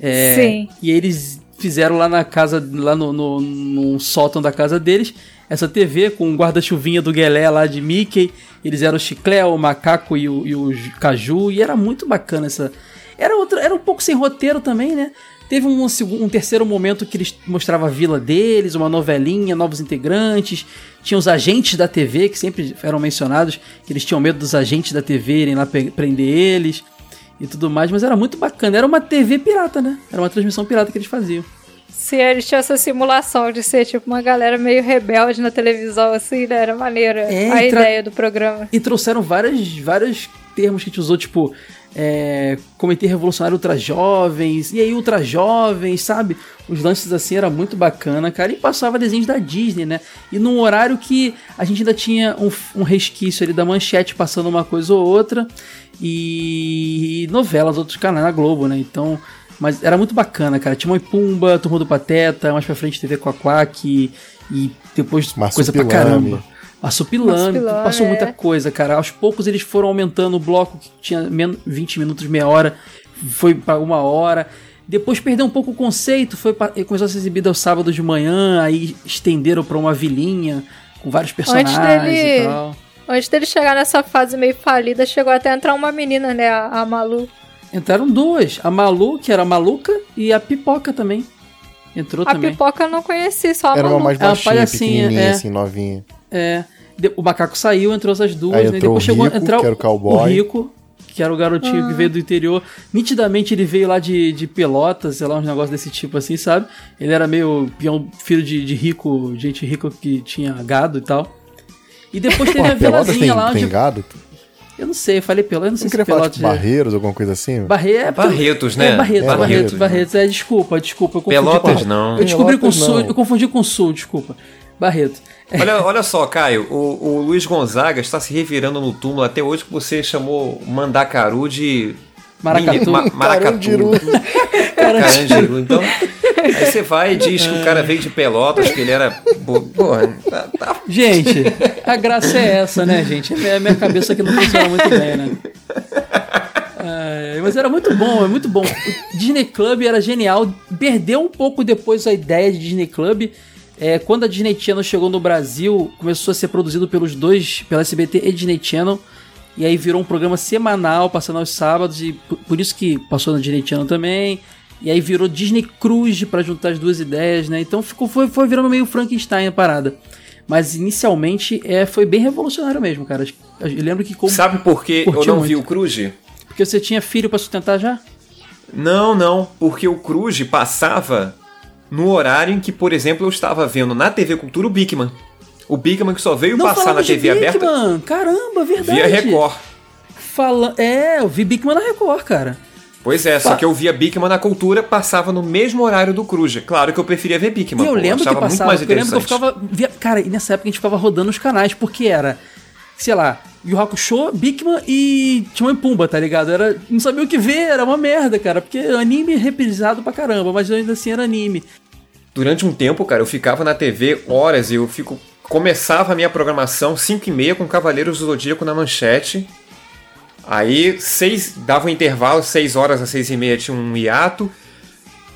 É, Sim. E eles fizeram lá na casa, lá no, no, no sótão da casa deles, essa TV com um guarda-chuvinha do Guelé lá de Mickey. Eles eram o Chiclé, o Macaco e o, e o Caju. E era muito bacana essa. Era, outra, era um pouco sem roteiro também, né? Teve um, um terceiro momento que eles mostravam a vila deles, uma novelinha, novos integrantes. Tinha os agentes da TV, que sempre eram mencionados, que eles tinham medo dos agentes da TV irem lá prender eles e tudo mais, mas era muito bacana. Era uma TV pirata, né? Era uma transmissão pirata que eles faziam. Se eles tinham essa simulação de ser tipo uma galera meio rebelde na televisão, assim, né? Era maneira É, a ideia do programa. E trouxeram várias, vários termos que a gente usou, tipo, é, Comitê Revolucionário Ultra Jovens, e aí Ultra Jovens, sabe? Os lances assim era muito bacana, cara. E passava desenhos da Disney, né? E num horário que a gente ainda tinha um, um resquício ali da manchete passando uma coisa ou outra, e novelas, outros canais na Globo, né? Então. Mas era muito bacana, cara. Tinha uma Pumba, Turma do Pateta, mais pra frente TV Quaquac, e, e depois coisa pra Marsupilame. caramba. Marsupilame, Marsupilame, passou é. muita coisa, cara. Aos poucos eles foram aumentando o bloco que tinha men- 20 minutos, meia hora, foi para uma hora. Depois perdeu um pouco o conceito, foi pra, começou a ser exibido aos sábados de manhã, aí estenderam pra uma vilinha com vários personagens dele- e tal. Antes dele chegar nessa fase meio falida, chegou até a entrar uma menina, né? A, a Malu. Entraram duas, a Malu, que era maluca, e a Pipoca também. Entrou A também. pipoca eu não conheci, só a Era uma Malu. mais É uma baixinha, palhacinha, pequenininha, é. assim, novinha. É. De- o macaco saiu, entrou essas duas, Aí né? entrou Depois o chegou a Rico, entrar que era o cowboy. Rico, que era o garotinho Ah. que veio do interior. Nitidamente ele veio lá de, de Pelotas, sei lá, uns negócios desse tipo assim, sabe? Ele era meio peão, filho de, de rico, gente rica que tinha gado e tal. E depois teve Porra, a Pelotas tem, vilazinha lá tem onde. gado? Eu não sei, eu falei Pelotas, eu não sei Não se falar Pelotas. tipo Barreiros, alguma coisa assim? Barre... é, Barretos, né? É, Barretos, É, Barretos, Barretos, Barretos. É, desculpa, desculpa. Eu confundi Pelotas, com... não. Eu descobri com Pelotas, Sul, não. eu confundi com Sul, desculpa. Barreto. Olha, olha só, Caio, o, o Luiz Gonzaga está se revirando no túmulo até hoje que você chamou Mandacaru de. Maracatu. Ma- Maracatu. Carandiru. Carandiru. Então, aí você vai e diz que o cara veio de Pelotas, que ele era. Porra, tá, tá- Gente, a graça é essa, né, gente? É a minha cabeça que não funciona muito bem, né? Ai, mas era muito bom, é muito bom. O Disney Club era genial. Perdeu um pouco depois a ideia de Disney Club. É, quando a Disney Channel chegou no Brasil, começou a ser produzido pelos dois, pela SBT e Disney Channel. E aí virou um programa semanal, passando aos sábados, e por, por isso que passou na Disney Channel também. E aí virou Disney Cruise pra juntar as duas ideias, né? Então ficou, foi, foi virando meio Frankenstein a parada. Mas inicialmente é, foi bem revolucionário mesmo, cara. Eu lembro que como. Sabe por que eu não vi muito. o Cruz? Porque você tinha filho pra sustentar já? Não, não, porque o Cruz passava no horário em que, por exemplo, eu estava vendo na TV Cultura o Bigman. O Bigman que só veio Não passar na TV aberta Bigman. Caramba, verdade. via Record. Fala... É, eu vi Bigman na Record, cara. Pois é, só que eu via Bigman na Cultura, passava no mesmo horário do Cruz. Claro que eu preferia ver Bigman. e eu lembro que achava muito passava, mais eu lembro que eu ficava. via- Cara, e nessa época a gente ficava rodando os canais, porque era, sei lá, Yu Hakusho, Bigman e Timon e Pumba, tá ligado? Era, não sabia o que ver, era uma merda, cara, porque anime reprisado pra caramba, mas ainda assim era anime. Durante um tempo, cara, eu ficava na TV horas e eu fico começava a minha programação 5 e meia com Cavaleiros do Zodíaco na manchete. Aí, seis, dava um intervalo, 6 horas a 6 e meia tinha um hiato.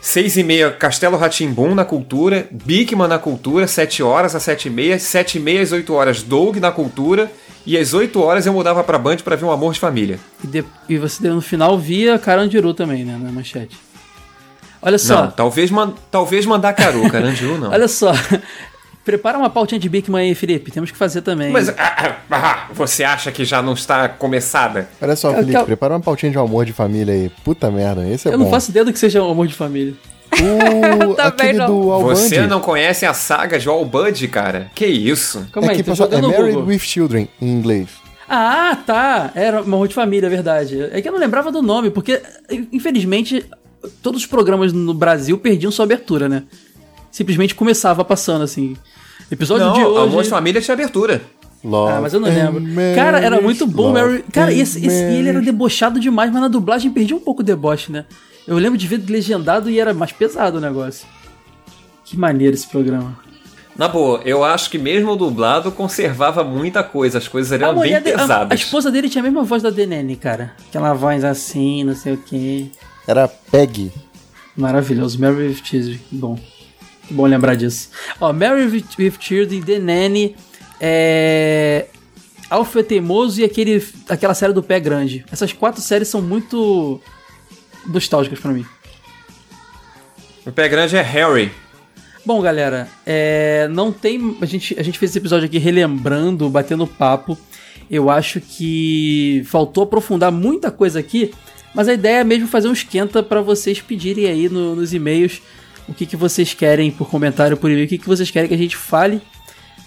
6 e meia, Castelo Ratimbum na cultura, Bigman na cultura, 7 horas às 7 e meia, 7 e meia às 8 horas, Doug na cultura, e às 8 horas eu mudava pra Band pra ver um Amor de Família. E, de- e você no final via Carandiru também, né? Na manchete. Olha só. Não, talvez, man, talvez mandar Caru, Carandiru não. Olha só. Prepara uma pautinha de Bigman aí, Felipe. Temos que fazer também. Mas ah, ah, ah, você acha que já não está começada? Olha só, Felipe, cal- prepara uma pautinha de amor de família aí. Puta merda, esse é eu bom. não faço ideia do que seja o amor de família. O, aquele não. do Al Você Bundy. não conhece a saga de All Bud, cara? Que isso? Calma É aí, que passa, é Married Google. with Children, em inglês. Ah, tá. Era uma amor de família, é verdade. É que eu não lembrava do nome, porque, infelizmente, todos os programas no Brasil perdiam sua abertura, né? Simplesmente começava passando, assim. Episódio não, de hoje. Amor de Família tinha abertura. Love Ah, mas eu não lembro. marriage, Cara, era muito bom. Mary... Cara, esse, esse- e ele era debochado demais, mas na dublagem perdia um pouco o deboche, né? Eu lembro de ver legendado e era mais pesado o negócio. Que maneiro esse programa. Na boa, eu acho que mesmo o dublado conservava muita coisa, as coisas eram a, bem de- a- pesadas. a esposa dele tinha a mesma voz da Denene, cara. Aquela voz assim, não sei o quê. Era Peg. Maravilhoso. Mary with Children. Que bom. Que bom lembrar disso. Ó, Mary with, with Children, The Nanny, é... Alfred Teimoso e aquele, aquela série do Pé Grande. Essas quatro séries são muito nostálgicas pra mim. O pé grande é Harry. Bom, galera, é, não tem. A gente, a gente fez esse episódio aqui relembrando, batendo papo. Eu acho que faltou aprofundar muita coisa aqui, mas a ideia é mesmo fazer um esquenta pra vocês pedirem aí no- nos e-mails o que, que vocês querem por comentário, por e-mail, o que, que vocês querem que a gente fale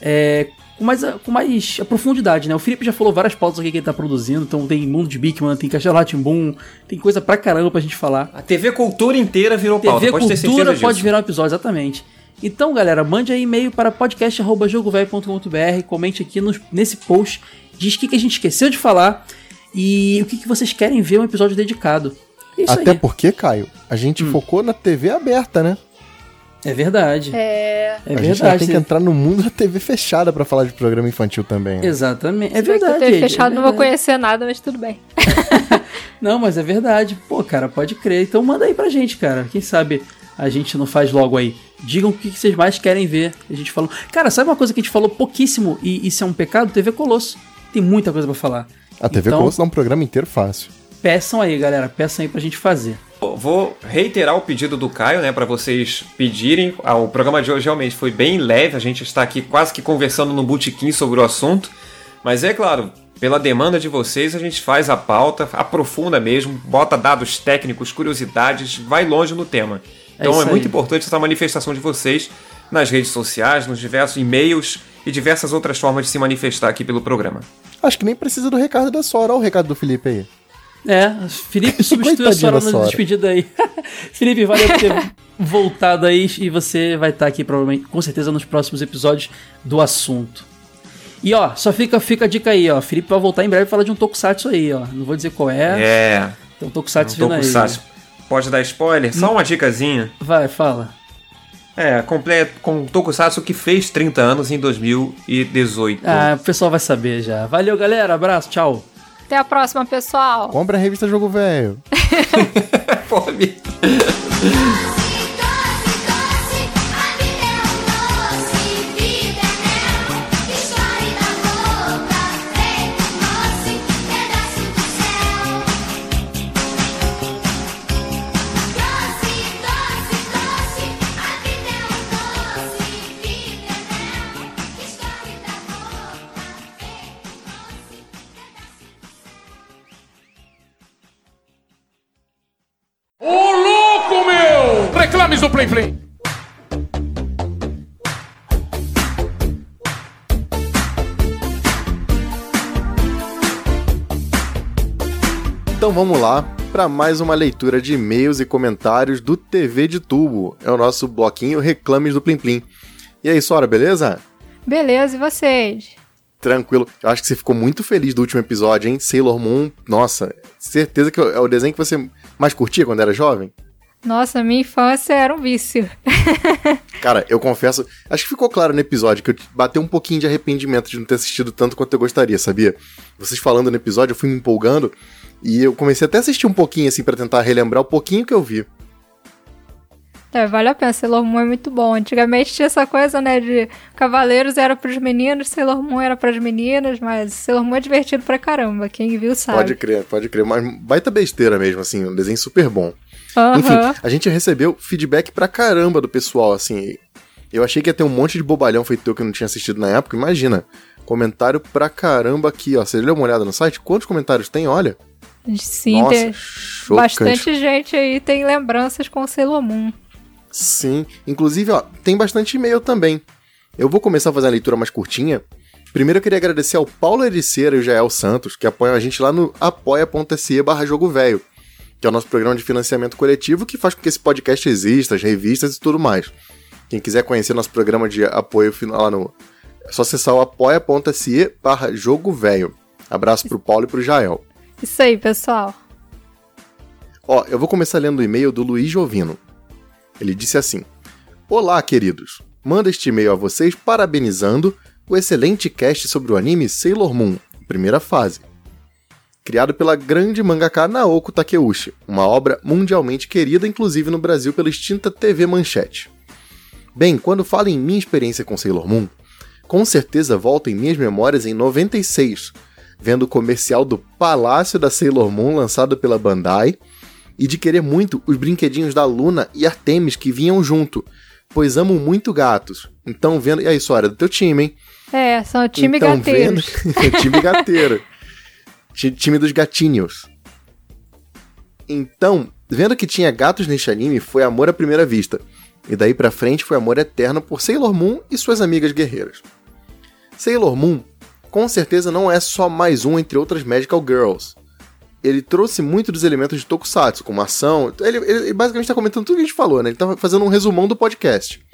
é, com, mais, com mais profundidade, né? O Felipe já falou várias pautas aqui que ele tá produzindo, então tem Mundo de Bigman, tem Castelo Ratimbum, tem coisa pra caramba pra gente falar. A TV Cultura inteira virou pauta, TV pode ter certeza Cultura disso. pode virar um episódio, exatamente. Então, galera, mande aí e-mail para podcast.jogovelho.com.br, comente aqui nos- nesse post, diz o que, que a gente esqueceu de falar e o que, que vocês querem ver um episódio dedicado. É isso Até aí. porque, Caio, a gente Hum. focou na TV aberta, né? É verdade. É, É. a gente verdade. tem que entrar no mundo da TV fechada pra falar de programa infantil também. né? Exatamente. É Se verdade. eu ter Ed, fechado, é não vou verdade. conhecer nada, mas tudo bem. Não, mas é verdade. Pô, cara, pode crer. Então manda aí pra gente, cara. Quem sabe a gente não faz logo aí. Digam o que vocês mais querem ver. A gente falou. Cara, sabe uma coisa que a gente falou pouquíssimo e isso é um pecado? TV Colosso. Tem muita coisa pra falar. A TV Então- Colosso dá um programa inteiro fácil. Peçam aí, galera. Peçam aí pra gente fazer. Vou reiterar o pedido do Caio, né, para vocês pedirem. Ah, o programa de hoje realmente foi bem leve, a gente está aqui quase que conversando no botequim sobre o assunto. Mas é claro, pela demanda de vocês, a gente faz a pauta, aprofunda mesmo, bota dados técnicos, curiosidades, vai longe no tema. Então isso é, muito importante essa manifestação de vocês nas redes sociais, nos diversos e-mails e diversas outras formas de se manifestar aqui pelo programa. Acho que nem precisa do recado da Sora. Olha o recado do Felipe aí. É, Felipe substitui a Sora na despedida aí. Felipe, valeu por ter voltado aí e você vai estar aqui provavelmente, com certeza, nos próximos episódios do assunto. E ó, só fica, fica a dica aí, ó. Felipe vai voltar em breve e falar de um Tokusatsu aí, ó. Não vou dizer qual é. É, Tem um Tokusatsu não vindo aí. saco. Pode dar spoiler? Só uma dicasinha. Vai, fala. É, completo com Tokusatsu que fez 30 anos em 2018. Ah, o pessoal vai saber já. Valeu, galera. Abraço, tchau. Até a próxima, pessoal. Compra a revista Jogo Velho. Pô, vamos lá para mais uma leitura de e-mails e comentários do TV de Tubo. É o nosso bloquinho Reclames do Plim Plim. E aí, Sora, beleza? Beleza, e vocês? Tranquilo. Eu acho que você ficou muito feliz do último episódio, hein? Sailor Moon, nossa, certeza que é o desenho que você mais curtia quando era jovem? Nossa, minha infância era um vício. Cara, eu confesso, acho que ficou claro no episódio que eu bateu um pouquinho de arrependimento de não ter assistido tanto quanto eu gostaria, sabia? Vocês falando no episódio, eu fui me empolgando e eu comecei até a assistir um pouquinho assim pra tentar relembrar o pouquinho que eu vi. É, vale a pena. Sailor Moon é muito bom. Antigamente tinha essa coisa, né, de Cavaleiros era pros meninos, Sailor Moon era pras meninas, mas Sailor Moon é divertido pra caramba. Quem viu sabe. Pode crer, pode crer, mas baita besteira mesmo, assim, um desenho super bom. Aham. Enfim, a gente recebeu feedback pra caramba do pessoal, assim. Eu achei que ia ter um monte de bobalhão feito eu que não tinha assistido na época. Imagina, comentário pra caramba aqui, ó. Você deu uma olhada no site? Quantos comentários tem? Olha. Sim, Nossa, tem chocante. bastante gente aí tem lembranças com Sailor Moon. Sim. Inclusive, ó, tem bastante e-mail também. Eu vou começar a fazer a leitura mais curtinha. Primeiro eu queria agradecer ao Paulo Ericeira e o Jael Santos, que apoiam a gente lá no apoia.se barra jogo velho, que é o nosso programa de financiamento coletivo que faz com que esse podcast exista, as revistas e tudo mais. Quem quiser conhecer nosso programa de apoio lá no. É só acessar o apoia.se barra jogo velho. Abraço pro Paulo e pro Jael. Isso aí, pessoal. Ó, eu vou começar lendo o e-mail do Luiz Jovino. Ele disse assim: Olá, queridos. Manda este e-mail a vocês parabenizando o excelente cast sobre o anime Sailor Moon, primeira fase. Criado pela grande mangaka Naoko Takeuchi, uma obra mundialmente querida, inclusive no Brasil pela extinta TV Manchete. Bem, quando falo em minha experiência com Sailor Moon, com certeza volto em minhas memórias em 96, vendo o comercial do Palácio da Sailor Moon lançado pela Bandai e de querer muito os brinquedinhos da Luna e Artemis que vinham junto, pois amo muito gatos. Então vendo. E aí, Sora, do teu time, hein? É, são o time então, gateiros. Vendo... time gateiro. Ti- time dos gatinhos. Então, vendo que tinha gatos neste anime, foi amor à primeira vista. E daí pra frente foi amor eterno por Sailor Moon e suas amigas guerreiras. Sailor Moon, com certeza não é só mais um entre outras Magical Girls. Ele trouxe muito dos elementos de Tokusatsu, como ação. Ele, ele basicamente tá comentando tudo que a gente falou, né? Ele tá fazendo um resumão do podcast.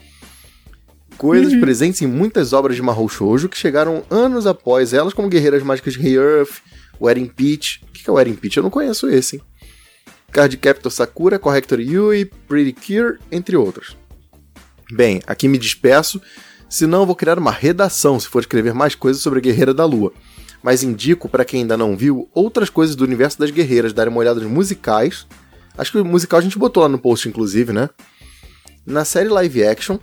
Coisas presentes em muitas obras de Mahou Shoujo que chegaram anos após elas, como Guerreiras Mágicas de Re-Earth, Wedding Peach. O que que é Wedding Peach? Eu não conheço esse, hein? Card Captor Sakura, Corrector Yui, Pretty Cure, entre outros. Bem, aqui me despeço, senão eu vou criar uma redação se for escrever mais coisas sobre a Guerreira da Lua. Mas indico, para quem ainda não viu, outras coisas do universo das guerreiras, darem uma olhada nos musicais. Acho que o musical a gente botou lá no post, inclusive, né? Na série live action,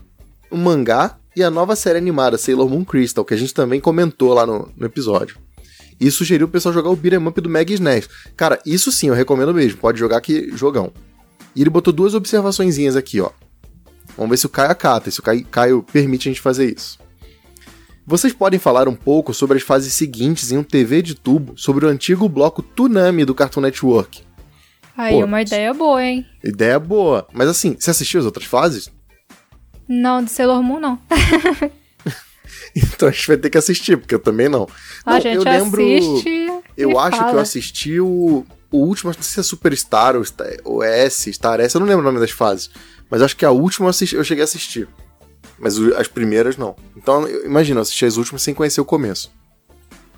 o mangá e a nova série animada Sailor Moon Crystal, que a gente também comentou lá no, no episódio. E sugeriu o pessoal jogar o beat'em up do Meg SNES. Cara, isso sim, eu recomendo mesmo. Pode jogar que jogão. E ele botou duas observaçõezinhas aqui, ó. Vamos ver se o Caio acata, se o Caio, Caio permite a gente fazer isso. Vocês podem falar um pouco sobre as fases seguintes em um TV de tubo sobre o antigo bloco Toonami do Cartoon Network. Aí, Pô, uma ideia boa, hein? Ideia boa. Mas assim, você assistiu as outras fases? Não, de Sailor Moon, não. Então a gente vai ter que assistir, porque eu também não. a Não, gente eu lembro. assiste Eu acho que eu fala. assisti o, o último, não sei se é Superstar ou, Star, ou S, Star S, eu não lembro o nome das fases. Mas acho que a última eu, assisti- eu cheguei a assistir. Mas as primeiras não. Então, eu- imagina, eu assisti as últimas sem conhecer o começo.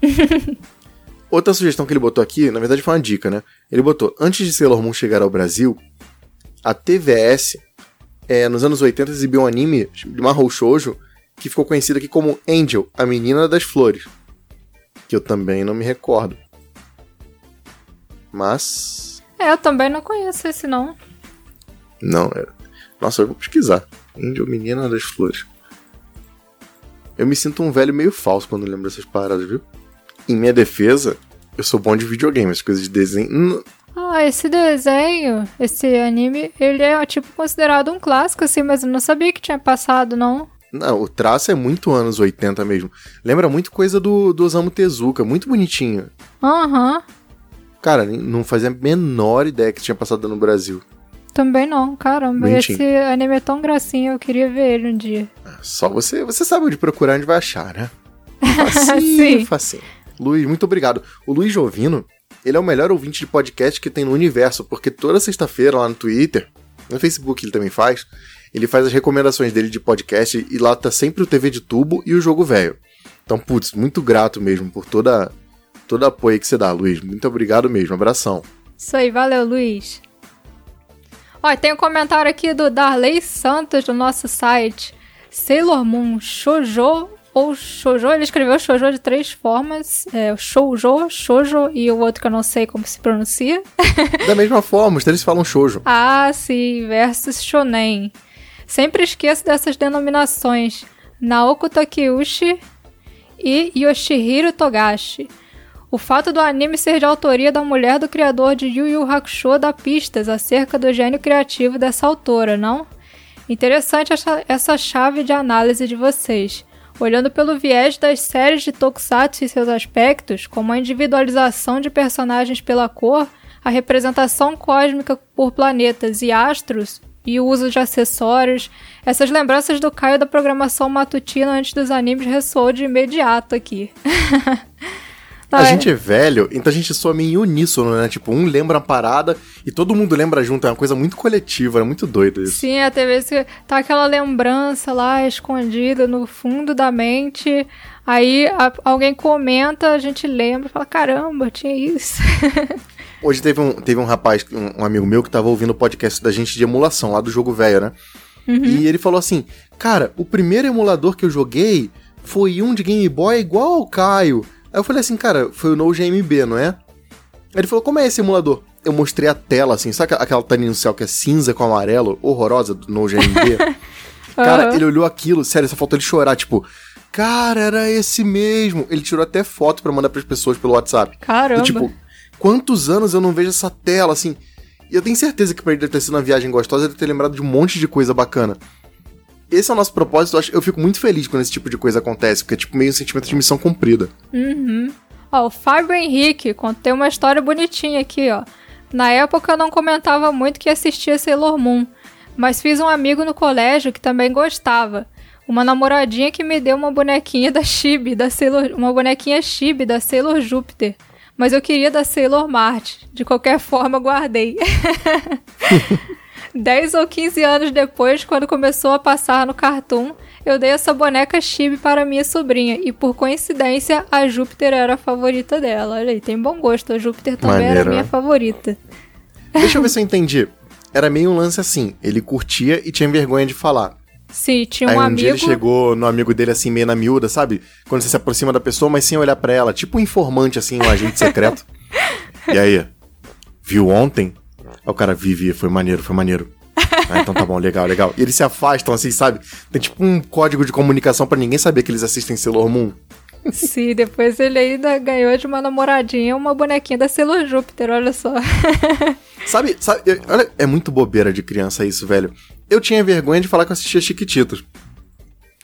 Outra sugestão que ele botou aqui, na verdade foi uma dica, né? Ele botou, antes de Sailor Moon chegar ao Brasil, a TVS, é, nos anos 80, exibiu um anime de Mahou Shoujo que ficou conhecido aqui como Angel, a Menina das Flores. Que eu também não me recordo. Mas. É, eu também não conheço esse, não. Não, é. Nossa, eu vou pesquisar. Angel, Menina das Flores. Eu me sinto um velho meio falso quando lembro dessas paradas, viu? Em minha defesa, eu sou bom de videogame, as coisas de desenho. Hum, Ah, esse desenho, esse anime, ele é, tipo, considerado um clássico, assim, mas eu não sabia que tinha passado, não. Não, o traço é muito anos 80 mesmo. Lembra muito coisa do, do Osamu Tezuka, muito bonitinho. Aham, Cara, nem- não fazia a menor ideia que tinha passado no Brasil. Também não, caramba. Esse anime é tão gracinha, eu queria ver ele um dia. Só você, você sabe onde procurar, onde vai achar, né? Facinho, facinho. Luiz, muito obrigado. O Luiz Jovino, ele é o melhor ouvinte de podcast que tem no universo, porque toda sexta-feira lá no Twitter, no Facebook ele também faz, ele faz as recomendações dele de podcast e lá tá sempre o TV de tubo e o jogo velho. Então, putz, muito grato mesmo por toda todo apoio que você dá, Luiz. Muito obrigado mesmo. Abração. Isso aí, valeu, Luiz. Ó, tem um comentário aqui do Darley Santos do nosso site. Sailor Moon Shoujo ou Shoujo, ele escreveu Shoujo de três formas. É, Shoujo, Shoujo e o outro que eu não sei como se pronuncia. Da mesma forma, os três falam shoujo. Ah, sim, versus Shonen. Sempre esqueço dessas denominações. Naoko Takeuchi e Yoshihiro Togashi. O fato do anime ser de autoria da mulher do criador de Yu Yu Hakusho dá pistas acerca do gênio criativo dessa autora, não? Interessante essa, essa chave de análise de vocês. Olhando pelo viés das séries de Tokusatsu e seus aspectos, como a individualização de personagens pela cor, a representação cósmica por planetas e astros e o uso de acessórios, essas lembranças do Caio da programação matutina antes dos animes ressoam de imediato aqui. A Ai, gente é velho, então a gente soa meio em uníssono, né? Tipo, um lembra uma parada e todo mundo lembra junto. É uma coisa muito coletiva, é muito doido isso. Sim, até vezes que tá aquela lembrança lá escondida no fundo da mente. Aí a- alguém comenta, a gente lembra, fala: caramba, tinha isso. Hoje teve um, teve um rapaz, um, um amigo meu, que tava ouvindo o podcast da gente de emulação, lá do jogo velho, né? E ele falou assim: Cara, o primeiro emulador que eu joguei foi um de Game Boy igual ao Caio. Aí eu falei assim, cara, foi o No GMB, não é? Aí ele falou, como é esse emulador? Eu mostrei a tela, assim, sabe aquela no céu que é cinza com amarelo, horrorosa do No GMB? cara, Aham. ele olhou aquilo, sério, só faltou ele chorar, tipo, cara, era esse mesmo. Ele tirou até foto pra mandar pras pessoas pelo WhatsApp. Caramba. Do tipo, quantos anos eu não vejo essa tela, assim? E eu tenho certeza que pra ele deve ter sido uma viagem gostosa, ele deve ter lembrado de um monte de coisa bacana. Esse é o nosso propósito, eu, acho, eu fico muito feliz quando esse tipo de coisa acontece, porque é tipo meio um sentimento de missão cumprida. Ó, o Fábio Henrique contei uma história bonitinha aqui, ó. Na época eu não comentava muito que assistia Sailor Moon, mas fiz um amigo no colégio que também gostava. Uma namoradinha que me deu uma bonequinha da Chibi, da Sailor, uma bonequinha Chibi da Sailor Júpiter. Mas eu queria da Sailor Marte. De qualquer forma, guardei. 10 ou 15 anos depois, quando começou a passar no Cartoon, eu dei essa boneca Chibi para minha sobrinha. E por coincidência, a Júpiter era a favorita dela. Olha aí, tem bom gosto. A Júpiter também era Maneiro, minha né? favorita. Deixa eu ver se eu entendi. Era meio um lance assim, ele curtia e tinha vergonha de falar. Sim, tinha Aí um um amigo. dia ele chegou no amigo dele assim, meio na miúda, sabe? Quando você se aproxima da pessoa, mas sem olhar pra ela. Tipo um informante, assim, um agente secreto. e aí? Viu ontem? Aí o cara, vi, vi, foi maneiro, foi maneiro. Ah, então tá bom, legal, legal. E eles se afastam, assim, sabe? Tem tipo um código de comunicação pra ninguém saber que eles assistem Sailor Moon. Sim, depois ele ainda ganhou de uma namoradinha uma bonequinha da Sailor Júpiter, olha só. Sabe, sabe, eu- olha, é muito bobeira de criança isso, velho. Eu tinha vergonha de falar que eu assistia Chiquititos.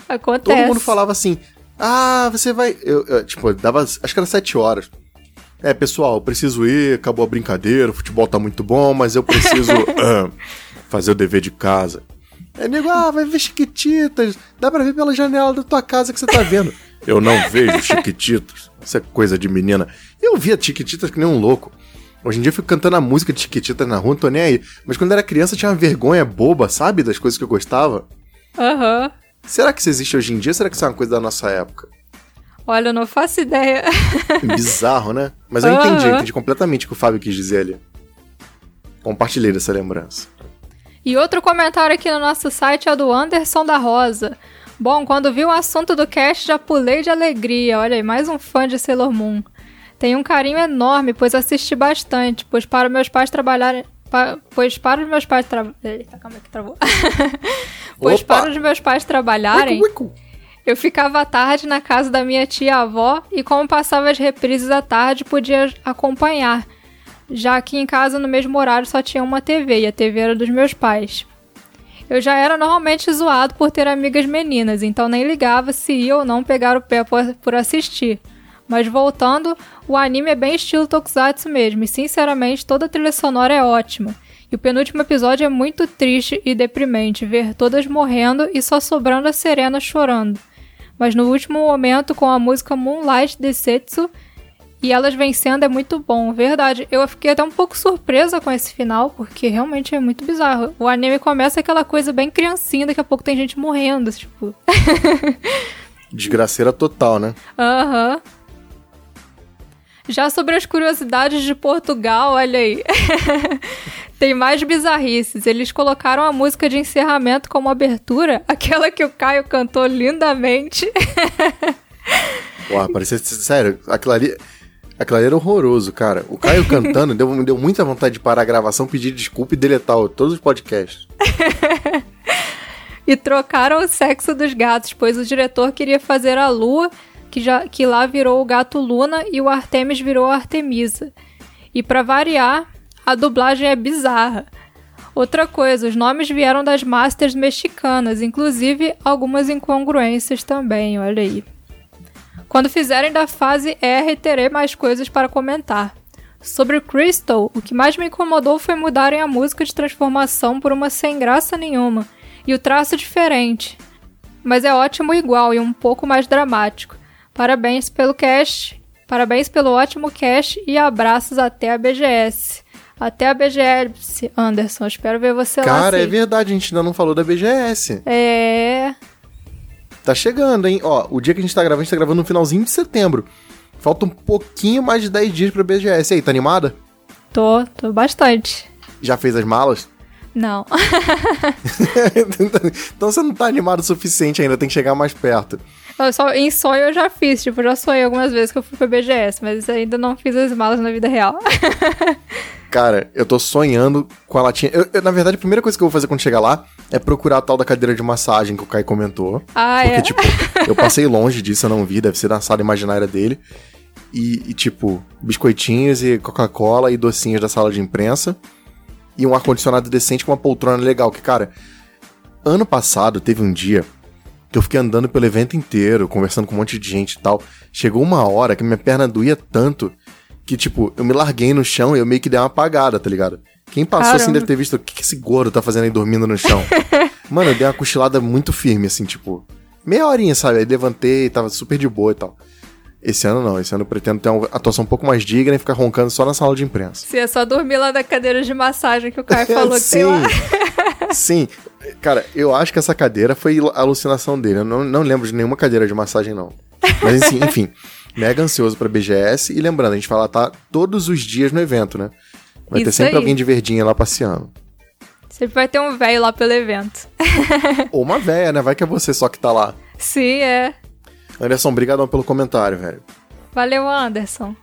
Acontece. Todo mundo falava assim, ah, você vai... Eu, eu, tipo, dava, acho que era sete horas. É, pessoal, eu preciso ir, acabou a brincadeira, o futebol tá muito bom, mas eu preciso ah, fazer o dever de casa. Aí nego, ah, vai ver Chiquititas, dá pra ver pela janela da tua casa que você tá vendo. Eu não vejo Chiquititas, isso é coisa de menina. Eu via Chiquititas que nem um louco. Hoje em dia eu fico cantando a música de Chiquititas na rua, não tô nem aí. Mas quando eu era criança eu tinha uma vergonha boba, sabe, das coisas que eu gostava. Aham. Será que isso existe hoje em dia? Será que isso é uma coisa da nossa época? Olha, eu não faço ideia. Bizarro, né? Mas eu entendi, eu Aham. entendi completamente o que o Fábio quis dizer ali. Compartilhei dessa lembrança. E outro comentário aqui no nosso site é do Anderson da Rosa. Bom, quando vi o assunto do cast já pulei de alegria. Olha aí, mais um fã de Sailor Moon. Tenho um carinho enorme, pois assisti bastante, pois para meus pais trabalharem. pa- pois para os meus pais tra... Eita, calma aí que travou. pois Opa! para os meus pais trabalharem, eu ficava à tarde na casa da minha tia-avó e como passava as reprises à tarde, podia acompanhar. Já que em casa no mesmo horário só tinha uma TV e a TV era dos meus pais. Eu já era normalmente zoado por ter amigas meninas, então nem ligava se ia ou não pegar o pé por, assistir. Mas voltando, o anime é bem estilo Tokusatsu mesmo, e sinceramente toda a trilha sonora é ótima. E o penúltimo episódio é muito triste e deprimente, ver todas morrendo e só sobrando a Serena chorando. Mas no último momento, com a música Moonlight Desetsu, e elas vencendo é muito bom, verdade. Eu fiquei até um pouco surpresa com esse final, porque realmente é muito bizarro. O anime começa aquela coisa bem criancinha, daqui a pouco tem gente morrendo, tipo. Desgraceira total, né? Aham. Já sobre as curiosidades de Portugal, olha aí. Tem mais bizarrices. Eles colocaram a música de encerramento como abertura, aquela que o Caio cantou lindamente. Porra, parecia. Sério, aquilo ali. Aquilo ali era horroroso, cara. O Caio cantando deu, me deu muita vontade de parar a gravação, pedir desculpa e deletar todos os podcasts. e trocaram o sexo dos gatos, pois o diretor queria fazer a Lua, que, já, que lá virou o gato Luna, e o Artemis virou a Artemisa. E pra variar, a dublagem é bizarra. Outra coisa, os nomes vieram das masters mexicanas, inclusive algumas incongruências também, olha aí. Quando fizerem da fase R, terei mais coisas para comentar. Sobre Crystal, o que mais me incomodou foi mudarem a música de transformação por uma sem graça nenhuma e o traço diferente. Mas é ótimo igual e um pouco mais dramático. Parabéns pelo cast, parabéns pelo ótimo cast e abraços até a BGS. Até a BGS, Anderson. Espero ver você lá. Cara, é verdade, a gente ainda não falou da BGS. É. Tá chegando, hein? Ó, o dia que a gente tá gravando, a gente tá gravando no finalzinho de setembro. Falta um pouquinho mais de 10 dias pra BGS. E aí, tá animada? Tô, tô bastante. Já fez as malas? Não. então você não tá animado o suficiente ainda, tem que chegar mais perto. Só, em sonho eu já fiz, tipo, já sonhei algumas vezes que eu fui pra BGS, mas ainda não fiz as malas na vida real. Cara, eu tô sonhando com a latinha. Eu, eu, na verdade, a primeira coisa que eu vou fazer quando chegar lá é procurar a tal da cadeira de massagem que o Kai comentou. Ah, Porque, é? tipo, eu passei longe disso, eu não vi, deve ser na sala imaginária dele. E, e, tipo, biscoitinhos e Coca-Cola e docinhos da sala de imprensa. E um ar-condicionado decente com uma poltrona legal. Que, cara, ano passado teve um dia eu fiquei andando pelo evento inteiro, conversando com um monte de gente e tal. Chegou uma hora que minha perna doía tanto que, tipo, eu me larguei no chão e eu meio que dei uma apagada, tá ligado? Quem passou assim Caramba. deve ter visto o que, que esse gordo tá fazendo aí dormindo no chão. Mano, eu dei uma cochilada muito firme, assim, tipo, meia horinha, sabe? Aí levantei, tava super de boa e tal. Esse ano não, esse ano eu pretendo ter uma atuação um pouco mais digna e ficar roncando só na sala de imprensa. Se é só dormir lá na cadeira de massagem que o Caio falou que sim, tem lá. sim. Cara, eu acho que essa cadeira foi a alucinação dele. Eu não, não lembro de nenhuma cadeira de massagem, não. Mas assim, enfim, mega ansioso pra BGS. E lembrando, a gente vai lá tá todos os dias no evento, né? Vai ter Isso sempre aí. alguém de verdinha lá passeando. Sempre vai ter um velho lá pelo evento. Ou uma véia, né? Vai que é você só que tá lá. Sim, é. Anderson, obrigadão pelo comentário, velho. Valeu, Anderson.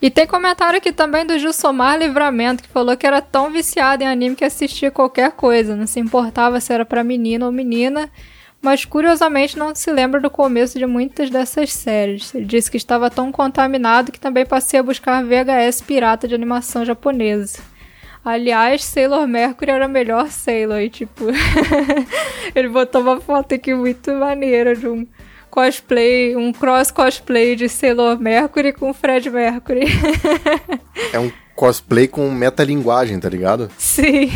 E tem comentário aqui também do Gilsomar Livramento, que falou que era tão viciado em anime que assistia qualquer coisa, não se importava se era pra menino ou menina, mas curiosamente não se lembra do começo de muitas dessas séries. Ele disse que estava tão contaminado que também passei a buscar VHS pirata de animação japonesa. Aliás, Sailor Mercury era a melhor Sailor, e tipo, ele botou uma foto aqui muito maneira de um cosplay, um cross cosplay de Sailor Mercury com Fred Mercury. É um cosplay com metalinguagem, tá ligado? Sim.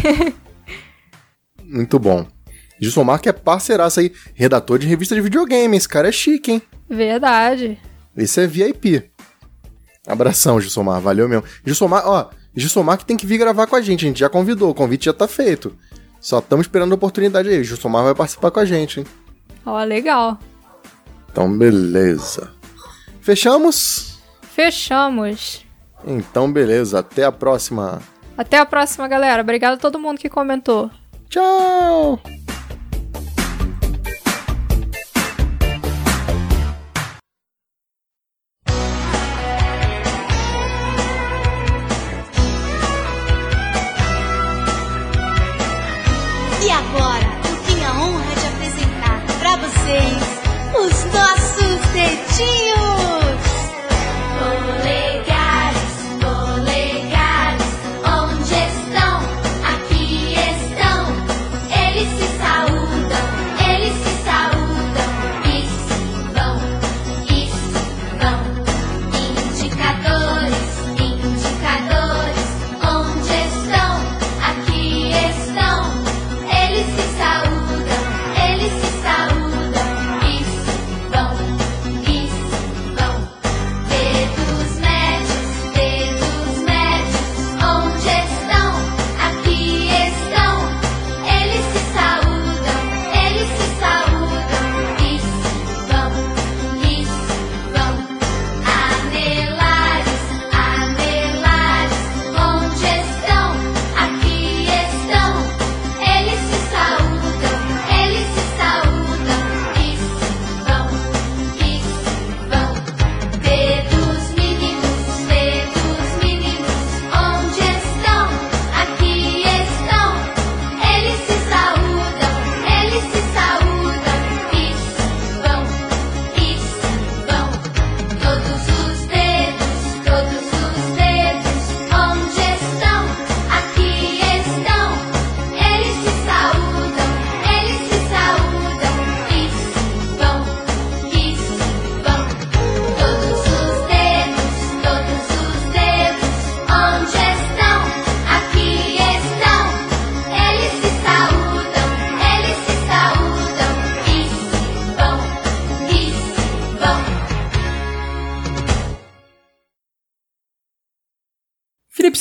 Muito bom. Gilsomar que é parceiraço aí, redator de revista de videogame. Esse cara é chique, hein? Verdade. Esse é VIP. Abração, Gilsomar. Valeu mesmo. Gilsomar, ó, Gilsomar que tem que vir gravar com a gente. A gente já convidou, o convite já tá feito. Só estamos esperando a oportunidade aí. Gilsomar vai participar com a gente, hein? Ó, legal. Então, beleza. Fechamos? Fechamos. Então, beleza. Até a próxima. Até a próxima, galera. Obrigado a todo mundo que comentou. Tchau! Dedinhos.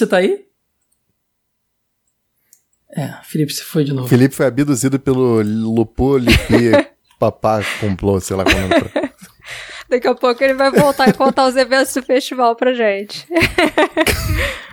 Você tá aí? É, Felipe se foi de novo. Felipe foi abduzido pelo Lupo Lipi Papá Complô, sei lá como é. Daqui a pouco ele vai voltar e contar os eventos do festival pra gente.